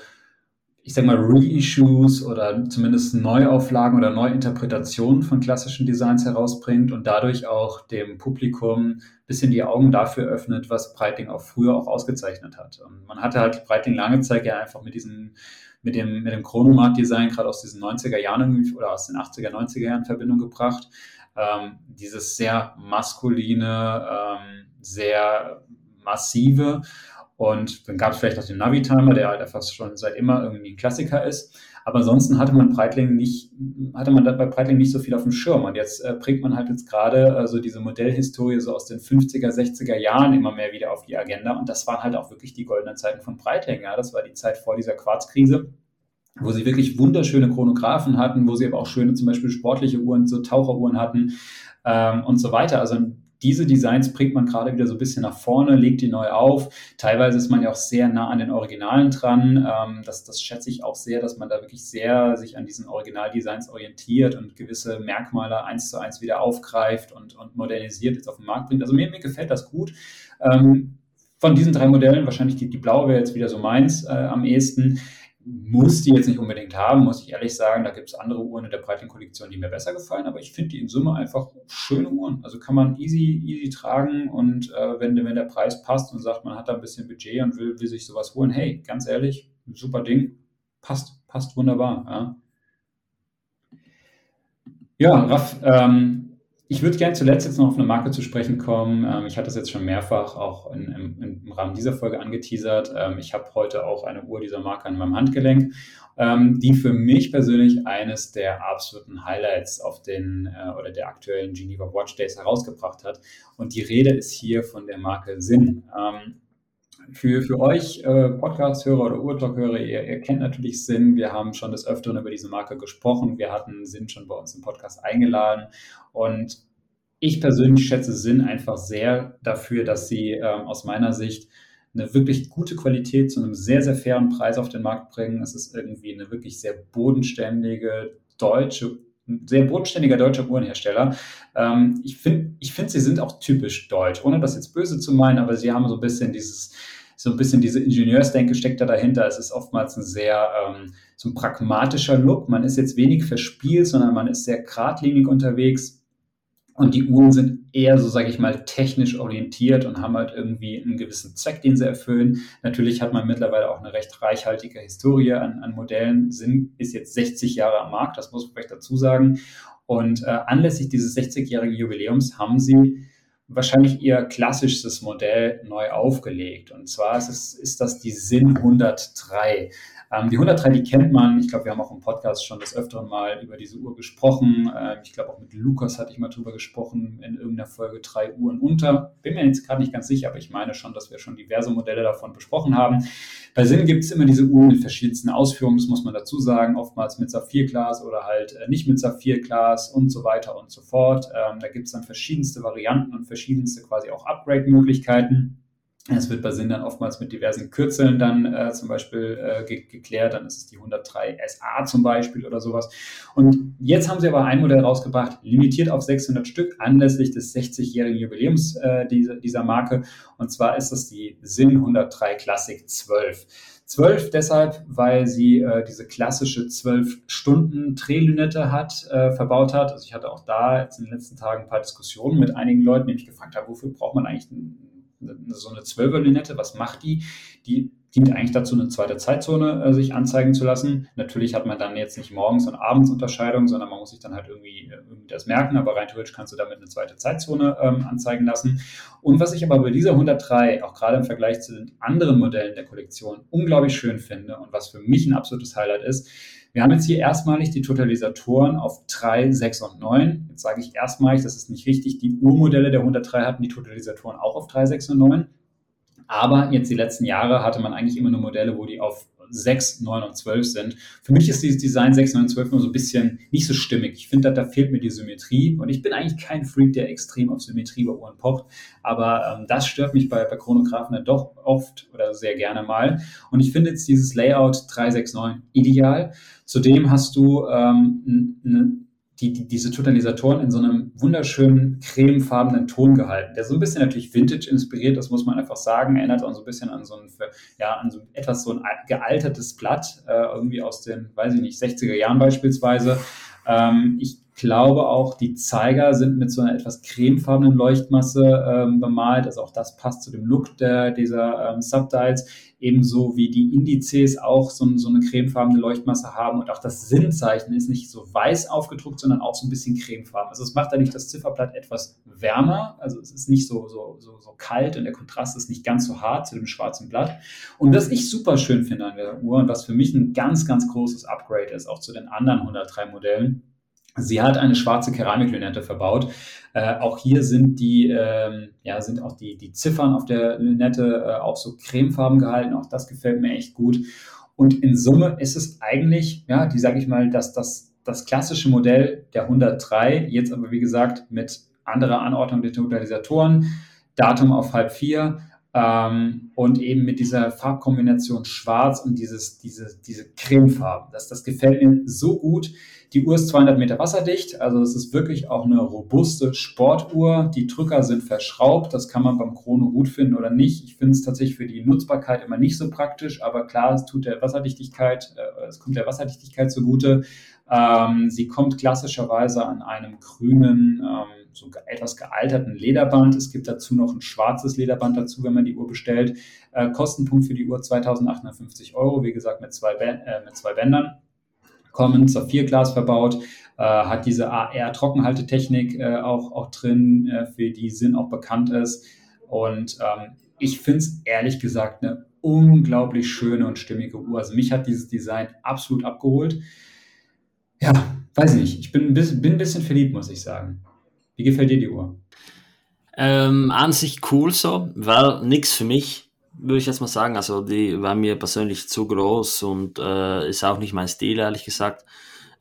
ich sag mal, Reissues oder zumindest Neuauflagen oder Neuinterpretationen von klassischen Designs herausbringt und dadurch auch dem Publikum ein bisschen die Augen dafür öffnet, was Breitling auch früher auch ausgezeichnet hat. Und man hatte halt Breitling lange Zeit ja einfach mit diesem mit dem, mit dem Chronomat-Design gerade aus diesen 90er Jahren oder aus den 80er, 90er Jahren in Verbindung gebracht ähm, dieses sehr maskuline, ähm, sehr massive. Und dann gab es vielleicht noch den Navi-Timer, der halt einfach schon seit immer irgendwie ein Klassiker ist. Aber ansonsten hatte man Breitling nicht, hatte man bei Breitling nicht so viel auf dem Schirm. Und jetzt äh, bringt man halt jetzt gerade äh, so diese Modellhistorie so aus den 50er, 60er Jahren immer mehr wieder auf die Agenda. Und das waren halt auch wirklich die goldenen Zeiten von Breitling. Ja, das war die Zeit vor dieser Quarzkrise wo sie wirklich wunderschöne Chronographen hatten, wo sie aber auch schöne zum Beispiel sportliche Uhren, so Taucheruhren hatten ähm, und so weiter. Also diese Designs bringt man gerade wieder so ein bisschen nach vorne, legt die neu auf. Teilweise ist man ja auch sehr nah an den Originalen dran. Ähm, das, das schätze ich auch sehr, dass man da wirklich sehr sich an diesen Originaldesigns orientiert und gewisse Merkmale eins zu eins wieder aufgreift und, und modernisiert jetzt auf den Markt bringt. Also mir, mir gefällt das gut. Ähm, von diesen drei Modellen, wahrscheinlich die, die blaue wäre jetzt wieder so meins äh, am ehesten muss die jetzt nicht unbedingt haben, muss ich ehrlich sagen. Da gibt es andere Uhren in der Breitling-Kollektion, die mir besser gefallen, aber ich finde die in Summe einfach schöne Uhren. Also kann man easy, easy tragen und äh, wenn, wenn der Preis passt und sagt, man hat da ein bisschen Budget und will, will sich sowas holen, hey, ganz ehrlich, super Ding, passt, passt wunderbar. Ja, ja Raff, ähm, ich würde gerne zuletzt jetzt noch auf eine Marke zu sprechen kommen. Ähm, ich hatte das jetzt schon mehrfach auch in, in, im Rahmen dieser Folge angeteasert. Ähm, ich habe heute auch eine Uhr dieser Marke an meinem Handgelenk, ähm, die für mich persönlich eines der absoluten Highlights auf den äh, oder der aktuellen Geneva Watch Days herausgebracht hat. Und die Rede ist hier von der Marke Sinn. Ähm, für, für euch äh, Podcast-Hörer oder Urtalk-Hörer, ihr, ihr, kennt natürlich Sinn. Wir haben schon des Öfteren über diese Marke gesprochen. Wir hatten Sinn schon bei uns im Podcast eingeladen. Und ich persönlich schätze Sinn einfach sehr dafür, dass sie äh, aus meiner Sicht eine wirklich gute Qualität zu einem sehr, sehr fairen Preis auf den Markt bringen. Es ist irgendwie eine wirklich sehr bodenständige deutsche sehr bodenständiger deutscher Uhrenhersteller. Ähm, ich finde, ich find, sie sind auch typisch deutsch, ohne das jetzt böse zu meinen, aber sie haben so ein bisschen dieses, so ein bisschen diese Ingenieursdenke steckt da dahinter. Es ist oftmals ein sehr ähm, so ein pragmatischer Look. Man ist jetzt wenig verspielt, sondern man ist sehr geradlinig unterwegs. Und die Uhren sind eher so, sage ich mal, technisch orientiert und haben halt irgendwie einen gewissen Zweck, den sie erfüllen. Natürlich hat man mittlerweile auch eine recht reichhaltige Historie an, an Modellen. Sinn ist jetzt 60 Jahre am Markt, das muss man vielleicht dazu sagen. Und äh, anlässlich dieses 60-jährigen Jubiläums haben sie wahrscheinlich ihr klassischstes Modell neu aufgelegt. Und zwar ist, es, ist das die Sinn 103. Ähm, die 103, die kennt man. Ich glaube, wir haben auch im Podcast schon des Öfteren mal über diese Uhr gesprochen. Ähm, ich glaube, auch mit Lukas hatte ich mal drüber gesprochen in irgendeiner Folge drei Uhren unter. Bin mir jetzt gerade nicht ganz sicher, aber ich meine schon, dass wir schon diverse Modelle davon besprochen haben. Bei Sinn gibt es immer diese Uhren in verschiedensten Ausführungen, das muss man dazu sagen. Oftmals mit Saphirglas oder halt äh, nicht mit Saphirglas und so weiter und so fort. Ähm, da gibt es dann verschiedenste Varianten und verschiedenste quasi auch Upgrade-Möglichkeiten. Es wird bei Sinn dann oftmals mit diversen Kürzeln dann äh, zum Beispiel äh, ge geklärt. Dann ist es die 103 SA zum Beispiel oder sowas. Und jetzt haben sie aber ein Modell rausgebracht, limitiert auf 600 Stück, anlässlich des 60-jährigen Jubiläums äh, dieser, dieser Marke. Und zwar ist das die Sinn 103 Classic 12. 12 deshalb, weil sie äh, diese klassische 12 Stunden Drehlünette hat, äh, verbaut hat. Also ich hatte auch da jetzt in den letzten Tagen ein paar Diskussionen mit einigen Leuten, die mich gefragt haben, wofür braucht man eigentlich einen so eine 12er-Linette, was macht die? Die dient eigentlich dazu, eine zweite Zeitzone äh, sich anzeigen zu lassen. Natürlich hat man dann jetzt nicht morgens und abends Unterscheidung, sondern man muss sich dann halt irgendwie, äh, irgendwie das merken, aber rein theoretisch kannst du damit eine zweite Zeitzone ähm, anzeigen lassen. Und was ich aber bei dieser 103, auch gerade im Vergleich zu den anderen Modellen der Kollektion, unglaublich schön finde und was für mich ein absolutes Highlight ist, wir haben jetzt hier erstmalig die Totalisatoren auf 3, 6 und 9. Jetzt sage ich erstmalig, das ist nicht richtig. Die Urmodelle der 103 hatten die Totalisatoren auch auf 3, 6 und 9. Aber jetzt die letzten Jahre hatte man eigentlich immer nur Modelle, wo die auf 6, 9 und 12 sind. Für mich ist dieses Design 6, 9 und 12 nur so ein bisschen nicht so stimmig. Ich finde, da, fehlt mir die Symmetrie und ich bin eigentlich kein Freak, der extrem auf Symmetrie bei Uhren pocht, aber ähm, das stört mich bei, bei Chronographen dann doch oft oder sehr gerne mal und ich finde jetzt dieses Layout 369 ideal. Zudem hast du ähm, eine die, die, diese Totalisatoren in so einem wunderschönen cremefarbenen Ton gehalten, der so ein bisschen natürlich Vintage inspiriert, das muss man einfach sagen, erinnert auch so ein bisschen an so ein, ja, an so etwas so ein gealtertes Blatt, äh, irgendwie aus den, weiß ich nicht, 60er Jahren beispielsweise. Ähm, ich glaube auch, die Zeiger sind mit so einer etwas cremefarbenen Leuchtmasse ähm, bemalt. Also auch das passt zu dem Look der, dieser ähm, Subdials. Ebenso wie die Indizes auch so, so, eine cremefarbene Leuchtmasse haben. Und auch das Sinnzeichen ist nicht so weiß aufgedruckt, sondern auch so ein bisschen cremefarben. Also es macht dadurch das Zifferblatt etwas wärmer. Also es ist nicht so, so, so, so kalt und der Kontrast ist nicht ganz so hart zu dem schwarzen Blatt. Und was ich super schön finde an der Uhr und was für mich ein ganz, ganz großes Upgrade ist, auch zu den anderen 103 Modellen, Sie hat eine schwarze Keramiklünette verbaut. Äh, auch hier sind die, ähm, ja, sind auch die, die Ziffern auf der Lünette äh, auch so cremefarben gehalten. Auch das gefällt mir echt gut. Und in Summe ist es eigentlich, ja, die sage ich mal, dass das, das klassische Modell der 103, jetzt aber wie gesagt mit anderer Anordnung der Totalisatoren, Datum auf halb vier, Ähm, und eben mit dieser Farbkombination Schwarz und dieses, diese, diese Cremefarben. Das, das gefällt mir so gut. Die Uhr ist 200 Meter wasserdicht, also es ist wirklich auch eine robuste Sportuhr. Die Drücker sind verschraubt, das kann man beim Chrono gut finden oder nicht. Ich finde es tatsächlich für die Nutzbarkeit immer nicht so praktisch, aber klar, es tut der Wasserdichtigkeit, äh, es kommt der Wasserdichtigkeit zugute. Ähm, sie kommt klassischerweise an einem grünen, ähm, so etwas gealterten Lederband. Es gibt dazu noch ein schwarzes Lederband dazu, wenn man die Uhr bestellt. Äh, Kostenpunkt für die Uhr 2850 Euro, wie gesagt, mit zwei, äh, mit zwei Bändern kommen, Saphirglas verbaut, äh, hat diese AR-Trockenhaltetechnik äh, auch, auch drin, äh, für die Sinn auch bekannt ist. Und ähm, ich finde es ehrlich gesagt eine unglaublich schöne und stimmige Uhr. Also mich hat dieses Design absolut abgeholt. Ja, weiß nicht. Ich bin, bin ein bisschen verliebt, muss ich sagen. Wie gefällt dir die Uhr? Ähm, an sich cool so, weil nichts für mich würde ich jetzt mal sagen. Also die war mir persönlich zu groß und äh, ist auch nicht mein Stil, ehrlich gesagt.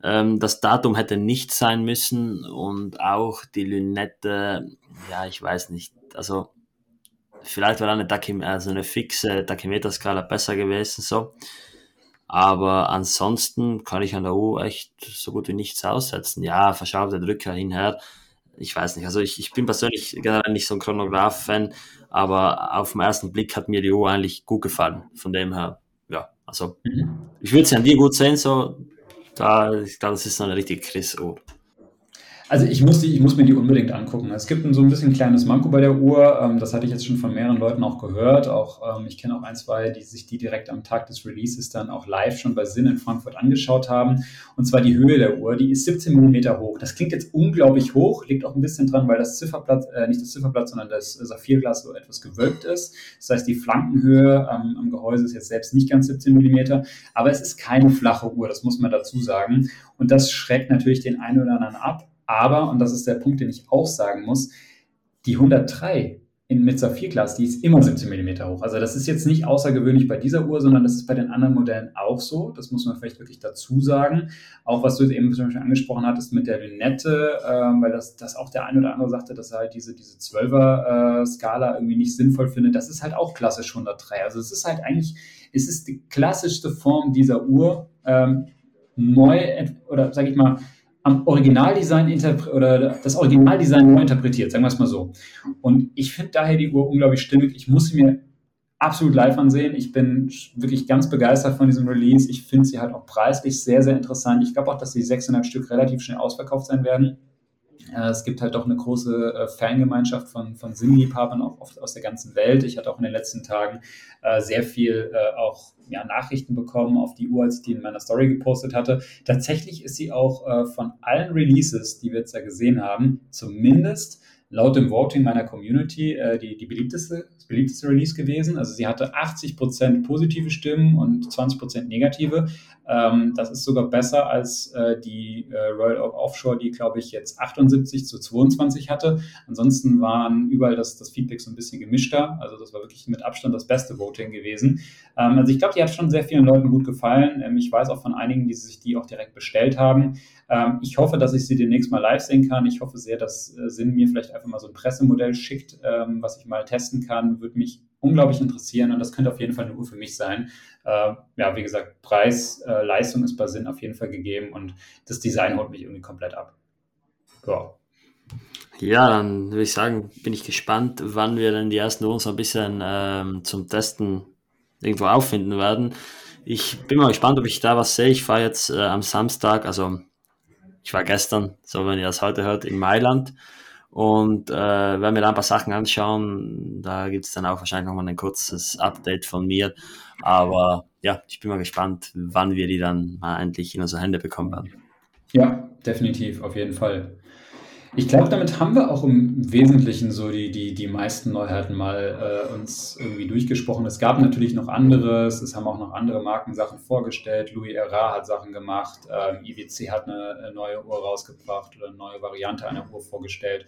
Ähm, das Datum hätte nicht sein müssen und auch die Lünette, ja, ich weiß nicht. Also vielleicht wäre eine, Tachym also eine fixe Tachymeter-Skala besser gewesen, so. Aber ansonsten kann ich an der U echt so gut wie nichts aussetzen. Ja, verschraubte Drücker hinher. Ich weiß nicht. Also ich, ich bin persönlich generell nicht so ein Chronograph-Fan aber auf den ersten Blick hat mir die Uhr eigentlich gut gefallen. Von dem her, ja, also mhm. ich würde sie an dir gut sehen, so, da, ich glaube, das ist eine richtige Chris-Uhr. Also ich muss, die, ich muss mir die unbedingt angucken. Es gibt ein, so ein bisschen ein kleines Manko bei der Uhr. Ähm, das hatte ich jetzt schon von mehreren Leuten auch gehört. Auch ähm, ich kenne auch ein, zwei, die sich die direkt am Tag des Releases dann auch live schon bei Sinn in Frankfurt angeschaut haben. Und zwar die Höhe der Uhr. Die ist 17 mm hoch. Das klingt jetzt unglaublich hoch, liegt auch ein bisschen dran, weil das Zifferblatt, äh, nicht das Zifferblatt, sondern das Saphirglas so etwas gewölbt ist. Das heißt, die Flankenhöhe ähm, am Gehäuse ist jetzt selbst nicht ganz 17 mm. Aber es ist keine flache Uhr, das muss man dazu sagen. Und das schreckt natürlich den einen oder anderen ab. Aber, und das ist der Punkt, den ich auch sagen muss, die 103 in, mit Saphirglas, die ist immer 17 mm hoch. Also das ist jetzt nicht außergewöhnlich bei dieser Uhr, sondern das ist bei den anderen Modellen auch so. Das muss man vielleicht wirklich dazu sagen. Auch was du eben zum Beispiel angesprochen hattest mit der Lünette, äh, weil das, das auch der eine oder andere sagte, dass er halt diese, diese 12er-Skala äh, irgendwie nicht sinnvoll findet. Das ist halt auch klassisch 103. Also es ist halt eigentlich, es ist die klassischste Form dieser Uhr. Ähm, neu, oder sage ich mal, am Originaldesign oder das Originaldesign neu interpretiert, sagen wir es mal so. Und ich finde daher die Uhr unglaublich stimmig. Ich muss sie mir absolut live ansehen. Ich bin wirklich ganz begeistert von diesem Release. Ich finde sie halt auch preislich sehr, sehr interessant. Ich glaube auch, dass die 600 Stück relativ schnell ausverkauft sein werden. Äh, es gibt halt doch eine große äh, Fangemeinschaft von, von Sinnliebhabern auch oft aus der ganzen Welt. Ich hatte auch in den letzten Tagen äh, sehr viel auch ja, Nachrichten bekommen auf die Uhr, als ich die in meiner Story gepostet hatte. Tatsächlich ist sie auch von allen Releases, die wir jetzt da gesehen haben, zumindest laut dem Voting meiner Community die, die beliebteste, das beliebteste Release gewesen. Also sie hatte 80% positive Stimmen und 20% negative. Ähm, das ist sogar besser als äh, die äh, Royal Oak Offshore, die, glaube ich, jetzt 78 zu 22 hatte. Ansonsten waren überall das, das Feedback so ein bisschen gemischter. Also das war wirklich mit Abstand das beste Voting gewesen. Ähm, also ich glaube, die hat schon sehr vielen Leuten gut gefallen. Ähm, ich weiß auch von einigen, die sich die auch direkt bestellt haben. Ähm, ich hoffe, dass ich sie demnächst mal live sehen kann. Ich hoffe sehr, dass äh, Sinn mir vielleicht einfach mal so ein Pressemodell schickt, ähm, was ich mal testen kann. Würde mich unglaublich interessieren und das könnte auf jeden Fall eine Uhr für mich sein. Äh, ja, wie gesagt, Preis, äh, Leistung ist bei Sinn auf jeden Fall gegeben und das Design holt mich irgendwie komplett ab. Ja. Ja, dann würde ich sagen, bin ich gespannt, wann wir dann die ersten Uhren so ein bisschen ähm, zum Testen irgendwo auffinden werden. Ich bin mal gespannt, ob ich da was sehe. Ich fahre jetzt äh, am Samstag, also ich war gestern, so wenn ihr das heute hört, in Mailand und äh, werden wir da ein paar Sachen anschauen. Da gibt es dann auch wahrscheinlich nochmal ein kurzes Update von mir. Aber ja, ich bin mal gespannt, wann wir die dann mal endlich in unsere Hände bekommen werden. Ja, definitiv, auf jeden Fall. Ich glaube, damit haben wir auch im Wesentlichen so die, die, die meisten Neuheiten mal äh, uns irgendwie durchgesprochen. Es gab natürlich noch anderes, es haben auch noch andere Marken Sachen vorgestellt. Louis Erra hat Sachen gemacht, ähm, IWC hat eine, neue Uhr rausgebracht oder eine neue Variante einer Uhr vorgestellt.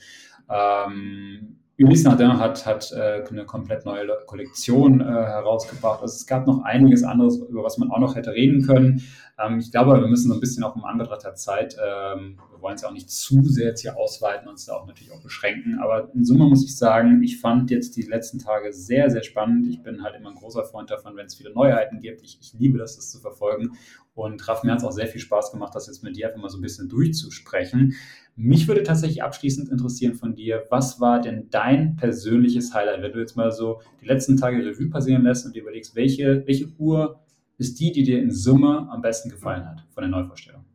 Ähm, Ulysse Nardin hat, hat äh, eine komplett neue Kollektion äh, herausgebracht. Also es gab noch einiges anderes, über was man auch noch hätte reden können. Ähm, ich glaube, wir müssen so ein bisschen auch im Anbetracht der Zeit, ähm, wollen es ja auch nicht zu sehr jetzt hier ausweiten und uns da auch natürlich auch beschränken. Aber in Summe muss ich sagen, ich fand jetzt die letzten Tage sehr, sehr spannend. Ich bin halt immer ein großer Freund davon, wenn es viele Neuheiten gibt. Ich, ich liebe das, das zu verfolgen. Und Raff, mir hat es auch sehr viel Spaß gemacht, das jetzt mit dir einfach mal so ein bisschen durchzusprechen. Mich würde tatsächlich abschließend interessieren von dir, was war denn dein persönliches Highlight, wenn du jetzt mal so die letzten Tage Revue passieren lässt und dir überlegst, welche, welche Uhr ist die, die dir in Summe am besten gefallen hat von der Neuvorstellung?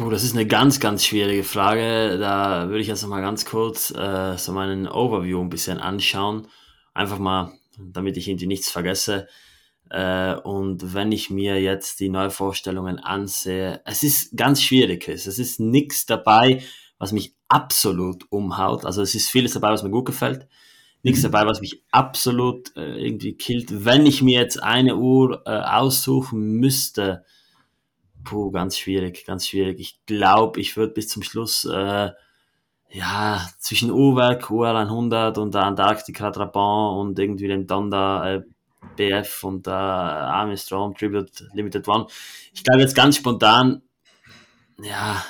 Puh, das ist eine ganz, ganz schwierige Frage. Da würde ich jetzt noch mal ganz kurz äh, so meinen Overview ein bisschen anschauen. Einfach mal, damit ich irgendwie nichts vergesse. Äh, und wenn ich mir jetzt die Neuvorstellungen ansehe, es ist ganz schwierig. Es ist nichts dabei, was mich absolut umhaut. Also es ist vieles dabei, was mir gut gefällt. Nichts mhm. dabei, was mich absolut äh, irgendwie killt. Wenn ich mir jetzt eine Uhr äh, aussuchen müsste, puh, ganz schwierig, ganz schwierig. Ich glaube, ich würde bis zum Schluss äh, ja, zwischen Uhrwerk, UR 100 und der Antarktika Trabant und irgendwie dem Donda äh, BF und äh, Army Strong Tribute Limited One. Ich glaube jetzt ganz spontan, ja,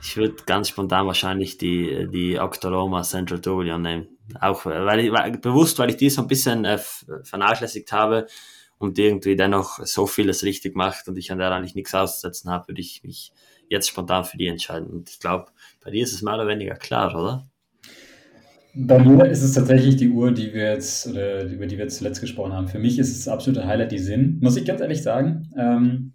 ich würde ganz spontan wahrscheinlich die, die Octoroma Central Tourbillon nehmen. Auch weil ich, weil, bewusst, weil ich die so ein bisschen äh, vernachlässigt habe und irgendwie dennoch so vieles richtig macht und ich an der eigentlich nichts auszusetzen habe, würde ich mich jetzt spontan für die entscheiden. Und ich glaube, bei dir ist es mehr oder weniger klar, oder? Bei mir ist es tatsächlich die Uhr, die wir jetzt, oder über die wir zuletzt gesprochen haben. Für mich ist es absolute Highlight die Sinn, muss ich ganz ehrlich sagen. Ähm,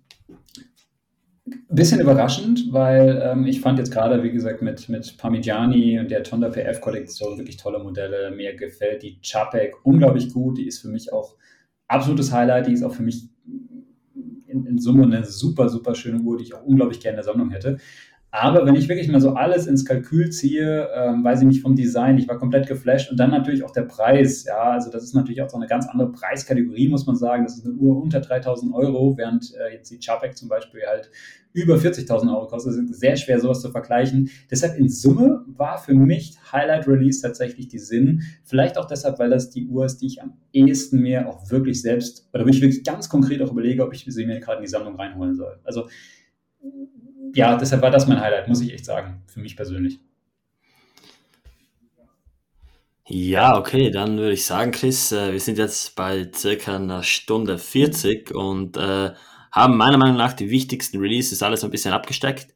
bisschen überraschend, weil ähm, ich fand jetzt gerade, wie gesagt, mit, mit Parmigiani und der Tonda PF-Kollektion wirklich tolle Modelle. Mir gefällt die Chapek unglaublich gut. Die ist für mich auch absolutes Highlight. Die ist auch für mich in, in Summe eine super, super schöne Uhr, die ich auch unglaublich gerne in der Sammlung hätte. Aber wenn ich wirklich mal so alles ins Kalkül ziehe, ähm, weiß ich nicht vom Design, ich war komplett geflasht und dann natürlich auch der Preis. Ja, also das ist natürlich auch so eine ganz andere Preiskategorie, muss man sagen. Das ist eine Uhr unter 3000 Euro, während äh, jetzt die Chapek zum Beispiel halt über 40.000 Euro kostet. Ist sehr schwer, sowas zu vergleichen. Deshalb in Summe war für mich Highlight Release tatsächlich die Sinn. Vielleicht auch deshalb, weil das die Uhr ist, die ich am ehesten mir auch wirklich selbst, oder wo ich wirklich ganz konkret auch überlege, ob ich sie mir gerade in die Sammlung reinholen soll. Also ja, deshalb war das mein Highlight, muss ich echt sagen, für mich persönlich. Ja, okay, dann würde ich sagen, Chris, äh, wir sind jetzt bei circa einer Stunde 40 und äh, haben meiner Meinung nach die wichtigsten Releases alles ein bisschen abgesteckt.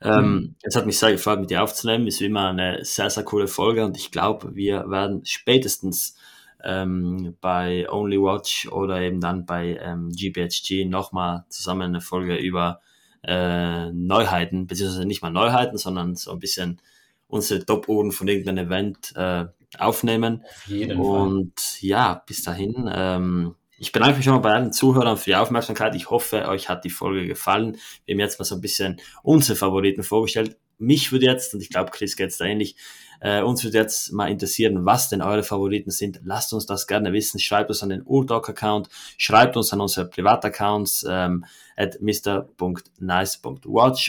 Ähm, mhm. Es hat mich sehr gefreut, mit dir aufzunehmen. Ist wie immer eine sehr, sehr coole Folge und ich glaube, wir werden spätestens ähm, bei Only Watch oder eben dann bei ähm, GBHG nochmal zusammen eine Folge über äh, Neuheiten, beziehungsweise nicht mal Neuheiten, sondern so ein bisschen unsere Top-Uhren von irgendeinem Event äh, aufnehmen. Auf jeden Und Fall. ja, bis dahin. Ähm, ich bedanke mich schon mal bei allen Zuhörern für die Aufmerksamkeit. Ich hoffe, euch hat die Folge gefallen. Wir haben jetzt mal so ein bisschen unsere Favoriten vorgestellt. Mich würde jetzt, und ich glaube, Chris geht es da ähnlich, äh, uns würde jetzt mal interessieren, was denn eure Favoriten sind. Lasst uns das gerne wissen. Schreibt uns an den Urdoc-Account, schreibt uns an unsere Privataccounts ähm, at mr.nice.watch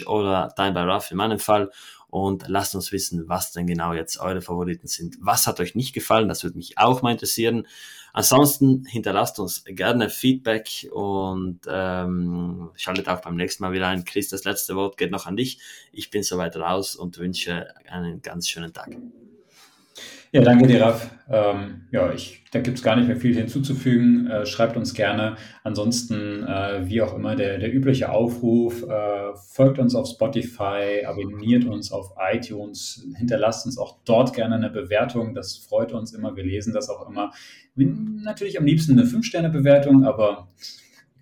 oder Time by Ruff in meinem Fall und lasst uns wissen, was denn genau jetzt eure Favoriten sind. Was hat euch nicht gefallen? Das würde mich auch mal interessieren. Ansonsten hinterlasst uns gerne Feedback und ähm, schaltet auch beim nächsten Mal wieder ein. Chris, das letzte Wort geht noch an dich. Ich bin soweit raus und wünsche einen ganz schönen Tag. Ja, danke dir, Raf. Ähm, ja, ich, da gibt es gar nicht mehr viel hinzuzufügen. Äh, schreibt uns gerne. Ansonsten, äh, wie auch immer, der, der übliche Aufruf, äh, folgt uns auf Spotify, abonniert uns auf iTunes, hinterlasst uns auch dort gerne eine Bewertung. Das freut uns immer. Wir lesen das auch immer. Natürlich am liebsten eine 5-Sterne-Bewertung, aber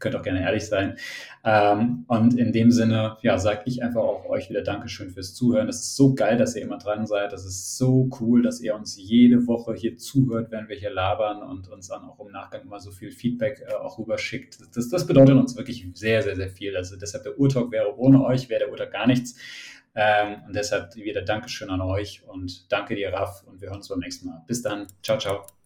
könnt auch gerne ehrlich sein. Ähm, und in dem Sinne, ja, sage ich einfach auch euch wieder Dankeschön fürs Zuhören. Das ist so geil, dass ihr immer dran seid. Das ist so cool, dass ihr uns jede Woche hier zuhört, wenn wir hier labern und uns dann auch im Nachgang immer so viel Feedback äh, auch rüberschickt. Das, das bedeutet uns wirklich sehr, sehr, sehr viel. Also deshalb der Urtalk wäre ohne euch, wäre der Urtalk gar nichts. Ähm, und deshalb wieder Dankeschön an euch und danke dir, Raff, und wir hören uns beim nächsten Mal. Bis dann. Ciao, ciao.